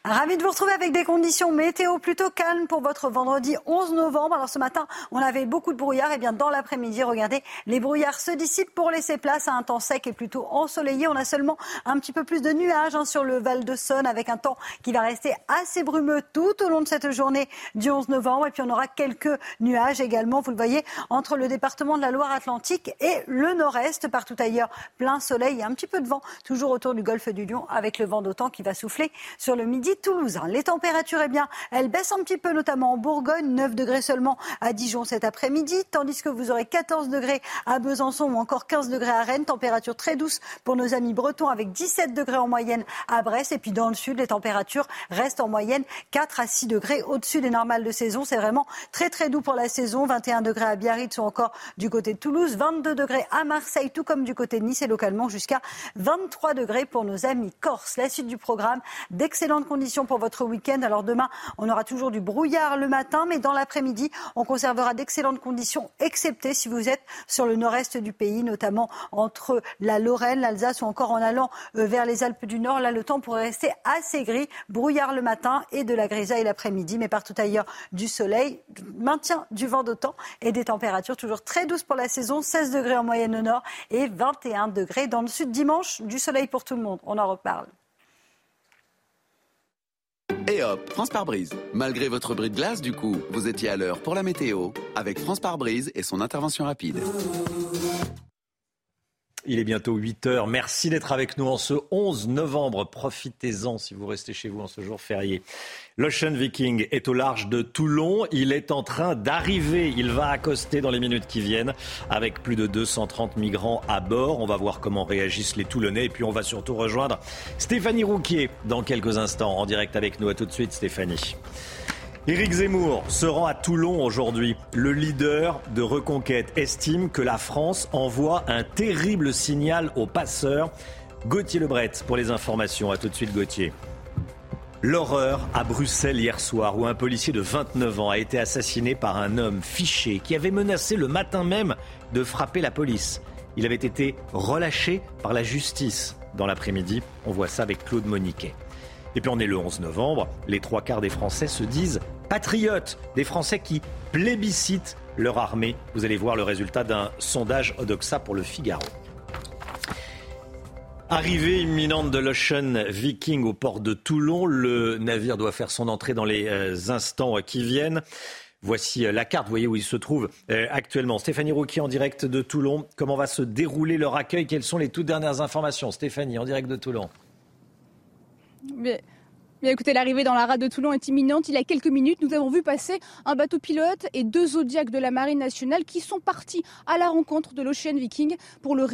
Ravi de vous retrouver avec des conditions météo plutôt calmes pour votre vendredi 11 novembre. Alors ce matin, on avait beaucoup de brouillard. Et eh bien dans l'après-midi, regardez, les brouillards se dissipent pour laisser place à un temps sec et plutôt ensoleillé. On a seulement un petit peu plus de nuages hein, sur le Val de Saône avec un temps qui va rester assez brumeux tout au long de cette journée du 11 novembre. Et puis on aura quelques nuages également, vous le voyez, entre le département de la Loire-Atlantique et le nord-est. Partout ailleurs, plein soleil et un petit peu de vent, toujours autour du golfe du Lion avec le vent d'autant qui va souffler sur le midi Toulouse. Les températures, eh bien, elles baissent un petit peu, notamment en Bourgogne, 9 degrés seulement à Dijon cet après-midi, tandis que vous aurez 14 degrés à Besançon ou encore 15 degrés à Rennes. Température très douce pour nos amis bretons avec 17 degrés en moyenne à Brest. Et puis dans le sud, les températures restent en moyenne 4 à 6 degrés au-dessus des normales de saison. C'est vraiment très très doux pour la saison. 21 degrés à Biarritz ou encore du côté de Toulouse, 22 degrés à Marseille, tout comme du côté de Nice et localement jusqu'à 23 degrés pour nos amis corses. La suite du programme, d'excellentes conditions pour votre week-end. Alors demain, on aura toujours du brouillard le matin, mais dans l'après-midi, on conservera d'excellentes conditions, excepté si vous êtes sur le nord-est du pays, notamment entre la Lorraine, l'Alsace ou encore en allant euh, vers les Alpes du Nord. Là, le temps pourrait rester assez gris, brouillard le matin et de la grisaille l'après-midi, mais partout ailleurs du soleil, maintien du vent d'autant et des températures toujours très douces pour la saison, 16 degrés en moyenne au nord et 21 degrés dans le sud dimanche, du soleil pour tout le monde. On en reparle. Et hop, France par brise. Malgré votre bris de glace, du coup, vous étiez à l'heure pour la météo avec France par brise et son intervention rapide. Il est bientôt 8 heures. Merci d'être avec nous en ce 11 novembre. Profitez-en si vous restez chez vous en ce jour férié. L'Ocean Viking est au large de Toulon. Il est en train d'arriver. Il va accoster dans les minutes qui viennent avec plus de 230 migrants à bord. On va voir comment réagissent les Toulonnais et puis on va surtout rejoindre Stéphanie Rouquier dans quelques instants en direct avec nous. À tout de suite Stéphanie. Éric Zemmour se rend à Toulon aujourd'hui. Le leader de Reconquête estime que la France envoie un terrible signal aux passeurs. Gauthier Lebret pour les informations. A tout de suite Gauthier. L'horreur à Bruxelles hier soir où un policier de 29 ans a été assassiné par un homme fiché qui avait menacé le matin même de frapper la police. Il avait été relâché par la justice dans l'après-midi. On voit ça avec Claude Moniquet. Et puis on est le 11 novembre, les trois quarts des Français se disent patriotes, des Français qui plébiscitent leur armée. Vous allez voir le résultat d'un sondage Odoxa pour le Figaro. Arrivée imminente de l'Ocean Viking au port de Toulon, le navire doit faire son entrée dans les euh, instants qui viennent. Voici euh, la carte, vous voyez où il se trouve euh, actuellement. Stéphanie Rouquier en direct de Toulon. Comment va se dérouler leur accueil? Quelles sont les toutes dernières informations? Stéphanie en direct de Toulon. Mais écoutez, l'arrivée dans la rade de Toulon est imminente. Il y a quelques minutes, nous avons vu passer un bateau pilote et deux zodiacs de la Marine nationale qui sont partis à la rencontre de l'Ocean Viking pour le,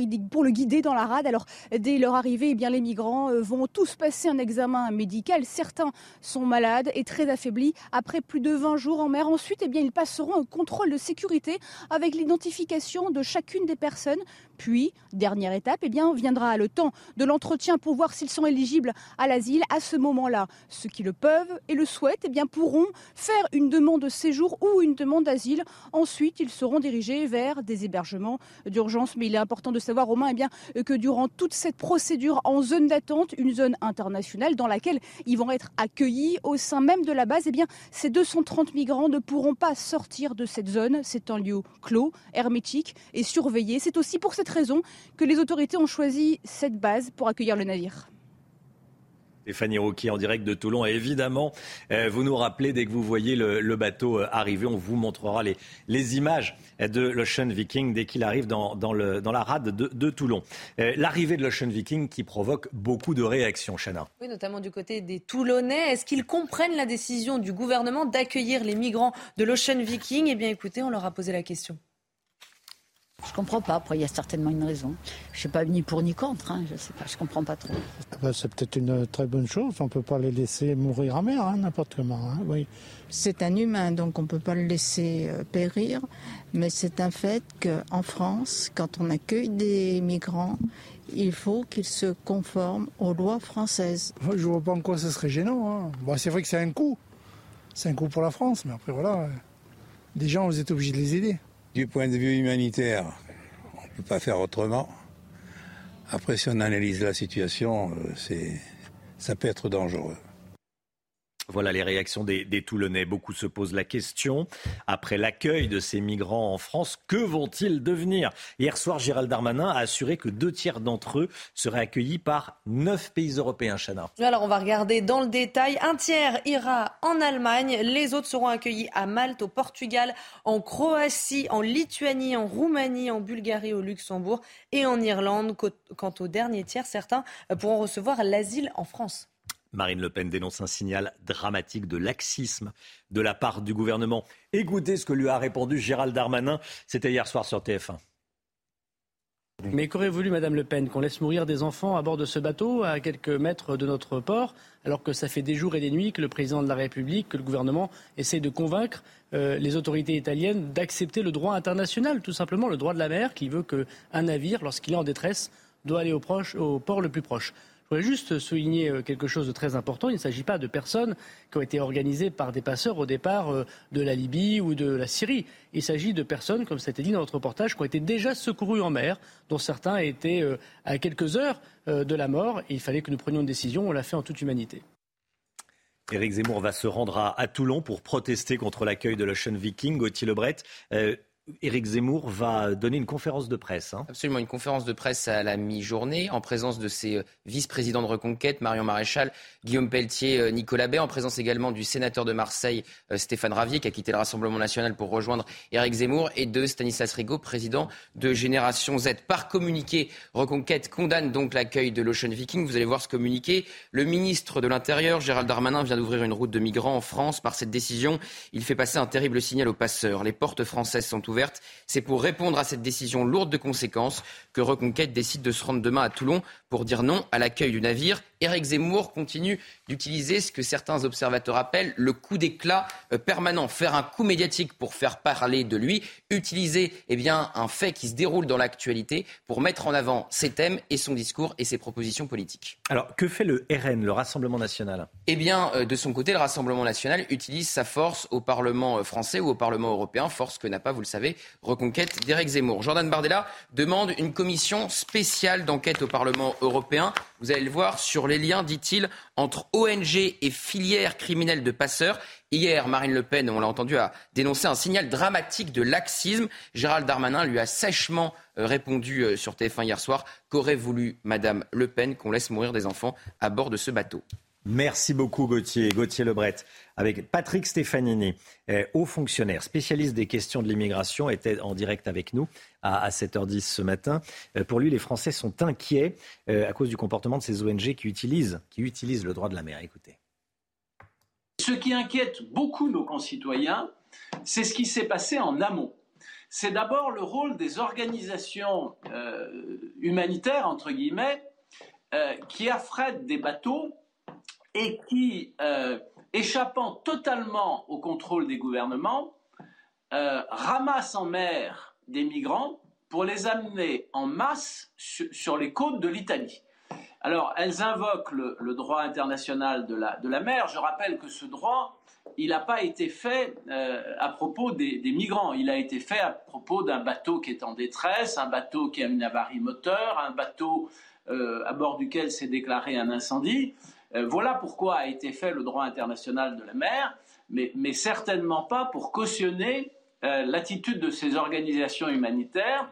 guider dans la rade. Alors, dès leur arrivée, eh bien, les migrants euh, vont tous passer un examen médical. Certains sont malades et très affaiblis après plus de 20 jours en mer. Ensuite, eh bien, ils passeront un contrôle de sécurité avec l'identification de chacune des personnes. Puis, dernière étape, eh bien, viendra le temps de l'entretien pour voir s'ils sont éligibles à l'asile. À ce moment-là, ceux qui le peuvent et le souhaitent eh bien, pourront faire une demande de séjour ou une demande d'asile. Ensuite, ils seront dirigés vers des hébergements d'urgence. Mais il est important de savoir, Romain, eh bien, que durant toute cette procédure en zone d'attente, une zone internationale dans laquelle ils vont être accueillis au sein même de la base, eh bien, ces 230 migrants ne pourront pas sortir de cette zone. C'est un lieu clos, hermétique et surveillé. C'est aussi pour cette raison que les autorités ont choisi cette base pour accueillir le navire. Stéphanie Rouquier en direct de Toulon. Et évidemment, euh, vous nous rappelez dès que vous voyez le, bateau euh, arriver, on vous montrera les, les images de l'Ocean Viking dès qu'il arrive dans, dans, le, dans, la rade de, Toulon. Euh, l'arrivée de l'Ocean Viking qui provoque beaucoup de réactions, Chana. Oui, notamment du côté des Toulonnais. Est-ce qu'ils comprennent la décision du gouvernement d'accueillir les migrants de l'Ocean Viking? Eh bien, écoutez, on leur a posé la question. Je comprends pas. Après, il y a certainement une raison. Je ne suis pas ni pour ni contre. Hein. Je sais pas. Je comprends pas trop. Ah bah, c'est peut-être une très bonne chose. On peut pas les laisser mourir à mer, hein, n'importe comment. Hein. Oui. C'est un humain, donc on peut pas le laisser euh, périr. Mais c'est un fait qu'en France, quand on accueille des migrants, il faut qu'ils se conforment aux lois françaises. Je vois pas en quoi ce serait gênant. Bon, c'est vrai que c'est un coût. C'est un coût pour la France, mais après voilà, des gens, vous êtes obligés de les aider. Du point de vue humanitaire, peut pas faire autrement. Après, si on analyse la situation, c'est, ça peut être dangereux. Voilà les réactions des, Toulonnais. Beaucoup se posent la question, après l'accueil de ces migrants en France, que vont-ils devenir? Hier soir, Gérald Darmanin a assuré que deux tiers d'entre eux seraient accueillis par neuf pays européens, Chana. Alors on va regarder dans le détail. Un tiers ira en Allemagne, les autres seront accueillis à Malte, au Portugal, en Croatie, en Lituanie, en Roumanie, en Bulgarie, au Luxembourg et en Irlande. Quant au dernier tiers, certains pourront recevoir l'asile en France. Marine Le Pen dénonce un signal dramatique de laxisme de la part du gouvernement. Écoutez ce que lui a répondu Gérald Darmanin. C'était hier soir sur TF1. Mais qu'aurait voulu Madame Le Pen Qu'on laisse mourir des enfants à bord de ce bateau à quelques mètres de notre port, alors que ça fait des jours et des nuits que le président de la République, que le gouvernement essaie de convaincre euh, les autorités italiennes d'accepter le droit international, tout simplement le droit de la mer, qui veut qu'un navire, lorsqu'il est en détresse, doit aller au port le plus proche. Je voudrais juste souligner euh, quelque chose de très important. Il ne s'agit pas de personnes qui ont été organisées par des passeurs au départ euh, de la Libye ou de la Syrie. Il s'agit de personnes, comme ça a été dit dans notre reportage, qui ont été déjà secourues en mer, dont certains étaient euh, à quelques heures de la mort. Il fallait que nous prenions une décision. On l'a fait en toute humanité. Éric Zemmour va se rendre à, Toulon pour protester contre l'accueil de l'Ocean Viking. Gauthier Lebret, Éric Zemmour va donner une conférence de presse. Hein. Absolument, une conférence de presse à la mi-journée, en présence de ses euh, vice-présidents de Reconquête, Marion Maréchal, Guillaume Pelletier, euh, Nicolas Bay, en présence également du sénateur de Marseille, euh, Stéphane Ravier, qui a quitté le Rassemblement national pour rejoindre Éric Zemmour, et de Stanislas Rigaud, président de Génération Z. Par communiqué, Reconquête condamne donc l'accueil de l'Ocean Viking. Vous allez voir ce communiqué. Le ministre de l'Intérieur, Gérald Darmanin, vient d'ouvrir une route de migrants en France. Par cette décision, il fait passer un terrible signal aux passeurs. Les portes françaises sont ouvertes c'est pour répondre à cette décision lourde de conséquences que Reconquête décide de se rendre demain à Toulon pour dire non à l'accueil du navire. Éric Zemmour continue d'utiliser ce que certains observateurs appellent le coup d'éclat euh, permanent, faire un coup médiatique pour faire parler de lui, utiliser eh bien, un fait qui se déroule dans l'actualité pour mettre en avant ses thèmes et son discours et ses propositions politiques. Alors, que fait le RN, le Rassemblement national? Eh bien, euh, de son côté, le Rassemblement national utilise sa force au Parlement euh, français ou au Parlement européen, force que n'a pas, vous le savez, reconquête d'Éric Zemmour. Jordan Bardella demande une commission spéciale d'enquête au Parlement européen. Vous allez le voir sur les liens, dit-il, entre ONG et filières criminelles de passeurs. Hier, Marine Le Pen, on l'a entendu, a dénoncé un signal dramatique de laxisme. Gérald Darmanin lui a sèchement euh, répondu euh, sur TF1 hier soir qu'aurait voulu Madame Le Pen qu'on laisse mourir des enfants à bord de ce bateau? Merci beaucoup Gauthier, Gauthier Lebret. Avec Patrick Stefanini, euh, haut fonctionnaire, spécialiste des questions de l'immigration, était en direct avec nous à, 7h10 ce matin. Euh, pour lui, les Français sont inquiets euh, à cause du comportement de ces ONG qui utilisent, le droit de la mer. Écoutez. Ce qui inquiète beaucoup nos concitoyens, c'est ce qui s'est passé en amont. C'est d'abord le rôle des organisations humanitaires, entre guillemets, qui affrètent des bateaux et qui, échappant totalement au contrôle des gouvernements, euh, ramassent en mer des migrants pour les amener en masse sur les côtes de l'Italie. Alors, elles invoquent le, droit international de la, de la, mer. Je rappelle que ce droit, il n'a pas été fait euh, à propos des, des, migrants. Il a été fait à propos d'un bateau qui est en détresse, un bateau qui a une avarie moteur, un bateau à bord duquel s'est déclaré un incendie. Euh, voilà pourquoi a été fait le droit international de la mer, mais, certainement pas pour cautionner euh, l'attitude de ces organisations humanitaires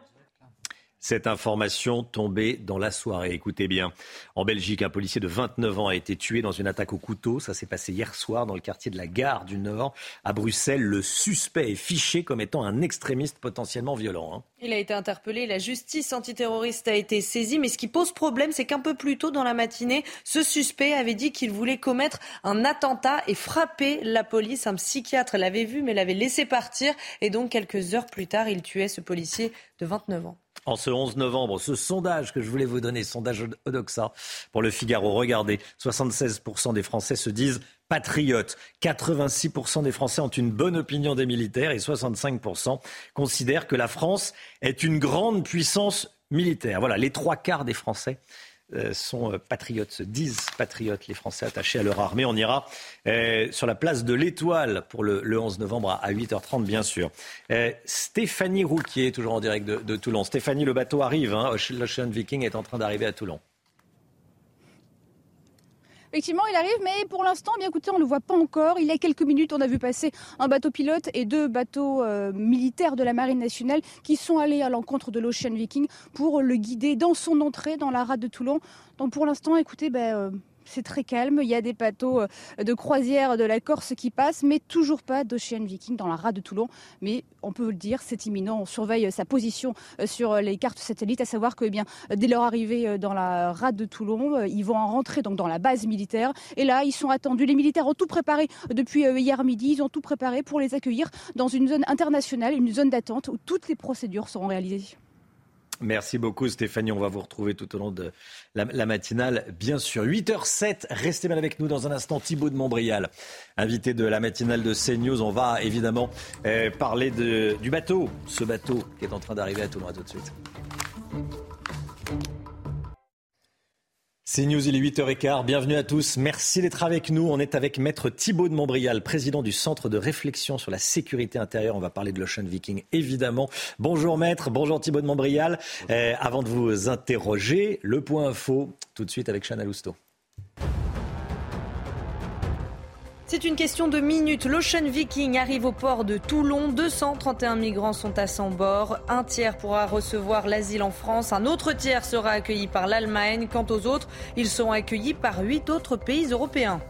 cette information tombée dans la soirée. Écoutez bien, en Belgique, un policier de 29 ans a été tué dans une attaque au couteau. Ça s'est passé hier soir dans le quartier de la Gare du Nord. À Bruxelles, le suspect est fiché comme étant un extrémiste potentiellement violent. Hein. Il a été interpellé, la justice antiterroriste a été saisie, mais ce qui pose problème, c'est qu'un peu plus tôt dans la matinée, ce suspect avait dit qu'il voulait commettre un attentat et frapper la police. Un psychiatre l'avait vu, mais l'avait laissé partir. Et donc, quelques heures plus tard, il tuait ce policier de 29 ans. En ce 11 novembre, ce sondage que je voulais vous donner, sondage Odoxa pour le Figaro, regardez, 76% des Français se disent patriotes, 86% des Français ont une bonne opinion des militaires et 65% considèrent que la France est une grande puissance militaire. Voilà, les trois quarts des Français sont patriotes, se disent patriotes, les Français attachés à leur armée. On ira sur la place de l'Étoile pour le, 11 novembre à 8h30, bien sûr. Stéphanie Rouquier, toujours en direct de, Toulon. Stéphanie, le bateau arrive. Hein. L'Ocean Viking est en train d'arriver à Toulon. Effectivement, il arrive, mais pour l'instant, bien écoutez, on ne le voit pas encore. Il y a quelques minutes, on a vu passer un bateau pilote et deux bateaux euh, militaires de la Marine nationale qui sont allés à l'encontre de l'Ocean Viking pour le guider dans son entrée dans la rade de Toulon. Donc pour l'instant, écoutez, ben, euh, c'est très calme. Il y a des bateaux euh, de croisière de la Corse qui passent, mais toujours pas d'Ocean Viking dans la rade de Toulon. Mais on peut le dire, c'est imminent. On surveille sa position euh, sur les cartes satellites, à savoir que eh dès leur arrivée euh, dans la rade de Toulon, ils vont en rentrer dans la base militaire. Et là, ils sont attendus. Les militaires ont tout préparé depuis hier midi. Ils ont tout préparé pour les accueillir dans une zone internationale, une zone d'attente où toutes les procédures seront réalisées. Merci beaucoup Stéphanie. On va vous retrouver tout au long de la, matinale, bien sûr. 8h07, restez bien avec nous dans un instant. Thibaut de Montbrial, invité de la matinale de CNews. On va évidemment euh, parler du bateau, ce bateau qui est en train d'arriver à Toulon. À tout de suite. C'est News, il est 8h15. Bienvenue à tous. Merci d'être avec nous. On est avec Maître Thibault de Montbrial, président du Centre de réflexion sur la sécurité intérieure. On va parler de l'Ocean Viking, évidemment. Bonjour Maître, bonjour Thibault de Montbrial. Euh, avant de vous interroger, le point info, tout de suite avec Chana Lousteau. C'est une question de minutes. L'Ocean Viking arrive au port de Toulon. 231 migrants sont à son bord. Un tiers pourra recevoir l'asile en France. Un autre tiers sera accueilli par l'Allemagne. Quant aux autres, ils seront accueillis par huit autres pays européens.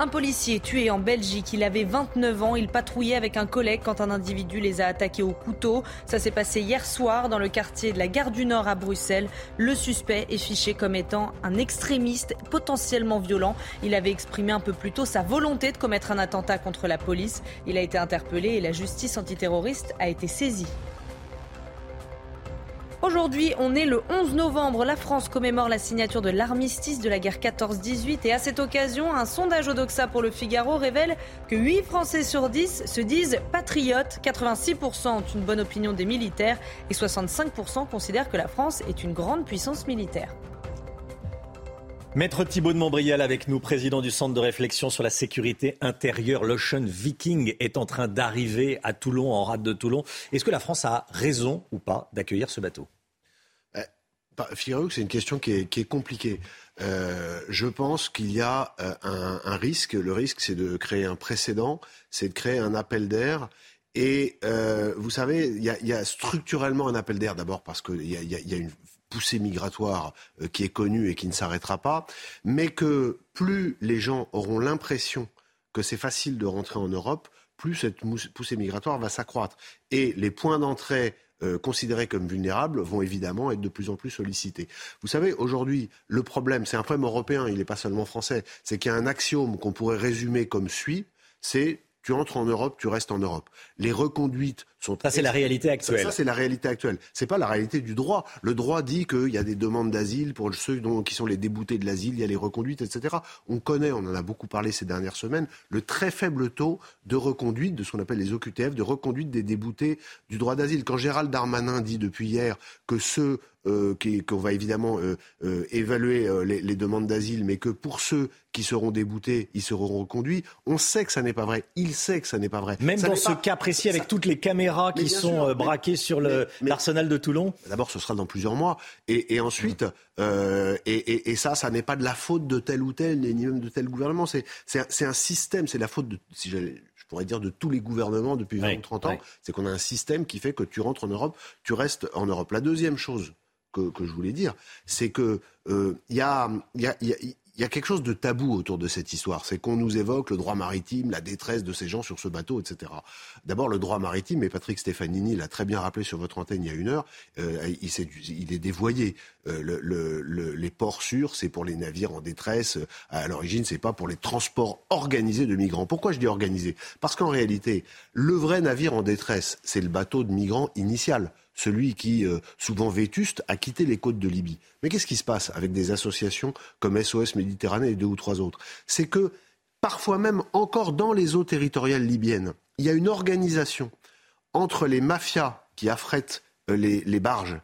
Un policier tué en Belgique, il avait 29 ans, il patrouillait avec un collègue quand un individu les a attaqués au couteau. Ça s'est passé hier soir dans le quartier de la gare du Nord à Bruxelles. Le suspect est fiché comme étant un extrémiste potentiellement violent. Il avait exprimé un peu plus tôt sa volonté de commettre un attentat contre la police. Il a été interpellé et la justice antiterroriste a été saisie. Aujourd'hui, on est le 11 novembre. La France commémore la signature de l'armistice de la guerre 14-18 et à cette occasion, un sondage Odoxa pour le Figaro révèle que 8 Français sur 10 se disent patriotes. 86% ont une bonne opinion des militaires et 65% considèrent que la France est une grande puissance militaire. Maître Thibault de Montbrial avec nous, président du Centre de réflexion sur la sécurité intérieure. L'Ocean Viking est en train d'arriver à Toulon, en rade de Toulon. Est-ce que la France a raison ou pas d'accueillir ce bateau? Eh, Figurez-vous que c'est une question qui est, compliquée. Euh, je pense qu'il y a euh, un, risque. Le risque, c'est de créer un précédent, c'est de créer un appel d'air. Et euh, vous savez, il y, a structurellement un appel d'air d'abord parce qu'il y, y, a une poussée migratoire euh, qui est connue et qui ne s'arrêtera pas, mais que plus les gens auront l'impression que c'est facile de rentrer en Europe, plus cette poussée migratoire va s'accroître. Et les points d'entrée euh, considérés comme vulnérables vont évidemment être de plus en plus sollicités. Vous savez, aujourd'hui, le problème, c'est un problème européen, il n'est pas seulement français, c'est qu'il y a un axiome qu'on pourrait résumer comme suit, c'est tu entres en Europe, tu restes en Europe. Les reconduites sont... Ça, c'est la réalité actuelle. Ça, c'est la réalité actuelle. C'est pas la réalité du droit. Le droit dit qu'il y a des demandes d'asile pour ceux dont, qui sont les déboutés de l'asile, il y a les reconduites, etc. On connaît, on en a beaucoup parlé ces dernières semaines, le très faible taux de reconduite, de ce qu'on appelle les OQTF, de reconduite des déboutés du droit d'asile. Quand Gérald Darmanin dit depuis hier que ceux euh, qu'on va évidemment euh, euh, évaluer les, demandes d'asile, mais que pour ceux qui seront déboutés, ils seront reconduits. On sait que ça n'est pas vrai. Il sait que ça n'est pas vrai. Même dans ce cas précis, avec toutes les caméras qui sont braquées sur l'arsenal de Toulon D'abord, ce sera dans plusieurs mois. Et, ensuite, et, ça, ça n'est pas de la faute de tel ou tel, ni même de tel gouvernement. C'est un système, c'est la faute de, si je pourrais dire, de tous les gouvernements depuis 20 ou 30 ans. C'est qu'on a un système qui fait que tu rentres en Europe, tu restes en Europe. La deuxième chose, que, je voulais dire, c'est que euh, il y, a, il y a quelque chose de tabou autour de cette histoire. C'est qu'on nous évoque le droit maritime, la détresse de ces gens sur ce bateau, etc. D'abord, le droit maritime, et Patrick Stefanini l'a très bien rappelé sur votre antenne il y a une heure, euh, il, est, dévoyé. Euh, le, les ports sûrs, c'est pour les navires en détresse. À l'origine, c'est pas pour les transports organisés de migrants. Pourquoi je dis organisés? Parce qu'en réalité, le vrai navire en détresse, c'est le bateau de migrants initial celui qui, euh, souvent vétuste, a quitté les côtes de Libye. Mais qu'est-ce qui se passe avec des associations comme SOS Méditerranée et deux ou trois autres? C'est que, parfois même encore dans les eaux territoriales libyennes, il y a une organisation entre les mafias qui affrètent euh, les, barges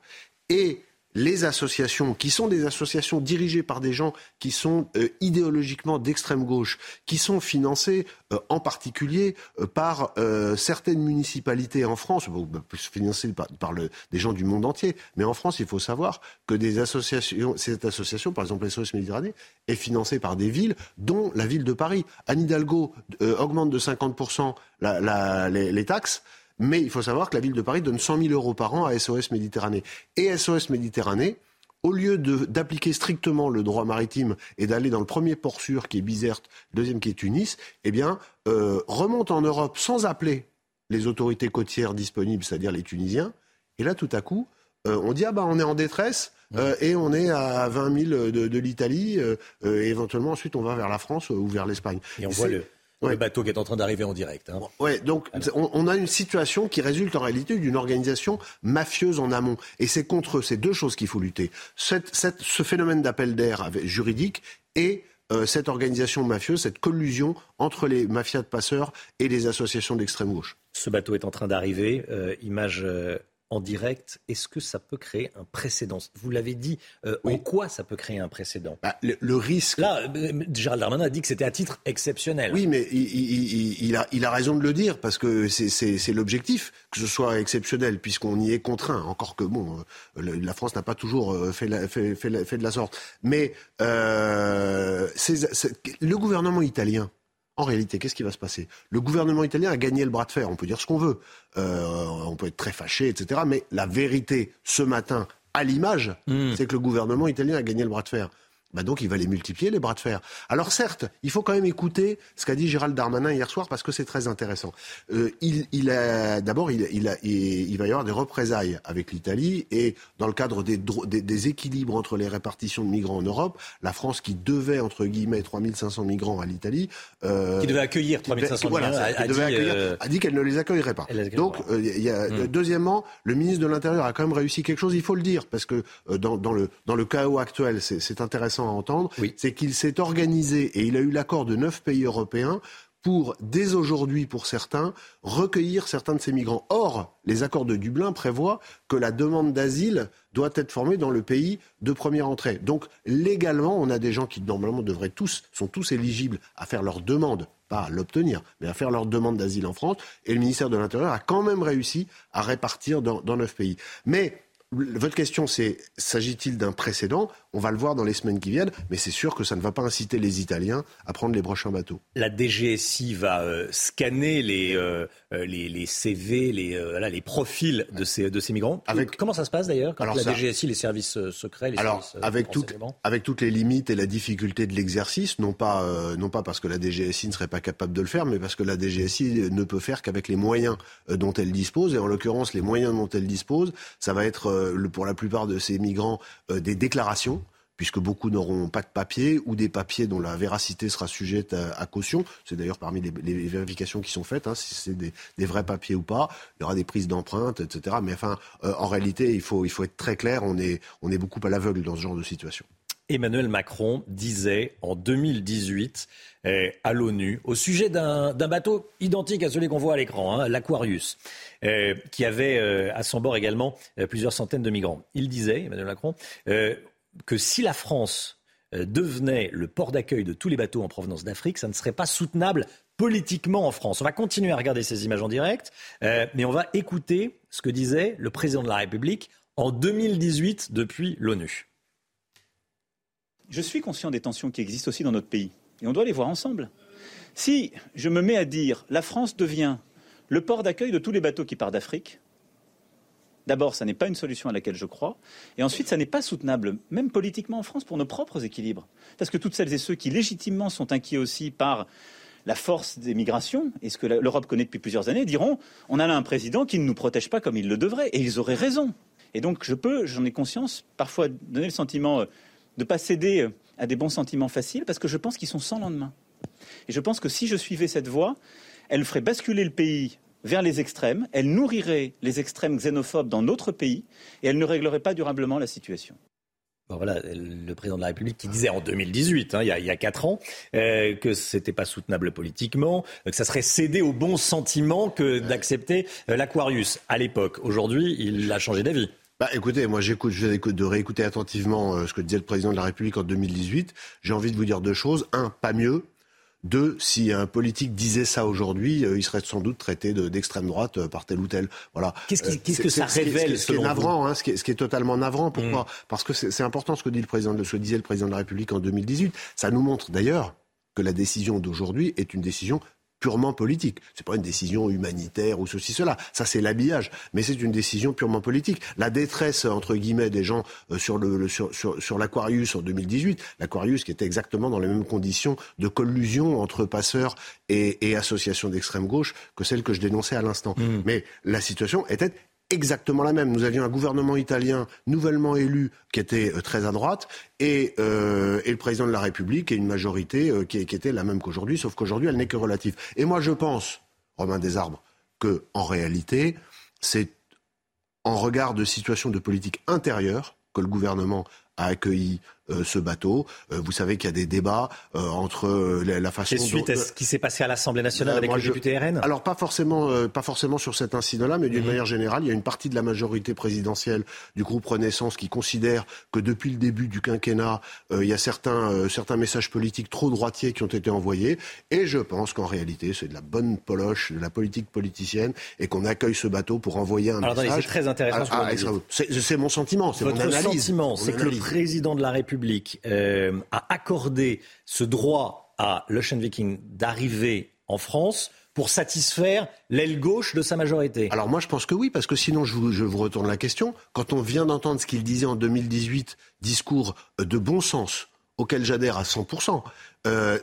et les associations, qui sont des associations dirigées par des gens qui sont euh, idéologiquement d'extrême gauche, qui sont financées euh, en particulier euh, par certaines municipalités en France, bah, financées par, par le, des gens du monde entier. Mais en France, il faut savoir que des associations, cette association, par exemple SOS Méditerranée, est financée par des villes, dont la ville de Paris. Anne Hidalgo augmente de 50% la, la, les, les taxes. Mais il faut savoir que la ville de Paris donne 100 000 euros par an à SOS Méditerranée. Et SOS Méditerranée, au lieu d'appliquer strictement le droit maritime et d'aller dans le premier port sûr qui est Bizerte, le deuxième qui est Tunis, eh bien, euh, remonte en Europe sans appeler les autorités côtières disponibles, c'est-à-dire les Tunisiens. Et là, tout à coup, euh, on dit ah bah on est en détresse euh, et on est à 20 000 de, de l'Italie. et éventuellement, ensuite, on va vers la France ou vers l'Espagne. Et on voit le, le bateau qui est en train d'arriver en direct. Hein. Ouais, donc on, a une situation qui résulte en réalité d'une organisation mafieuse en amont. Et c'est contre ces deux choses qu'il faut lutter. ce phénomène d'appel d'air juridique et euh, cette organisation mafieuse, cette collusion entre les mafias de passeurs et les associations d'extrême gauche. Ce bateau est en train d'arriver. Euh, image euh, en direct, est-ce que ça peut créer un précédent? Vous l'avez dit, euh, en quoi ça peut créer un précédent? Bah, le, risque. Là, euh, Gérald Darmanin a dit que c'était à titre exceptionnel. Oui, mais il, a, il, a, raison de le dire, parce que c'est l'objectif, que ce soit exceptionnel, puisqu'on y est contraint. Encore que, bon, euh, la France n'a pas toujours fait, fait, fait, fait, de la sorte. Mais le gouvernement italien, en réalité, qu'est-ce qui va se passer? Le gouvernement italien a gagné le bras de fer, on peut dire ce qu'on veut, euh, on peut être très fâché, etc. Mais la vérité, ce matin, à l'image, hmm. c'est que le gouvernement italien a gagné le bras de fer. Bah donc il va les multiplier, les bras de fer. Alors certes, il faut quand même écouter ce qu'a dit Gérald Darmanin hier soir parce que c'est très intéressant. Euh, il, il a d'abord, il, il, il, va y avoir des représailles avec l'Italie et dans le cadre des, des, des, équilibres entre les répartitions de migrants en Europe, la France qui devait entre guillemets 3500 migrants à l'Italie, euh, qui devait accueillir 3500 migrants, a, a, dit, euh, a dit qu'elle ne les accueillerait pas. Donc euh, y a, hmm. deuxièmement, le ministre de l'Intérieur a quand même réussi quelque chose, il faut le dire parce que euh, dans, dans le dans le chaos actuel, c'est intéressant à entendre, c'est qu'il s'est organisé et il a eu l'accord de neuf pays européens pour, dès aujourd'hui pour certains, recueillir certains de ces migrants. Or, les accords de Dublin prévoient que la demande d'asile doit être formée dans le pays de première entrée. Donc, légalement, on a des gens qui, normalement, devraient tous, sont tous éligibles à faire leur demande, pas à l'obtenir, mais à faire leur demande d'asile en France. Et le ministère de l'Intérieur a quand même réussi à répartir dans neuf pays. Mais votre question, c'est s'agit-il d'un précédent? On va le voir dans les semaines qui viennent, mais c'est sûr que ça ne va pas inciter les Italiens à prendre les prochains bateaux. La DGSI va euh, scanner les, euh, euh, les, les, CV, les, les profils de ces, de ces migrants. Avec... Comment ça se passe d'ailleurs quand la DGSI, les services secrets, les Alors, services avec, toutes, avec toutes les limites et la difficulté de l'exercice, non, pas non pas parce que la DGSI ne serait pas capable de le faire, mais parce que la DGSI ne peut faire qu'avec les moyens dont elle dispose. Et en l'occurrence, les moyens dont elle dispose, ça va être euh, pour la plupart de ces migrants euh, des déclarations puisque beaucoup n'auront pas de papier ou des papiers dont la véracité sera sujette à, caution. C'est d'ailleurs parmi les, vérifications qui sont faites, hein, si c'est des, vrais papiers ou pas. Il y aura des prises d'empreintes, etc. Mais enfin, euh, en réalité, il faut, être très clair. On est beaucoup à l'aveugle dans ce genre de situation. Emmanuel Macron disait en 2018 eh, à l'ONU au sujet d'un bateau identique à celui qu'on voit à l'écran, hein, l'Aquarius, eh, qui avait euh, à son bord également euh, plusieurs centaines de migrants. Il disait, Emmanuel Macron, euh, que si la France devenait le port d'accueil de tous les bateaux en provenance d'Afrique, ça ne serait pas soutenable politiquement en France. On va continuer à regarder ces images en direct, mais on va écouter ce que disait le président de la République en 2018 depuis l'ONU. Je suis conscient des tensions qui existent aussi dans notre pays. Et on doit les voir ensemble. Si je me mets à dire la France devient le port d'accueil de tous les bateaux qui partent d'Afrique, d'abord, ça n'est pas une solution à laquelle je crois. Et ensuite, ça n'est pas soutenable, même politiquement en France, pour nos propres équilibres. Parce que toutes celles et ceux qui légitimement sont inquiets aussi par la force des migrations, et ce que l'Europe connaît depuis plusieurs années, diront on a là un président qui ne nous protège pas comme il le devrait. Et ils auraient raison. Et donc, je peux, j'en ai conscience, parfois donner le sentiment euh, de ne pas céder euh, à des bons sentiments faciles, parce que je pense qu'ils sont sans lendemain. Et je pense que si je suivais cette voie, elle ferait basculer le pays vers les extrêmes, elle nourrirait les extrêmes xénophobes dans notre pays, et elle ne réglerait pas durablement la situation. voilà, le président de la République qui disait en 2018, hein, il, y a, il, y a, quatre ans, euh, que c'était pas soutenable politiquement, que ça serait céder au bon sentiment que d'accepter euh, l'Aquarius à l'époque. Aujourd'hui, il a changé d'avis. Bah, écoutez, moi j'écoute, je vais de réécouter attentivement euh, ce que disait le président de la République en 2018. J'ai envie de vous dire deux choses. Un, pas mieux. Deux, si un politique disait ça aujourd'hui, euh, il serait sans doute traité d'extrême droite euh, par tel ou tel. Voilà. Qu'est-ce que ça révèle Ce qui est navrant, hein, ce, qui est, ce, qui est, totalement navrant. Pourquoi mm. Parce que c'est important ce que dit le président, ce que disait le président de la République en 2018. Ça nous montre d'ailleurs que la décision d'aujourd'hui est une décision purement politique. C'est pas une décision humanitaire ou ceci, cela. Ça, c'est l'habillage. Mais c'est une décision purement politique. La détresse, entre guillemets, des gens euh, sur, le, sur, sur, l'Aquarius en 2018, l'Aquarius qui était exactement dans les mêmes conditions de collusion entre passeurs et, et associations d'extrême gauche que celle que je dénonçais à l'instant. Mmh. Mais la situation était exactement la même. Nous avions un gouvernement italien nouvellement élu qui était euh, très à droite et, euh, et le président de la République et une majorité euh, qui, était la même qu'aujourd'hui, sauf qu'aujourd'hui elle n'est que relative. Et moi je pense, Romain Desarbres, que en réalité c'est en regard de situation de politique intérieure que le gouvernement a accueilli ce bateau. Euh, vous savez qu'il y a des débats euh, entre la, façon. Et suite à ce qui s'est passé à l'Assemblée nationale avec le député RN Alors pas forcément, pas forcément sur cet incident-là, mais d'une mhm. manière générale, il y a une partie de la majorité présidentielle du groupe Renaissance qui considère que depuis le début du quinquennat, il y a certains, certains messages politiques trop droitiers qui ont été envoyés. Et je pense qu'en réalité, c'est de la bonne poloche, de la politique politicienne, et qu'on accueille ce bateau pour envoyer un Alors, message. C'est très intéressant. c'est mon sentiment, c'est mon analyse. Votre sentiment, c'est que le président de la République euh, a accordé ce droit à l'Ocean Viking d'arriver en France pour satisfaire l'aile gauche de sa majorité Alors moi je pense que oui, parce que sinon je vous, je vous retourne la question. Quand on vient d'entendre ce qu'il disait en 2018, discours de bon sens, auquel j'adhère à 100%, euh,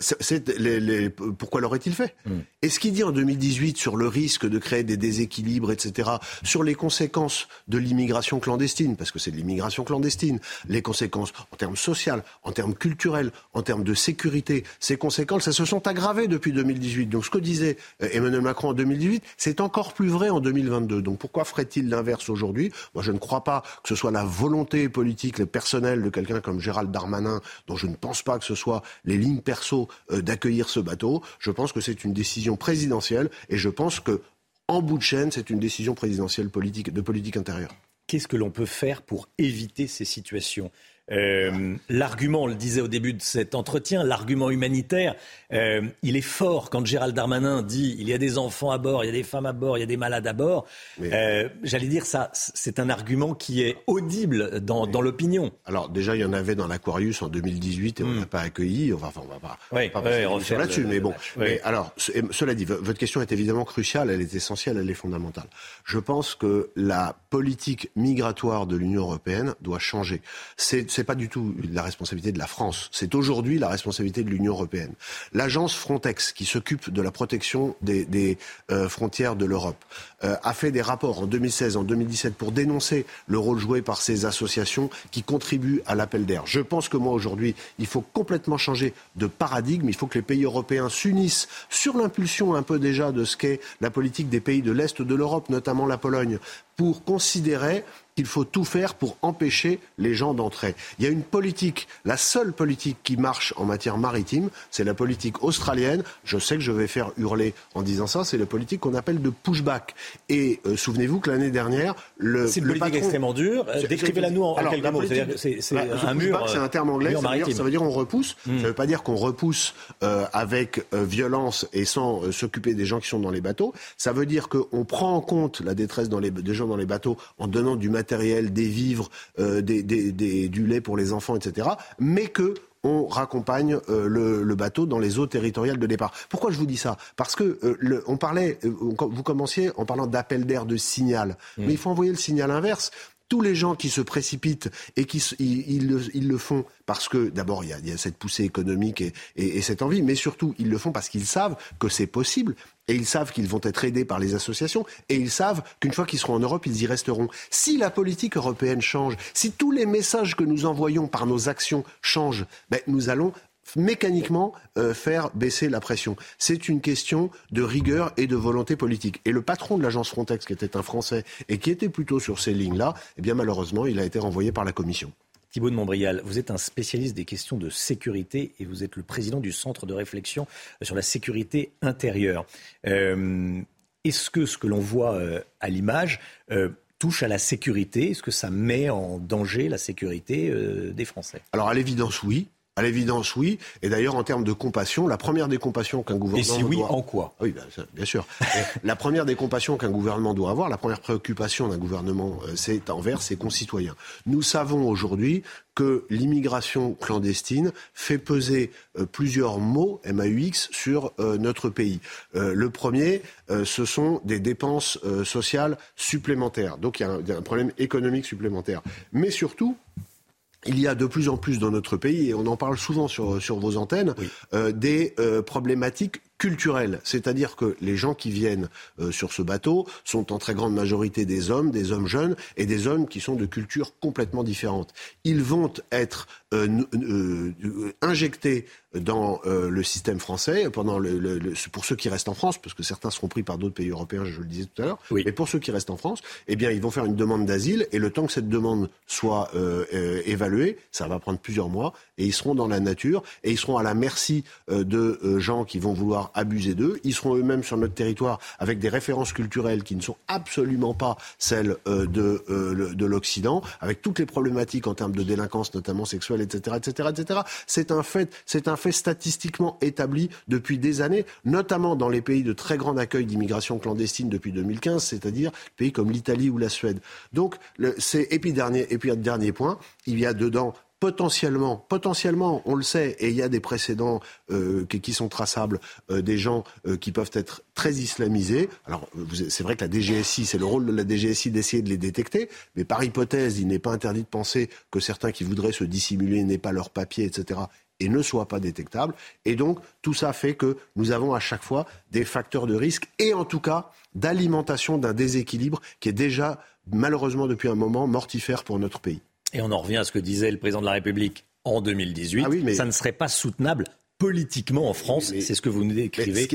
les, les, pourquoi l'aurait-il fait mm. Et ce qu'il dit en 2018 sur le risque de créer des déséquilibres, etc., sur les conséquences de l'immigration clandestine, parce que c'est de l'immigration clandestine, les conséquences en termes sociaux, en termes culturels, en termes de sécurité, ces conséquences, elles se sont aggravées depuis 2018. Donc ce que disait euh, Emmanuel Macron en 2018, c'est encore plus vrai en 2022. Donc pourquoi ferait-il l'inverse aujourd'hui? Moi je ne crois pas que ce soit la volonté politique, le personnel de quelqu'un comme Gérald Darmanin, dont je ne pense pas que ce soit les lignes perso euh, d'accueillir ce bateau. Je pense que c'est une décision présidentielle et je pense que en bout de chaîne, c'est une décision présidentielle politique, de politique intérieure. Qu'est-ce que l'on peut faire pour éviter ces situations? Euh, l'argument, on le disait au début de cet entretien, l'argument humanitaire, euh, il est fort quand Gérald Darmanin dit il y a des enfants à bord, il y a des femmes à bord, il y a des malades à bord. Euh, j'allais dire ça, c'est un argument qui est audible dans, l'opinion. Alors déjà, il y en avait dans l'Aquarius en 2018 et on hmm. n'a pas accueilli. Enfin, on va pas, oui, va pas là-dessus, mais bon. Mais alors, cela dit, votre question est évidemment cruciale, elle est essentielle, elle est fondamentale. Je pense que la politique migratoire de l'Union européenne doit changer. C'est n'est pas du tout la responsabilité de la France. C'est aujourd'hui la responsabilité de l'Union européenne. L'agence Frontex, qui s'occupe de la protection des, euh, frontières de l'Europe, euh, a fait des rapports en 2016, en 2017 pour dénoncer le rôle joué par ces associations qui contribuent à l'appel d'air. Je pense que moi aujourd'hui, il faut complètement changer de paradigme. Il faut que les pays européens s'unissent sur l'impulsion un peu déjà de ce qu'est la politique des pays de l'Est de l'Europe, notamment la Pologne, pour considérer qu'il faut tout faire pour empêcher les gens d'entrer. Il y a une politique, la seule politique qui marche en matière maritime, c'est la politique australienne. Je sais que je vais faire hurler en disant ça, c'est la politique qu'on appelle de pushback. Et euh, souvenez-vous que l'année dernière, le C'est une politique patron... extrêmement dure. Euh, décrivez-la nous en, quelques mots. C'est bah, un mur. C'est un terme anglais. Ça veut, dire, ça veut, dire, on repousse. Hmm. Ça ne veut pas dire qu'on repousse euh, avec euh, violence et sans euh, s'occuper des gens qui sont dans les bateaux. Ça veut dire qu'on prend en compte la détresse dans les, des gens dans les bateaux en donnant du matériel, des vivres, euh, des, des, des, du lait pour les enfants, etc. Mais que on raccompagne euh, le, le, bateau dans les eaux territoriales de départ. Pourquoi je vous dis ça? Parce que euh, le, on parlait, euh, vous commenciez en parlant d'appel d'air, de signal, mmh. mais il faut envoyer le signal inverse tous les gens qui se précipitent et qui ils, le, font parce que d'abord il y a, y a, cette poussée économique et, et, et, cette envie, mais surtout ils le font parce qu'ils savent que c'est possible et ils savent qu'ils vont être aidés par les associations et ils savent qu'une fois qu'ils seront en Europe, ils y resteront. Si la politique européenne change, si tous les messages que nous envoyons par nos actions changent, ben, nous allons mécaniquement euh, faire baisser la pression. C'est une question de rigueur et de volonté politique. Et le patron de l'agence Frontex, qui était un Français et qui était plutôt sur ces lignes-là, eh bien malheureusement, il a été renvoyé par la Commission. Thibault de Montbrial, vous êtes un spécialiste des questions de sécurité et vous êtes le président du Centre de réflexion sur la sécurité intérieure. Euh, Est-ce que ce que l'on voit euh, à l'image, euh, touche à la sécurité? Est-ce que ça met en danger la sécurité euh, des Français? Alors à l'évidence, oui. À l'évidence, oui. Et d'ailleurs, en termes de compassion, la première des compassions qu'un gouvernement. Et si oui, doit... en quoi? Oui, bien, bien sûr. la première des compassions qu'un gouvernement doit avoir, la première préoccupation d'un gouvernement, euh, c'est envers ses concitoyens. Nous savons aujourd'hui que l'immigration clandestine fait peser euh, plusieurs mots MAUX sur euh, notre pays. Euh, le premier, ce sont des dépenses sociales supplémentaires. Donc il y, a un, il y a un problème économique supplémentaire. Mais surtout, il y a de plus en plus dans notre pays, et on en parle souvent sur, sur vos antennes, oui. euh, des euh, problématiques culturelles. C'est-à-dire que les gens qui viennent euh, sur ce bateau sont en très grande majorité des hommes, des hommes jeunes, et des hommes qui sont de cultures complètement différentes. Ils vont être euh, euh, injectés dans le système français, pendant le, le, le, pour ceux qui restent en France, parce que certains seront pris par d'autres pays européens, je le disais tout à l'heure, oui. mais pour ceux qui restent en France, eh bien, ils vont faire une demande d'asile, et le temps que cette demande soit évaluée, ça va prendre plusieurs mois, et ils seront dans la nature, et ils seront à la merci de gens qui vont vouloir abuser d'eux. Ils seront eux-mêmes sur notre territoire avec des références culturelles qui ne sont absolument pas celles euh, de, euh, de l'Occident, avec toutes les problématiques en termes de délinquance, notamment sexuelle, etc.. C'est un fait, c'est un fait statistiquement établi depuis des années, notamment dans les pays de très grand accueil d'immigration clandestine depuis 2015, c'est-à-dire pays comme l'Italie ou la Suède. Donc, c'est et puis et puis dernier point, il y a dedans potentiellement, potentiellement, on le sait, et il y a des précédents euh, qui, sont traçables, euh, des gens euh, qui peuvent être très islamisés. Alors, c'est vrai que la DGSI, c'est le rôle de la DGSI d'essayer de les détecter, mais par hypothèse, il n'est pas interdit de penser que certains qui voudraient se dissimuler n'aient pas leurs papiers, etc., et ne soient pas détectables. Et donc, tout ça fait que nous avons à chaque fois des facteurs de risque, et en tout cas, d'alimentation d'un déséquilibre qui est déjà, malheureusement, depuis un moment, mortifère pour notre pays. Et on en revient à ce que disait le président de la République en 2018. Ah oui, mais... Ça ne serait pas soutenable politiquement en France. C'est ce que vous nous décrivez.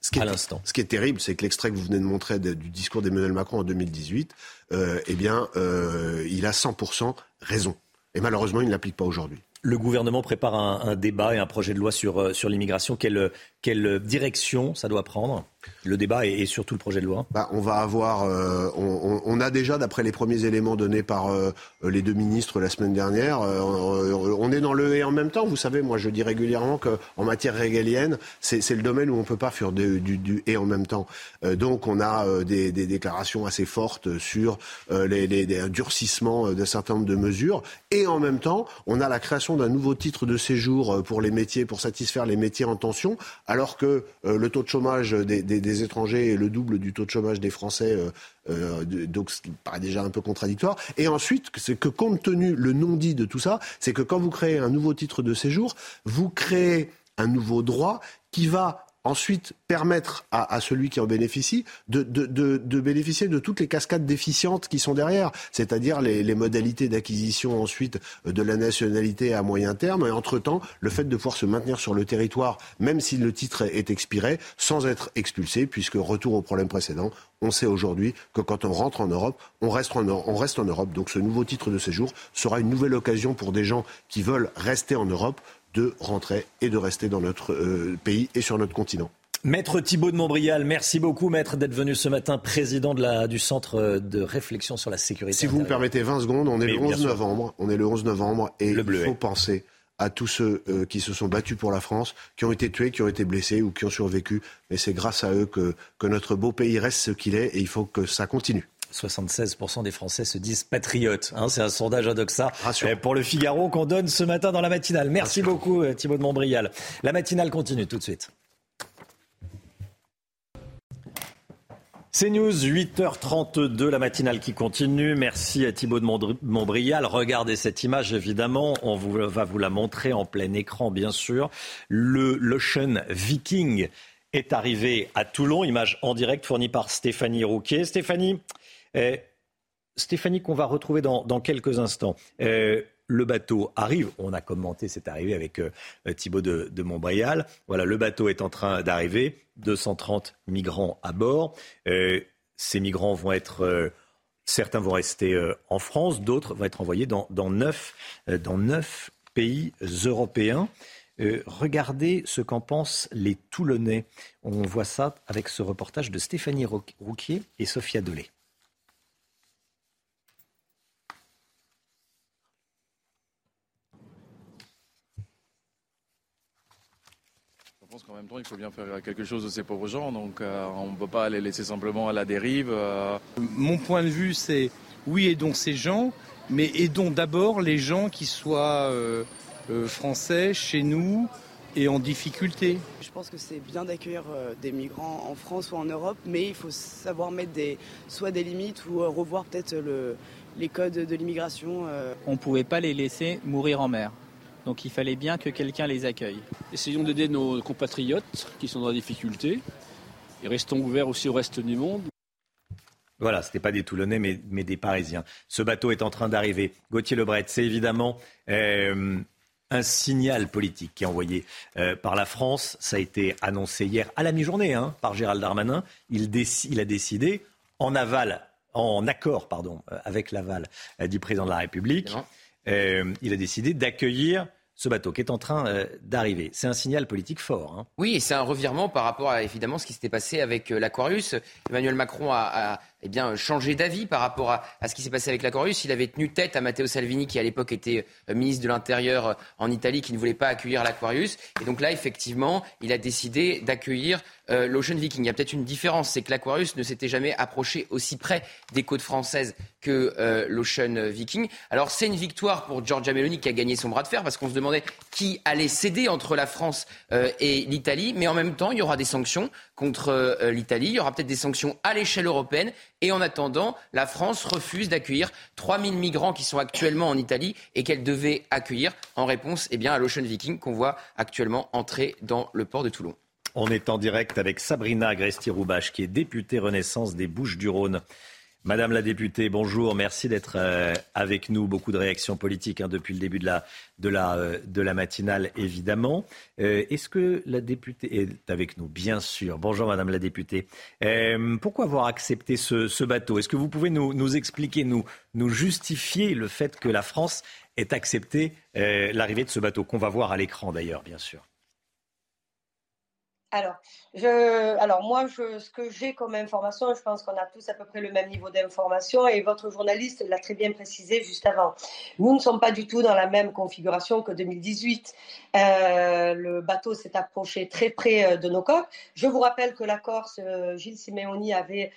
Ce qui est, à l'instant. Ce qui est terrible, c'est que l'extrait que vous venez de montrer de, du discours d'Emmanuel Macron en 2018, euh, eh bien, euh, il a 100% raison. Et malheureusement, il ne l'applique pas aujourd'hui. Le gouvernement prépare un, un, débat et un projet de loi sur, sur l'immigration. Quelle, quelle direction ça doit prendre? Le débat et, et, surtout le projet de loi bah, On va avoir, euh, on, a déjà, d'après les premiers éléments donnés par euh, les deux ministres la semaine dernière, euh, on est dans le et en même temps. Vous savez, moi je dis régulièrement qu'en matière régalienne, c'est le domaine où on ne peut pas faire du, et en même temps. donc on a des, des, déclarations assez fortes sur les, les, les durcissements d'un certain nombre de mesures. Et en même temps, on a la création d'un nouveau titre de séjour pour les métiers, pour satisfaire les métiers en tension, alors que le taux de chômage des, des, étrangers est le double du taux de chômage des Français, euh, euh, donc ce qui paraît déjà un peu contradictoire. Et ensuite, c'est que compte tenu le non-dit de tout ça, c'est que quand vous créez un nouveau titre de séjour, vous créez un nouveau droit qui va ensuite permettre à, celui qui en bénéficie de, bénéficier de toutes les cascades déficientes qui sont derrière, c'est-à-dire les, modalités d'acquisition ensuite de la nationalité à moyen terme, et entre-temps, le fait de pouvoir se maintenir sur le territoire, même si le titre est expiré, sans être expulsé, puisque retour au problème précédent, on sait aujourd'hui que quand on rentre en Europe, on reste en Europe. Donc ce nouveau titre de séjour sera une nouvelle occasion pour des gens qui veulent rester en Europe de rentrer et de rester dans notre euh, pays et sur notre continent. Maître Thibault de Montbrial, merci beaucoup, maître, d'être venu ce matin, président de la, du Centre de réflexion sur la sécurité. Si vous me permettez 20 secondes, on est Mais le 11 novembre, on est le 11 novembre, et le il faut penser à tous ceux euh, qui se sont battus pour la France, qui ont été tués, qui ont été blessés ou qui ont survécu. Mais c'est grâce à eux que, que notre beau pays reste ce qu'il est, et il faut que ça continue. 76% des Français se disent patriotes. Hein, c'est un sondage Adoxa pour le Figaro qu'on donne ce matin dans la matinale. Merci beaucoup Thibault de Montbrial. La matinale continue tout de suite. C'est News, 8h32, la matinale qui continue. Merci à Thibault de Montbrial. Regardez cette image, évidemment. On vous, va vous la montrer en plein écran, bien sûr. Le l'Ocean Viking est arrivé à Toulon. Image en direct fournie par Stéphanie Rouquet. Stéphanie, euh, Stéphanie qu'on va retrouver dans, quelques instants. Euh, le bateau arrive. On a commenté cette arrivée avec euh, Thibault de, de, Montbrial. Voilà, le bateau est en train d'arriver. 230 migrants à bord. Euh, ces migrants vont être. Euh, certains vont rester euh, en France, d'autres vont être envoyés dans, dans, neuf, dans neuf pays européens. regardez ce qu'en pensent les Toulonnais. On voit ça avec ce reportage de Stéphanie Rouquier et Sophia Dolé. pense qu'en même temps, il faut bien faire quelque chose de ces pauvres gens. Donc, on ne peut pas les laisser simplement à la dérive. Mon point de vue, c'est oui, aidons ces gens, mais aidons d'abord les gens qui soient français chez nous et en difficulté. Je pense que c'est bien d'accueillir des migrants en France ou en Europe, mais il faut savoir mettre des, soit des limites ou revoir peut-être le, les codes de l'immigration. On ne pouvait pas les laisser mourir en mer. Donc il fallait bien que quelqu'un les accueille. Essayons d'aider nos compatriotes qui sont dans la difficulté et restons ouverts aussi au reste du monde. Voilà, ce n'était pas des Toulonnais, mais, mais, des Parisiens. Ce bateau est en train d'arriver. Gauthier Lebret, c'est évidemment euh, un signal politique qui est envoyé euh, par la France. Ça a été annoncé hier à la mi-journée hein, par Gérald Darmanin. Il, il, a décidé, en aval, en accord pardon, euh, avec l'aval du président de la République, il a décidé d'accueillir ce bateau qui est en train euh, d'arriver. C'est un signal politique fort. Hein. Oui, c'est un revirement par rapport à évidemment ce qui s'était passé avec euh, l'Aquarius. Emmanuel Macron a, eh bien, changé d'avis par rapport à, ce qui s'est passé avec l'Aquarius. Il avait tenu tête à Matteo Salvini, qui à l'époque était euh, ministre de l'Intérieur en Italie, qui ne voulait pas accueillir l'Aquarius. Et donc là, effectivement, il a décidé d'accueillir l'Ocean Viking. Il y a peut-être une différence, c'est que l'Aquarius ne s'était jamais approché aussi près des côtes françaises que l'Ocean Viking. Alors c'est une victoire pour Giorgia Meloni qui a gagné son bras de fer, parce qu'on se demande qui allait céder entre la France euh, et l'Italie, mais en même temps, il y aura des sanctions contre euh, l'Italie, il y aura peut-être des sanctions à l'échelle européenne, et en attendant, la France refuse d'accueillir 3000 migrants qui sont actuellement en Italie et qu'elle devait accueillir en réponse eh à l'Ocean Viking qu'on voit actuellement entrer dans le port de Toulon. On est en direct avec Sabrina Agresti-Roubache, qui est députée Renaissance des Bouches-du-Rhône. Madame la députée, bonjour. Merci d'être euh, avec nous. Beaucoup de réactions politiques hein, depuis le début de la, de la, euh, de la matinale, évidemment. Euh, est-ce que la députée est avec nous? Bien sûr. Bonjour, Madame la députée. pourquoi avoir accepté ce, bateau? Est-ce que vous pouvez nous, nous expliquer, nous, nous justifier le fait que la France ait accepté l'arrivée de ce bateau, qu'on va voir à l'écran d'ailleurs, bien sûr? Alors, je, alors moi, je, ce que j'ai comme information, je pense qu'on a tous à peu près le même niveau d'information et votre journaliste l'a très bien précisé juste avant. Nous ne sommes pas du tout dans la même configuration que 2018. Euh, le bateau s'est approché très près euh, de nos côtes. Je vous rappelle que la Corse, euh, Gilles Simeoni avait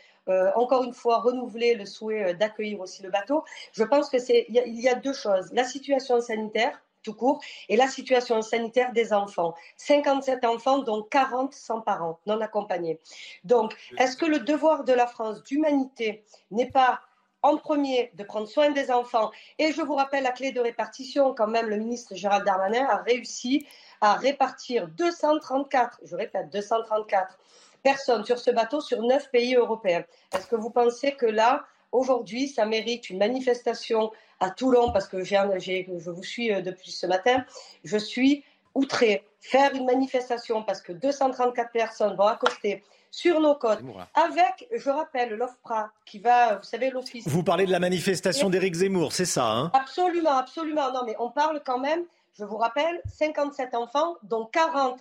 encore une fois renouvelé le souhait d'accueillir aussi le bateau. Je pense que c'est il y, a deux choses la situation sanitaire tout court, et la situation sanitaire des enfants. 57 enfants, dont 40 sans parents, non accompagnés. Donc, est-ce que le devoir de la France d'humanité n'est pas en premier de prendre soin des enfants? Et je vous rappelle la clé de répartition, quand même, le ministre Gérald Darmanin a réussi à répartir 234, je répète, 234 personnes sur ce bateau sur neuf pays européens. Est-ce que vous pensez que là, aujourd'hui, ça mérite une manifestation à Toulon, parce que je vous suis euh, depuis ce matin, je suis outré. Faire une manifestation parce que 234 personnes vont accoster sur nos côtes, avec, je rappelle, l'OFPRA qui va, vous savez, l'office. Vous parlez de la manifestation d'Éric Zemmour, c'est ça hein? Absolument, absolument. Non, mais on parle quand même, je vous rappelle, 57 enfants, dont 40 euh,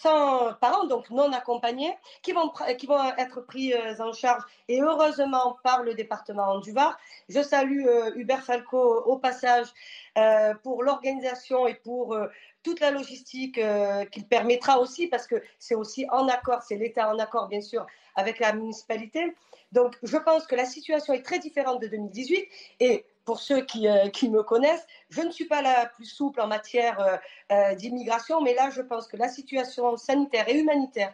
sans parents, donc non accompagnés, qui vont, qui vont être pris euh, en charge et heureusement par le département du Var. Je salue euh, Hubert Falco au passage pour l'organisation et pour toute la logistique qu'il permettra aussi, parce que c'est aussi en accord, c'est l'État en accord bien sûr avec la municipalité. Donc je pense que la situation est très différente de 2018 et pour ceux qui, euh, qui, me connaissent, je ne suis pas la plus souple en matière euh, euh, d'immigration, mais là, je pense que la situation sanitaire et humanitaire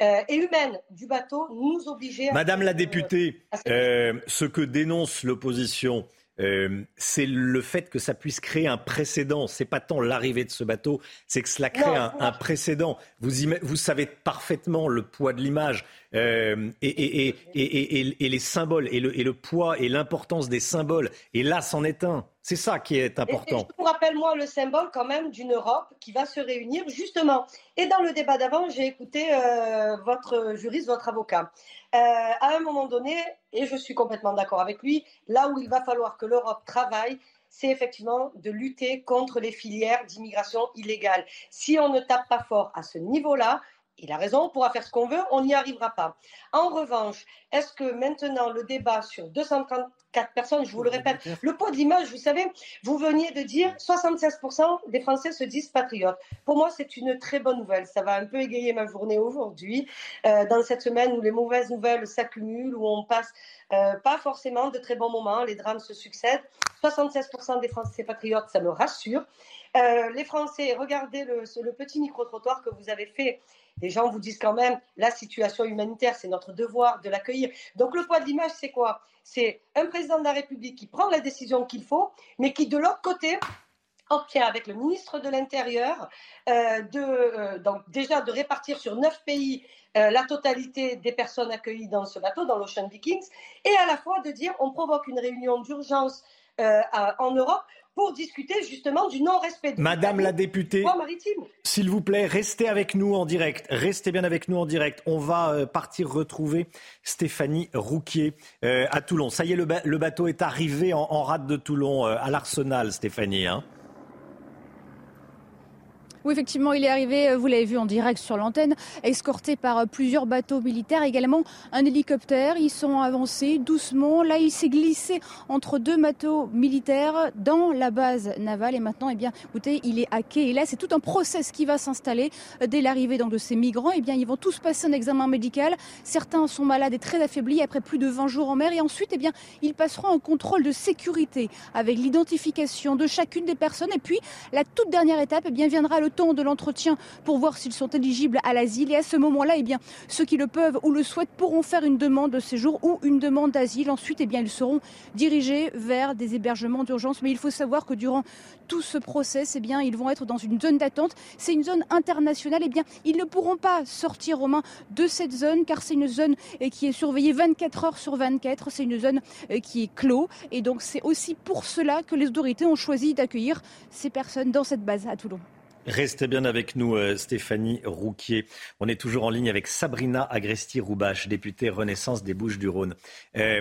et humaine du bateau nous obligeait. Madame la députée, ce que dénonce l'opposition, euh, c'est le fait que ça puisse créer un précédent. C'est pas tant l'arrivée de ce bateau, c'est que cela crée un, précédent. Vous, vous savez parfaitement le poids de l'image euh, et, et, les symboles et le, poids et l'importance des symboles. Et là, c'en est un. C'est ça qui est important. Je vous rappelle, moi, le symbole quand même d'une Europe qui va se réunir justement. Et dans le débat d'avant, j'ai écouté euh, votre juriste, votre avocat. Euh, à un moment donné, et je suis complètement d'accord avec lui, là où il va falloir que l'Europe travaille, c'est effectivement de lutter contre les filières d'immigration illégale. Si on ne tape pas fort à ce niveau-là, il a raison, on pourra faire ce qu'on veut, on n'y arrivera pas. En revanche, est-ce que maintenant le débat sur 230 quatre personnes, je vous le répète. Le poids de l'image, vous savez, vous veniez de dire 76% des Français se disent patriotes. Pour moi, c'est une très bonne nouvelle. Ça va un peu égayer ma journée aujourd'hui, euh, dans cette semaine où les mauvaises nouvelles s'accumulent, où on passe euh, pas forcément de très bons moments, les drames se succèdent. 76% des Français patriotes, ça me rassure. Euh, les Français, regardez le, le petit micro-trottoir que vous avez fait les gens vous disent quand même la situation humanitaire, c'est notre devoir de l'accueillir. Donc le poids de l'image, c'est quoi? C'est un président de la République qui prend la décision qu'il faut, mais qui de l'autre côté obtient avec le ministre de l'Intérieur euh, de, euh, donc déjà de répartir sur neuf pays euh, la totalité des personnes accueillies dans ce bateau, dans l'Ocean Vikings, et à la fois de dire on provoque une réunion d'urgence en Europe pour discuter justement du non-respect de Madame la députée, s'il vous plaît, restez avec nous en direct. Restez bien avec nous en direct. On va euh, partir retrouver Stéphanie Rouquier euh, à Toulon. Ça y est, le, bateau est arrivé en, rade de Toulon euh, à l'Arsenal, Stéphanie. Hein oui, effectivement, il est arrivé, euh, vous l'avez vu en direct sur l'antenne, escorté par euh, plusieurs bateaux militaires, également un hélicoptère. Ils sont avancés doucement. Là, il s'est glissé entre deux bateaux militaires dans la base navale. Et maintenant, eh bien, écoutez, il est hacké. Et là, c'est tout un process qui va s'installer euh, dès l'arrivée de ces migrants. Eh bien, ils vont tous passer un examen médical. Certains sont malades et très affaiblis après plus de 20 jours en mer. Et ensuite, eh bien, ils passeront un contrôle de sécurité avec l'identification de chacune des personnes. Et puis, la toute dernière étape, eh bien, viendra le temps de l'entretien pour voir s'ils sont éligibles à l'asile. Et à ce moment-là, eh bien, ceux qui le peuvent ou le souhaitent pourront faire une demande de séjour ou une demande d'asile. Ensuite, eh bien, ils seront dirigés vers des hébergements d'urgence. Mais il faut savoir que durant tout ce process, eh bien, ils vont être dans une zone d'attente. C'est une zone internationale. Eh bien, ils ne pourront pas sortir aux mains de cette zone car c'est une zone eh, qui est surveillée 24 heures sur 24. C'est une zone eh, qui est clos. Et donc, c'est aussi pour cela que les autorités ont choisi d'accueillir ces personnes dans cette base à Toulon. Restez bien avec nous, euh, Stéphanie Rouquier. On est toujours en ligne avec Sabrina Agresti-Roubache, députée Renaissance des Bouches-du-Rhône. Euh,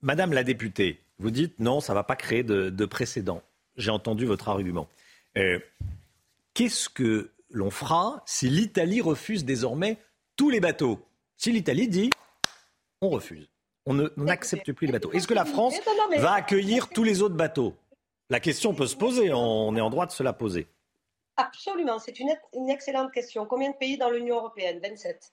Madame la députée, vous dites non, ça ne va pas créer de, précédent. J'ai entendu votre argument. Euh, qu'est-ce que l'on fera si l'Italie refuse désormais tous les bateaux? Si l'Italie dit on refuse, on n'accepte plus les bateaux. Est-ce que la France va accueillir tous les autres bateaux? La question peut se poser, on est en droit de se la poser. Absolument, c'est une, excellente question. Combien de pays dans l'Union européenne? 27.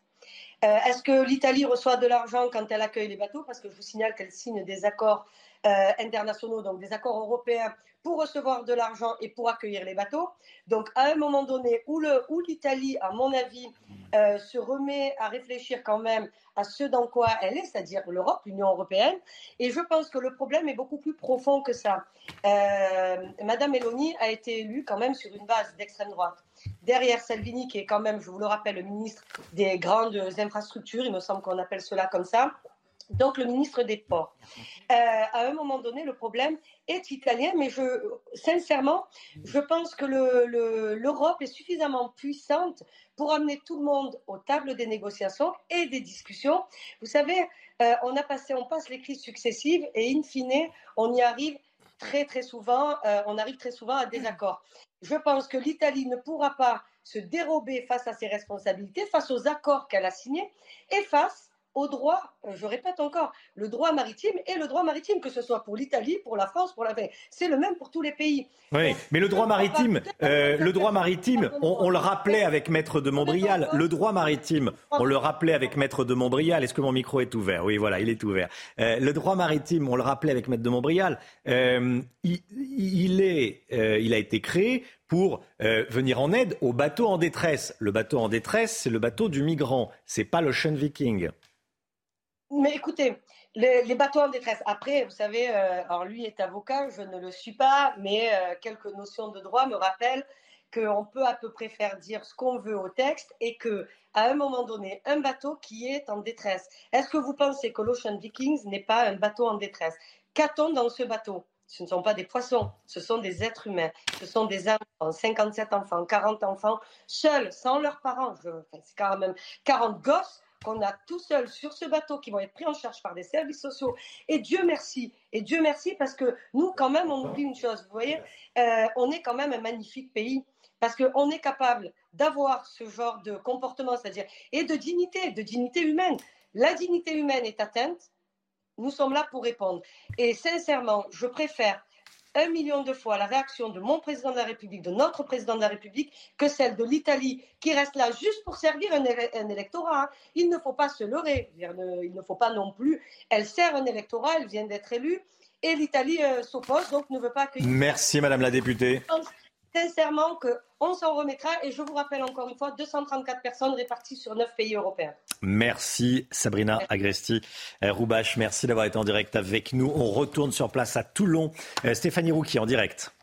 Euh, est-ce que l'Italie reçoit de l'argent quand elle accueille les bateaux? Parce que je vous signale qu'elle signe des accords euh, internationaux, donc des accords européens pour recevoir de l'argent et pour accueillir les bateaux. Donc à un moment donné où l'Italie, à mon avis, euh, se remet à réfléchir quand même à ce dans quoi elle est, c'est-à-dire l'Europe, l'Union européenne. Et je pense que le problème est beaucoup plus profond que ça. Euh, Madame Meloni a été élue quand même sur une base d'extrême droite. Derrière Salvini, qui est quand même, je vous le rappelle, le ministre des grandes infrastructures, il me semble qu'on appelle cela comme ça, donc le ministre des Ports. Euh, à un moment donné, le problème est italien, mais je, sincèrement, je pense que l'Europe est suffisamment puissante pour amener tout le monde aux tables des négociations et des discussions. Vous savez, euh, on a passé, on passe les crises successives et in fine, on y arrive très très souvent, euh, on arrive très souvent à des accords. Je pense que l'Italie ne pourra pas se dérober face à ses responsabilités, face aux accords qu'elle a signés et face au droit, euh, je répète encore, le droit maritime et le droit maritime, que ce soit pour l'Italie, pour la France, pour la c'est le même pour tous les pays. Oui, mais le droit maritime, euh, le droit maritime, on, le rappelait avec Maître de Montbrial, le droit maritime, on le rappelait avec Maître de Montbrial. Est-ce que mon micro est ouvert? Oui, voilà, il est ouvert. Euh, le droit maritime, on le rappelait avec Maître de Montbrial, il, est, il a été créé pour venir en aide aux bateaux en détresse. Le bateau en détresse, c'est le bateau du migrant, c'est pas l'Ocean Viking. Mais écoutez, les, bateaux en détresse. Après, vous savez, euh, alors lui est avocat, je ne le suis pas, mais euh, quelques notions de droit me rappellent qu'on peut à peu près faire dire ce qu'on veut au texte et que à un moment donné, un bateau qui est en détresse. Est-ce que vous pensez que l'Ocean Vikings n'est pas un bateau en détresse? Qu'a-t-on dans ce bateau? Ce ne sont pas des poissons, ce sont des êtres humains, ce sont des enfants, 57 enfants, 40 enfants, seuls, sans leurs parents, c'est quand même 40 gosses qu'on a tout seul sur ce bateau qui vont être pris en charge par des services sociaux. Et Dieu merci. Et Dieu merci parce que nous, quand même, on oublie une chose. Vous voyez, euh, on est quand même un magnifique pays parce qu'on est capable d'avoir ce genre de comportement, c'est-à-dire, et de dignité, de dignité humaine. La dignité humaine est atteinte nous sommes là pour répondre. Et sincèrement, je préfère un million de fois la réaction de mon président de la République, de notre président de la République, que celle de l'Italie, qui reste là juste pour servir un, électorat. Hein. Il ne faut pas se leurrer. Il ne faut pas non plus. Elle sert un électorat, elle vient d'être élue. Et l'Italie euh, s'oppose, donc ne veut pas accueillir. Merci, Madame la députée sincèrement qu'on s'en remettra. Et je vous rappelle encore une fois, 234 personnes réparties sur 9 pays européens. Merci Sabrina Agresti. Euh, Roubache, merci d'avoir été en direct avec nous. On retourne sur place à Toulon. Euh, Stéphanie Rouki en direct.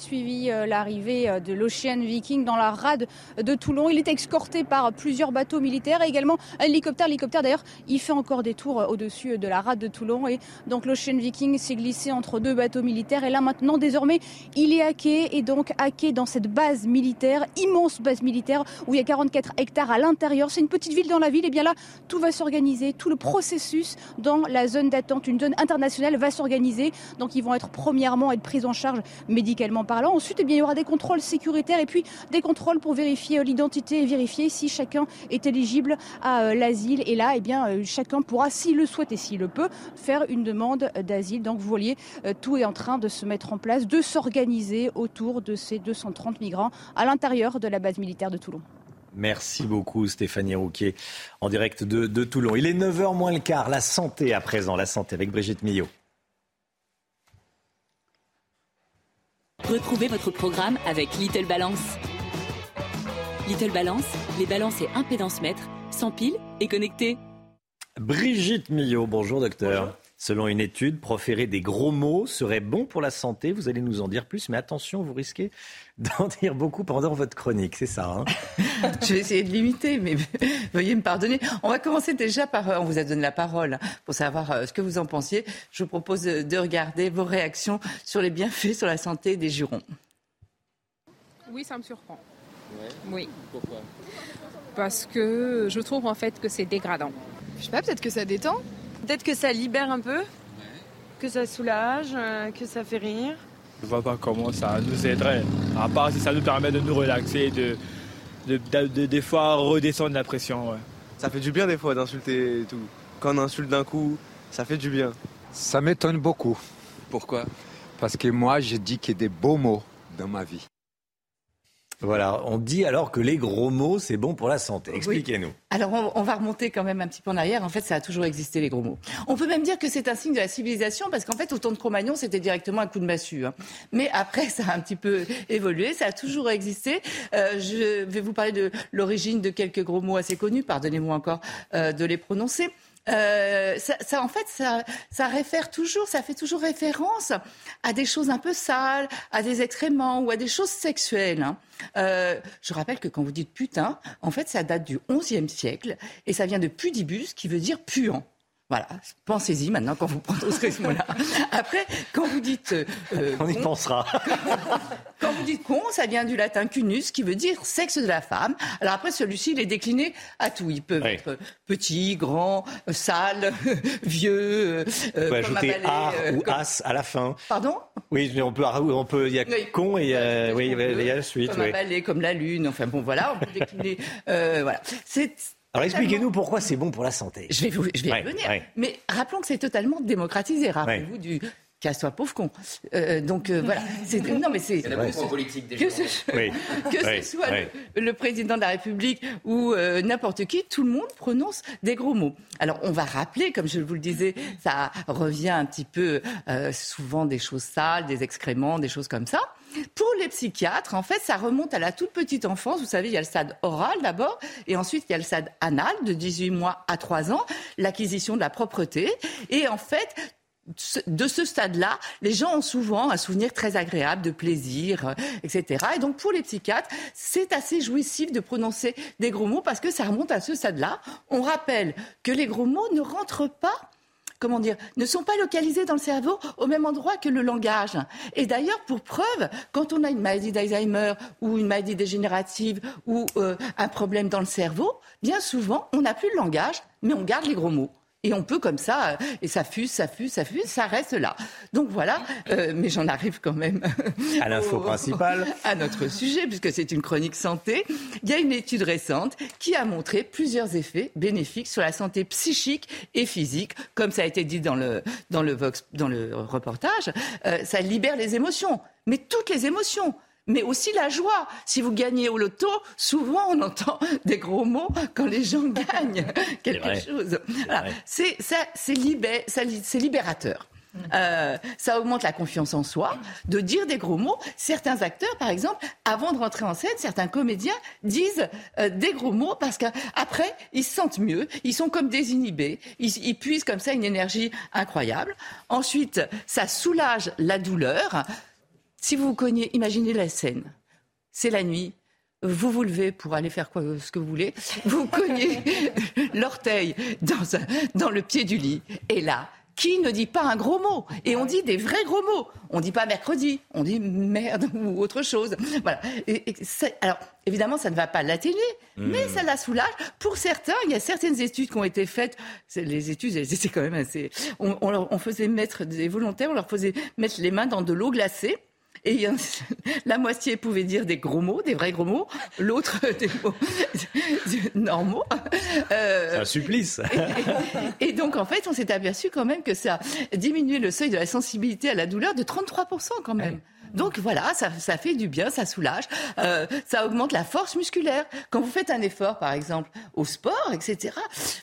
Suivi euh, l'arrivée euh, de l'Ocean Viking dans la rade de Toulon. Il est escorté par plusieurs bateaux militaires et également un hélicoptère. L'hélicoptère d'ailleurs, il fait encore des tours euh, au-dessus de la rade de Toulon et donc l'Ocean Viking s'est glissé entre deux bateaux militaires et là maintenant désormais il est hacké et donc hacké dans cette base militaire, immense base militaire où il y a 44 hectares à l'intérieur. C'est une petite ville dans la ville et bien là tout va s'organiser, tout le processus dans la zone d'attente, une zone internationale va s'organiser. Donc ils vont être premièrement être pris en charge médicalement Ensuite, eh il y aura des contrôles sécuritaires et puis des contrôles pour vérifier euh, l'identité et vérifier si chacun est éligible à euh, l'asile. Et là, eh bien, euh, chacun pourra, s'il le souhaite et s'il le peut, faire une demande d'asile. Donc, vous voyez, tout est en train de se mettre en place, de s'organiser autour de ces 230 migrants à l'intérieur de la base militaire de Toulon. Merci beaucoup Stéphanie Rouquier en direct de, de Toulon. Il est 9h moins le quart, la santé à présent, la santé avec Brigitte Millot. Retrouvez votre programme avec Little Balance. Little Balance, les balances et impédance mètres, sans pile et connectés. Brigitte Millot, bonjour docteur. Selon une étude, proférer des gros mots serait bon pour la santé. Vous allez nous en dire plus, mais attention, vous risquez d'en dire beaucoup pendant votre chronique, c'est ça hein Je vais essayer de limiter, mais veuillez me pardonner. On va commencer déjà par, euh, on vous a donné la parole hein, pour savoir euh, ce que vous en pensiez. Je vous propose de regarder vos réactions sur les bienfaits sur la santé des jurons. Oui, ça me surprend. Oui. Pourquoi? Parce que je trouve en fait que c'est dégradant. Je sais pas, peut-être que ça détend Peut-être que ça libère un peu, que ça soulage, euh, que ça fait rire. Je vois pas comment ça nous aiderait, à part si ça nous permet de nous relaxer, de, de, des fois redescendre la pression. Ça fait du bien des fois d'insulter et tout. Quand on insulte d'un coup, ça fait du bien. Ça m'étonne beaucoup. Pourquoi? Parce que moi, je dis qu'il y a des beaux mots dans ma vie. Voilà, on dit alors que les gros mots, c'est bon pour la santé. Expliquez-nous. Alors, on, va remonter quand même un petit peu en arrière. En fait, ça a toujours existé, les gros mots. On peut même dire que c'est un signe de la civilisation, parce qu'en fait, au temps de Cro-Magnon, c'était directement un coup de massue. Hein. Mais après, ça a un petit peu évolué, ça a toujours existé. Euh, je vais vous parler de l'origine de quelques gros mots assez connus, pardonnez-moi encore euh, de les prononcer. Euh, ça, en fait, ça, ça réfère toujours, ça fait toujours référence à des choses un peu sales, à des excréments ou à des choses sexuelles. Hein. Euh, je rappelle que quand vous dites putain, en fait, ça date du XIe siècle et ça vient de pudibus, qui veut dire puant. Voilà, pensez-y maintenant quand vous prenez ce mot-là. Après, quand vous dites... Euh, On y pensera. quand vous dites con, ça vient du latin cunus, qui veut dire sexe de la femme. Alors après, celui-ci, il est décliné à tout. Il peut être petit, grand, sale, vieux... Euh, on peut ajouter a ou as à la fin. Pardon? Oui, on peut... On peut il y a con et oui, il y a la suite. Comme oui. comme la lune. Enfin bon, voilà, on peut décliner... voilà. C'est alors expliquez-nous pourquoi c'est bon pour la santé. Je vais, vous, je vais y revenir. Mais rappelons que c'est totalement démocratisé. Rappelez-vous du casse-toi pauvre con. Euh, donc euh, voilà. Non mais c'est la politique des que ce, que ce soit le, président de la République ou euh, n'importe qui, tout le monde prononce des gros mots. Alors on va rappeler, comme je vous le disais, ça revient un petit peu souvent des choses sales, des excréments, des choses comme ça. Pour les psychiatres, en fait, ça remonte à la toute petite enfance. Vous savez, il y a le stade oral d'abord, et ensuite il y a le stade anal de 18 mois à 3 ans, l'acquisition de la propreté. Et en fait, de ce stade-là, les gens ont souvent un souvenir très agréable de plaisir, euh, etc. Et donc pour les psychiatres, c'est assez jouissif de prononcer des gros mots parce que ça remonte à ce stade-là. On rappelle que les gros mots ne rentrent pas comment dire, ne sont pas localisés dans le cerveau au même endroit que le langage. Et d'ailleurs, pour preuve, quand on a une maladie d'Alzheimer ou une maladie dégénérative ou euh, un problème dans le cerveau, bien souvent, on n'a plus le langage, mais on garde les gros mots. Et on peut comme ça, euh, et ça fuse, ça fuse, ça fuse, ça reste là. Donc voilà, euh, mais j'en arrive quand même à l'info principale, à notre sujet, puisque c'est une chronique santé. Il y a une étude récente qui a montré plusieurs effets bénéfiques sur la santé psychique et physique, comme ça a été dit dans le dans le Vox, dans le reportage. Euh, ça libère les émotions, mais toutes les émotions mais aussi la joie. Si vous gagnez au loto, souvent on entend des gros mots quand les gens gagnent quelque chose. C'est ça, c'est libérateur. Euh, ça augmente la confiance en soi, de dire des gros mots. Certains acteurs, par exemple, avant de rentrer en scène, certains comédiens disent euh, des gros mots parce qu'après, ils se sentent mieux, ils sont comme désinhibés, ils, ils puisent comme ça une énergie incroyable. Ensuite, ça soulage la douleur. Si vous vous cognez, imaginez la scène. C'est la nuit. Vous vous levez pour aller faire quoi, ce que vous voulez. Vous cognez l'orteil dans, dans le pied du lit. Et là, qui ne dit pas un gros mot? Et on dit des vrais gros mots. On dit pas mercredi, on dit merde ou autre chose. Voilà. alors, évidemment, ça ne va pas l'atténuer, hmm. mais ça la soulage. Pour certains, il y a certaines études qui ont été faites. Les études, c'est quand même assez. On, on faisait mettre des volontaires, on leur faisait mettre les mains dans de l'eau glacée et la moitié pouvait dire des gros mots, des vrais gros mots, l'autre des mots normaux. Euh, C'est un supplice. Et, donc, en fait, on s'est aperçu quand même que ça diminuait le seuil de la sensibilité à la douleur de 33% quand même. Donc voilà, ça, fait du bien, ça soulage, euh, ça augmente la force musculaire. Quand vous faites un effort, par exemple, au sport, etc.,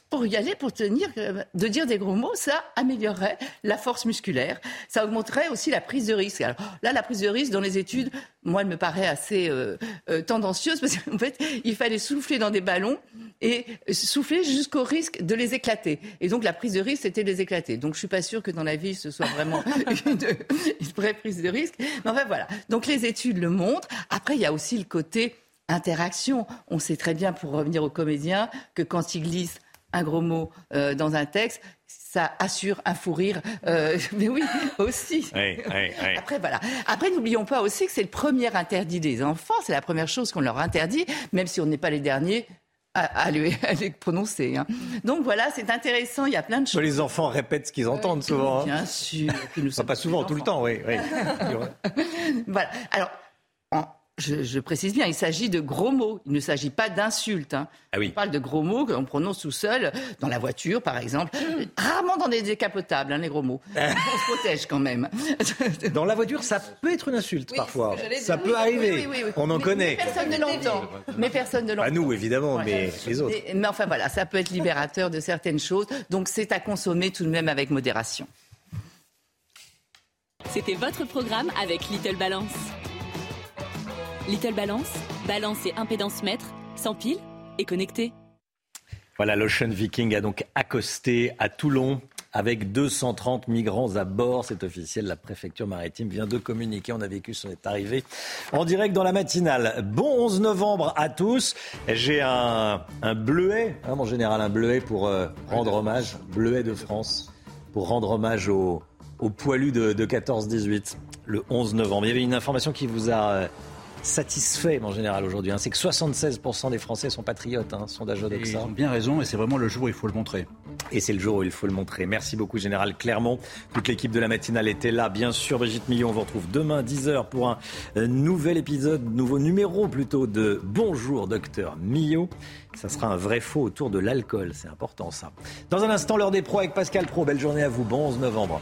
pour y aller, pour tenir, euh, de dire des gros mots, ça améliorerait la force musculaire. Ça augmenterait aussi la prise de risque. Alors là, la prise de risque dans les études, moi, elle me paraît assez euh, tendancieuse parce qu'en fait, il fallait souffler dans des ballons et souffler jusqu'au risque de les éclater. Et donc la prise de risque, c'était de les éclater. Donc je suis pas sûre que dans la vie, ce soit vraiment une, une vraie prise de risque. Mais enfin voilà. Donc les études le montrent. Après, il y a aussi le côté interaction. On sait très bien, pour revenir aux comédiens, que quand ils glissent un gros mot euh, dans un texte, ça assure un fou rire. Euh, mais oui, aussi. Après, voilà. Après, n'oublions pas aussi que c'est le premier interdit des enfants. C'est la première chose qu'on leur interdit, même si on n'est pas les derniers à, les, prononcer. Hein. Donc voilà, c'est intéressant, il y a plein de choses. Les enfants répètent ce qu'ils entendent euh, souvent. Hein. Bien sûr. Nous pas souvent, tout le temps, oui. oui. voilà. Alors, je, précise bien, il s'agit de gros mots. Il ne s'agit pas d'insultes. Hein. Ah oui. On parle de gros mots qu'on prononce tout seul, dans la voiture, par exemple. Rarement dans des décapotables, hein, les gros mots. On se protège quand même. Dans la voiture, ça peut être une insulte parfois. Ça peut arriver. On en connaît. Mais personne ne l'entend. Mais personne ne l'entend. Pas nous, évidemment, mais les autres. mais enfin voilà, ça peut être libérateur de certaines choses. Donc c'est à consommer tout de même avec modération. C'était votre programme avec Little Balance. Little Balance, balance et impédance mètre, sans pile et connecté. Voilà, l'Ocean Viking a donc accosté à Toulon avec 230 migrants à bord. C'est officiel, la préfecture maritime vient de communiquer. On a vécu son arrivée en direct dans la matinale. Bon 11 novembre à tous. J'ai un, bleuet, hein, mon général, un bleuet pour euh, rendre hommage, bleuet de France, pour rendre hommage aux, poilus de, de 14-18 le 11 novembre. Il y avait une information qui vous a euh, satisfait en général aujourd'hui. Hein. C'est que 76% des Français sont patriotes, hein, sondage Odoxa. Ils ont bien raison et c'est vraiment le jour où il faut le montrer. Et c'est le jour où il faut le montrer. Merci beaucoup Général Clermont. Toute l'équipe de la matinale était là. Bien sûr, Brigitte Millon, on vous retrouve demain 10h pour un euh, nouvel épisode, nouveau numéro plutôt de Bonjour Docteur Millot. Ça sera un vrai faux autour de l'alcool. C'est important ça. Dans un instant, l'heure des pros avec Pascal Pro. Belle journée à vous. Bon 11 novembre.